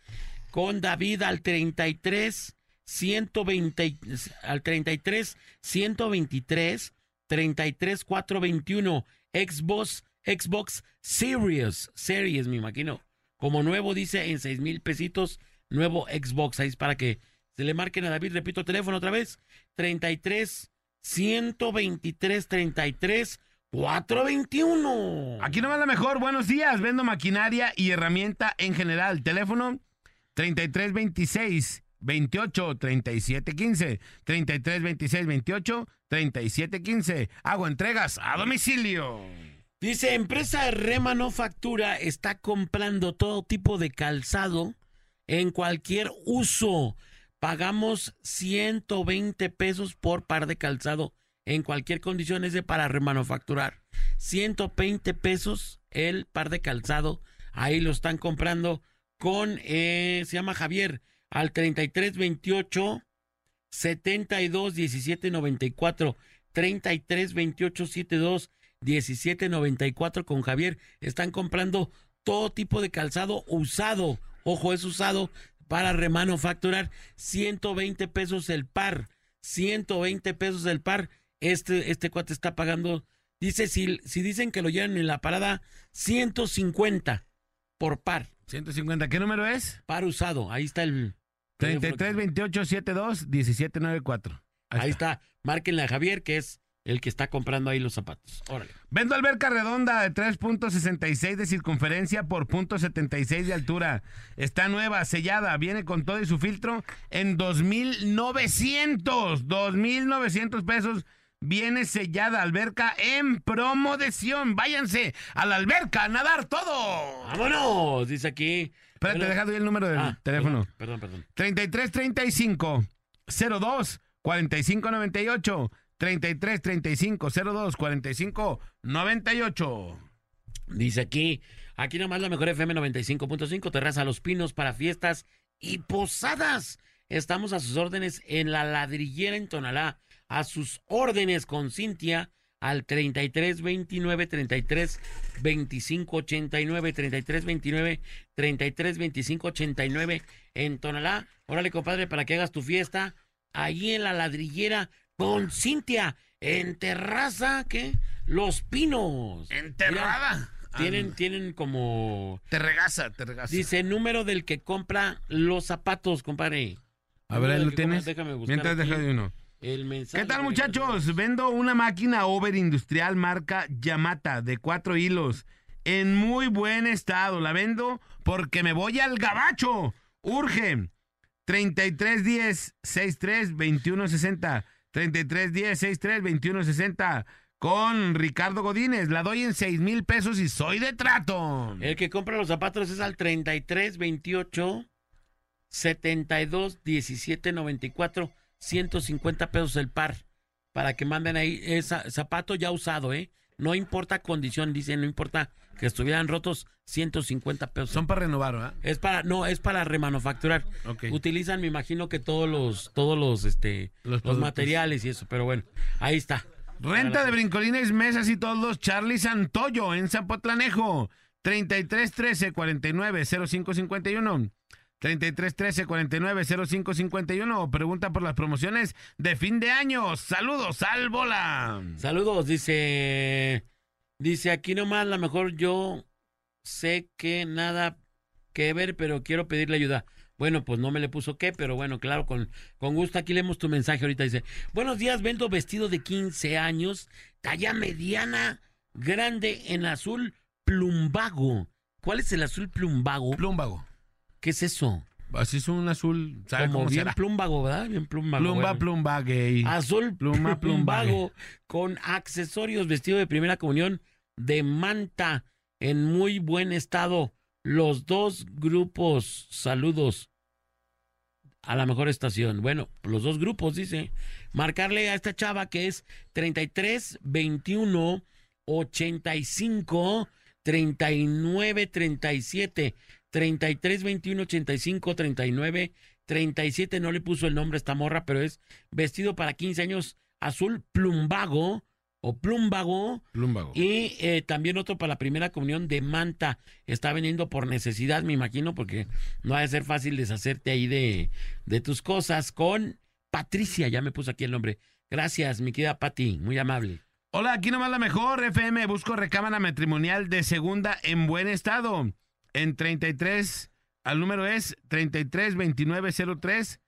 Speaker 3: Con David al 33, 120, al 33, 123, 33, 421. Xbox, Xbox Series, Series me imagino. Como nuevo dice en seis mil pesitos, nuevo Xbox. Ahí es para que se le marquen a David, repito, teléfono otra vez, 33 123 33 421.
Speaker 1: Aquí nomás la mejor. Buenos días. Vendo maquinaria y herramienta en general. Teléfono 3326 28 37 15. 3326 28 37 15. Hago entregas a domicilio.
Speaker 3: Dice, empresa Remanufactura está comprando todo tipo de calzado en cualquier uso. Pagamos 120 pesos por par de calzado en cualquier condición es de para remanufacturar. 120 pesos el par de calzado. Ahí lo están comprando con, eh, se llama Javier, al 3328 72 17 94 33 28 72 17 94 con Javier. Están comprando todo tipo de calzado usado. Ojo, es usado para remanufacturar 120 pesos el par. 120 pesos el par. Este, este cuate está pagando. Dice, si, si dicen que lo llevan en la parada, 150 por par.
Speaker 1: 150. ¿Qué número es?
Speaker 3: Par usado. Ahí está el.
Speaker 1: 33 28 72 17 94.
Speaker 3: Ahí, está. Márquenle a Javier, que es el que está comprando ahí los zapatos. Órale.
Speaker 1: Vendo alberca redonda de 3.66 de circunferencia por .76 de altura. Está nueva, sellada, viene con todo y su filtro en 2.900. 2.900 pesos. Viene sellada alberca en promoción. Váyanse a la alberca a nadar todo.
Speaker 3: ¡Vámonos! Dice aquí.
Speaker 1: Espérate,
Speaker 3: Bueno,
Speaker 1: deja doy el número del
Speaker 3: ah,
Speaker 1: teléfono.
Speaker 3: Perdón, perdón.
Speaker 1: 3335 02 45 98 33 35 02 45 98
Speaker 3: Dice aquí, aquí nomás la mejor FM 95.5, Terraza Los Pinos para fiestas y posadas. Estamos a sus órdenes en la ladrillera en Tonalá. A sus órdenes con Cintia al 33 29 33 25 89 33 29 33 25 89 en Tonalá. Órale, compadre, para que hagas tu fiesta ahí en la ladrillera con Cintia en Terraza, ¿qué? Los Pinos.
Speaker 1: Enterrada.
Speaker 3: Mira, tienen, tienen como.
Speaker 1: Te regaza, te regaza.
Speaker 3: Dice número del que compra los zapatos, compadre.
Speaker 1: A ver, ahí lo tienes.
Speaker 3: compra- Déjame buscar.
Speaker 1: Mientras deja de uno.
Speaker 3: El mensaje.
Speaker 1: ¿Qué tal, muchachos? Vendo una máquina over industrial marca Yamata de cuatro hilos en muy buen estado. La vendo porque me voy al gabacho. Urge. 3310 63 2160 3310 63 2160 con Ricardo Godínez. La doy en 6 mil pesos y soy de trato.
Speaker 3: El que compra los zapatos es al 33 28 72 17 94 150 pesos el par para que manden ahí esa zapato ya usado, ¿eh? No importa condición, dice, no importa que estuvieran rotos 150 pesos.
Speaker 1: Son para renovar, ¿verdad?
Speaker 3: Es para no, es para remanufacturar. Utilizan, me imagino que todos los todos los este
Speaker 1: Los
Speaker 3: los, materiales y eso, pero bueno, ahí está.
Speaker 1: Renta de brincolines, mesas y todos Charlie Santoyo en Zapotlanejo. 3313 49 0551. 3313 49 0551. Pregunta por las promociones de fin de año. Saludos al bola.
Speaker 3: Saludos, dice. Dice aquí nomás, la mejor yo sé que nada que ver, pero quiero pedirle ayuda. Bueno, pues no me le puso qué, pero bueno, claro, con, con gusto. Aquí leemos tu mensaje ahorita. Dice: Buenos días, vendo vestido de 15 años, talla mediana, grande en azul plumbago. ¿Cuál es el azul plumbago?
Speaker 1: Plumbago.
Speaker 3: ¿Qué es eso?
Speaker 1: Así es un azul. ¿Sabe
Speaker 3: Como
Speaker 1: cómo
Speaker 3: bien
Speaker 1: será?
Speaker 3: plumbago, ¿verdad? Bien plumbago.
Speaker 1: Plumba,
Speaker 3: bueno.
Speaker 1: plumba, gay.
Speaker 3: Azul
Speaker 1: Pluma, plumbago.
Speaker 3: plumbago con accesorios, vestido de primera comunión de manta en muy buen estado. Los dos grupos, saludos a la mejor estación. Bueno, los dos grupos, dice. Marcarle a esta chava que es 33 21 85 39 37. 33 21 85 39 37. No le puso el nombre a esta morra, pero es vestido para 15 años azul plumbago o plumbago.
Speaker 1: Plumbago.
Speaker 3: Y eh, también otro para la primera comunión de manta. Está vendiendo por necesidad, me imagino, porque no ha de ser fácil deshacerte ahí de, de tus cosas. Con Patricia, ya me puso aquí el nombre. Gracias, mi querida Pati, muy amable.
Speaker 1: Hola, aquí nomás la mejor FM. Busco recámara matrimonial de segunda en buen estado. En 33, al número es 33 29 03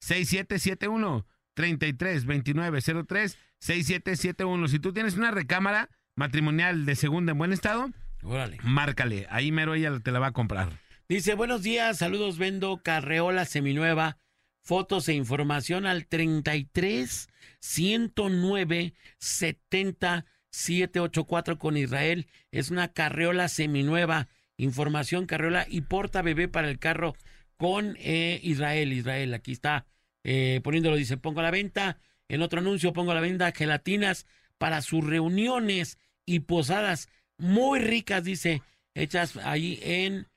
Speaker 1: 6771. 33 29 03 6771. Si tú tienes una recámara matrimonial de segunda en buen estado,
Speaker 3: Órale.
Speaker 1: márcale. Ahí mero ella te la va a comprar.
Speaker 3: Dice, buenos días, saludos, vendo carreola seminueva, fotos e información al 33 109 70 784 con Israel. Es una carreola seminueva, información carreola y porta bebé para el carro con eh, Israel. Israel, aquí está eh, poniéndolo, dice, pongo a la venta. En otro anuncio pongo a la venta gelatinas para sus reuniones y posadas muy ricas, dice, hechas ahí en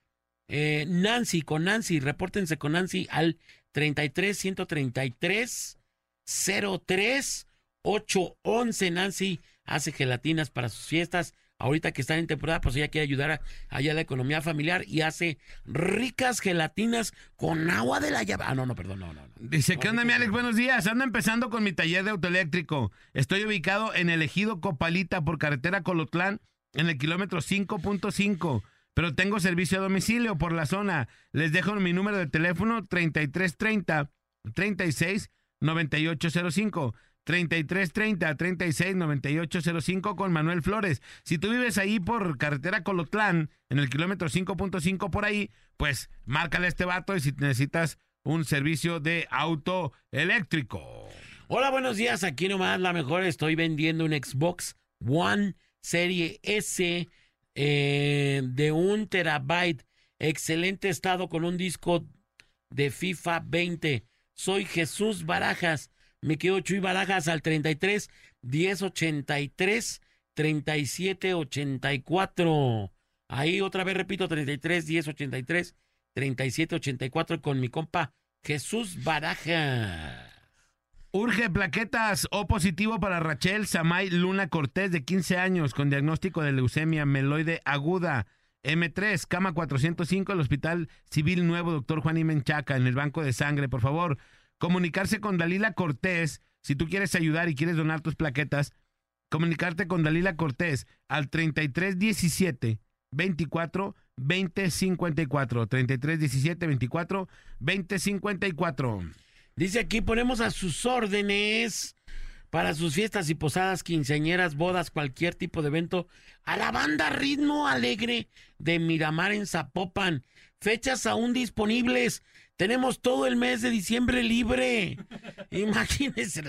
Speaker 3: eh, Nancy, con Nancy, repórtense con Nancy al 33 133 03 811. Nancy hace gelatinas para sus fiestas. Ahorita que están en temporada, pues ella quiere ayudar a, allá a la economía familiar y hace ricas gelatinas con agua de la llave. Ah, no, no, perdón, no, no. no.
Speaker 1: Dice, ¿qué onda, mi Alex? Buenos días. Ando empezando con mi taller de autoeléctrico. Estoy ubicado en el ejido Copalita por carretera Colotlán, en el kilómetro 5.5. Pero tengo servicio a domicilio por la zona. Les dejo mi número de teléfono 3330 36 9805. 3330 369805 con Manuel Flores. Si tú vives ahí por carretera Colotlán, en el kilómetro 5.5 por ahí, pues márcale este vato y si necesitas un servicio de auto eléctrico.
Speaker 3: Hola, buenos días. Aquí nomás la mejor estoy vendiendo un Xbox One Serie S eh, de un terabyte. Excelente estado con un disco de FIFA 20. Soy Jesús Barajas. Me quedo Chuy Barajas al 33 10 83 37 84. Ahí otra vez repito 33 10 83 37 84 con mi compa Jesús Barajas.
Speaker 1: Urge plaquetas O positivo para Rachel Samay Luna Cortés, de 15 años, con diagnóstico de leucemia meloide aguda. M3, cama 405, el Hospital Civil Nuevo, doctor Juan y Menchaca, en el Banco de Sangre, por favor. Comunicarse con Dalila Cortés, si tú quieres ayudar y quieres donar tus plaquetas, comunicarte con Dalila Cortés al 3317 24 20 54 33 17 24 20 54
Speaker 3: Dice aquí, ponemos a sus órdenes para sus fiestas y posadas, quinceañeras, bodas, cualquier tipo de evento, a la banda Ritmo Alegre de Miramar en Zapopan. Fechas aún disponibles. Tenemos todo el mes de diciembre libre. Imagínense.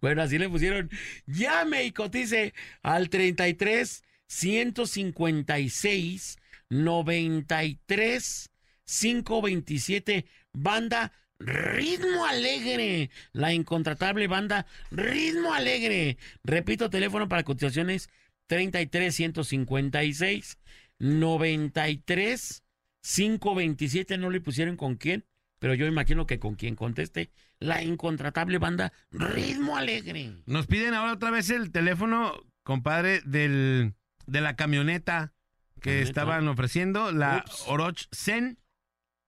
Speaker 3: Bueno, así le pusieron. Llame y cotice al 33 156 93 527. Banda Ritmo Alegre, la incontratable banda Ritmo Alegre. Repito, teléfono para cotizaciones 33 156 93 527. No le pusieron con quién, pero yo imagino que con quien conteste. La incontratable banda Ritmo Alegre.
Speaker 1: Nos piden ahora otra vez el teléfono, compadre, del, de la camioneta que
Speaker 3: Camioneta.
Speaker 1: estaban ofreciendo, la
Speaker 3: Ups.
Speaker 1: Oroch Zen.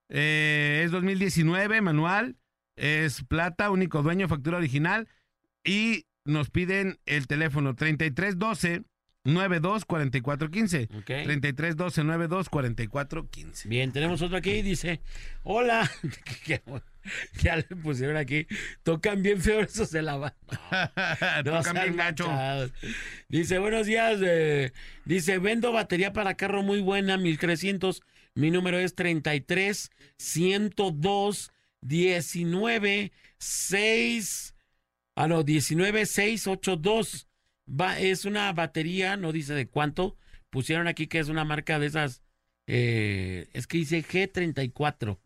Speaker 1: Eh, es 2019, manual. Es plata, único dueño, factura original. Y nos piden el teléfono 3312 924415. 3312 924415.
Speaker 3: Bien, tenemos otro aquí, dice, hola, ya le pusieron aquí, tocan bien feo esos de la banda.
Speaker 1: Tocan
Speaker 3: sean
Speaker 1: bien gacho.
Speaker 3: Dice, buenos días, eh, dice, vendo batería para carro muy buena, 1300, mi número es 33 102 19 6, ah no, 19 682. Va, es una batería, no dice de cuánto, pusieron aquí que es una marca de esas, eh, es que dice G34.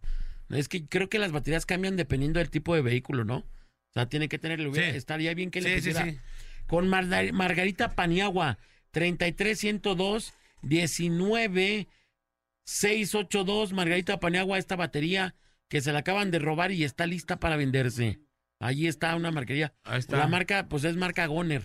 Speaker 3: Es que creo que las baterías cambian dependiendo del tipo de vehículo, ¿no? O sea, tiene que tener, le hubiera-
Speaker 1: Sí.
Speaker 3: estaría bien que le
Speaker 1: Sí,
Speaker 3: pusiera
Speaker 1: sí.
Speaker 3: con Margarita Paniagua, 33102 19 682 Margarita Paniagua, esta batería que se la acaban de robar y está lista para venderse. Allí está una marquería.
Speaker 1: está.
Speaker 3: La marca, pues es marca Goner.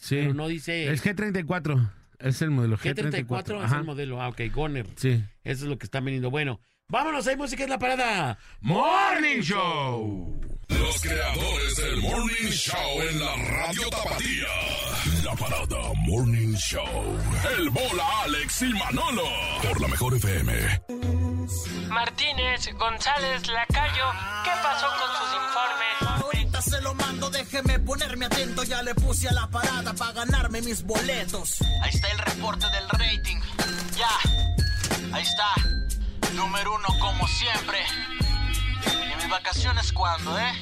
Speaker 1: Sí.
Speaker 3: Pero no dice.
Speaker 1: Es G34. Es el modelo
Speaker 3: G34
Speaker 1: G34.
Speaker 3: es
Speaker 1: Ajá.
Speaker 3: el modelo. Ah, ok, Goner.
Speaker 1: Sí.
Speaker 3: Eso es lo que están vendiendo. Bueno, vámonos, hay música en la parada.
Speaker 1: Morning Show.
Speaker 8: Los creadores del Morning Show en la radio Tapatía. La parada Morning Show. El bola Alex y Manolo. Por la mejor FM.
Speaker 19: Martínez, González, Lacayo, ¿qué pasó con sus informes?
Speaker 20: Ahorita se lo mando, déjeme ponerme atento. Ya le puse a la parada para ganarme mis boletos. Ahí está el reporte del rating. Ya, ahí está. Número uno como siempre. ¿Y mis vacaciones cuándo, eh?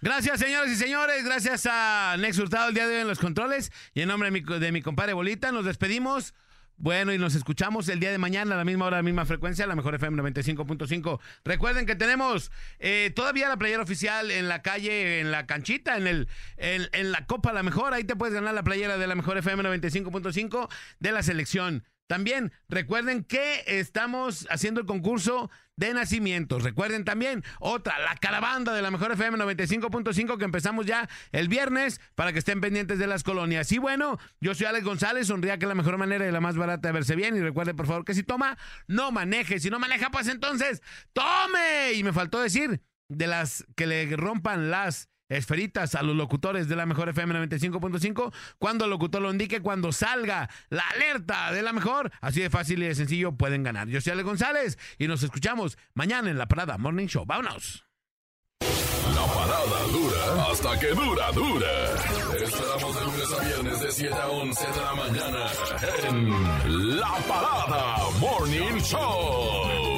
Speaker 1: Gracias, señoras y señores. Gracias a Nex Hurtado el día de hoy en los controles. Y en nombre de mi, de mi compadre Bolita, nos despedimos. Bueno, y nos escuchamos el día de mañana a la misma hora, la misma frecuencia, la mejor FM 95.5. Recuerden que tenemos eh, todavía la playera oficial en la calle, en la canchita, en el en, en la Copa La Mejor. Ahí te puedes ganar la playera de la mejor FM 95.5 de la selección. También recuerden que estamos haciendo el concurso de nacimientos. Recuerden también otra, la caravana de la mejor FM 95.5 que empezamos ya el viernes para que estén pendientes de las colonias. Y bueno, yo soy Alex González, sonría que la mejor manera y la más barata de verse bien. Y recuerde por favor que si toma, no maneje. Si no maneja, pues entonces tome. Y me faltó decir de las que le rompan las esferitas a los locutores de la mejor FM 95.5 cuando el locutor lo indique, cuando salga la alerta de la mejor. Así de fácil y de sencillo pueden ganar. Yo soy Ale González y nos escuchamos mañana en la Parada Morning Show. ¡Vámonos!
Speaker 8: La parada dura hasta que dura, dura. Esperamos de lunes a viernes de 7 a 11 de la mañana en La Parada Morning Show.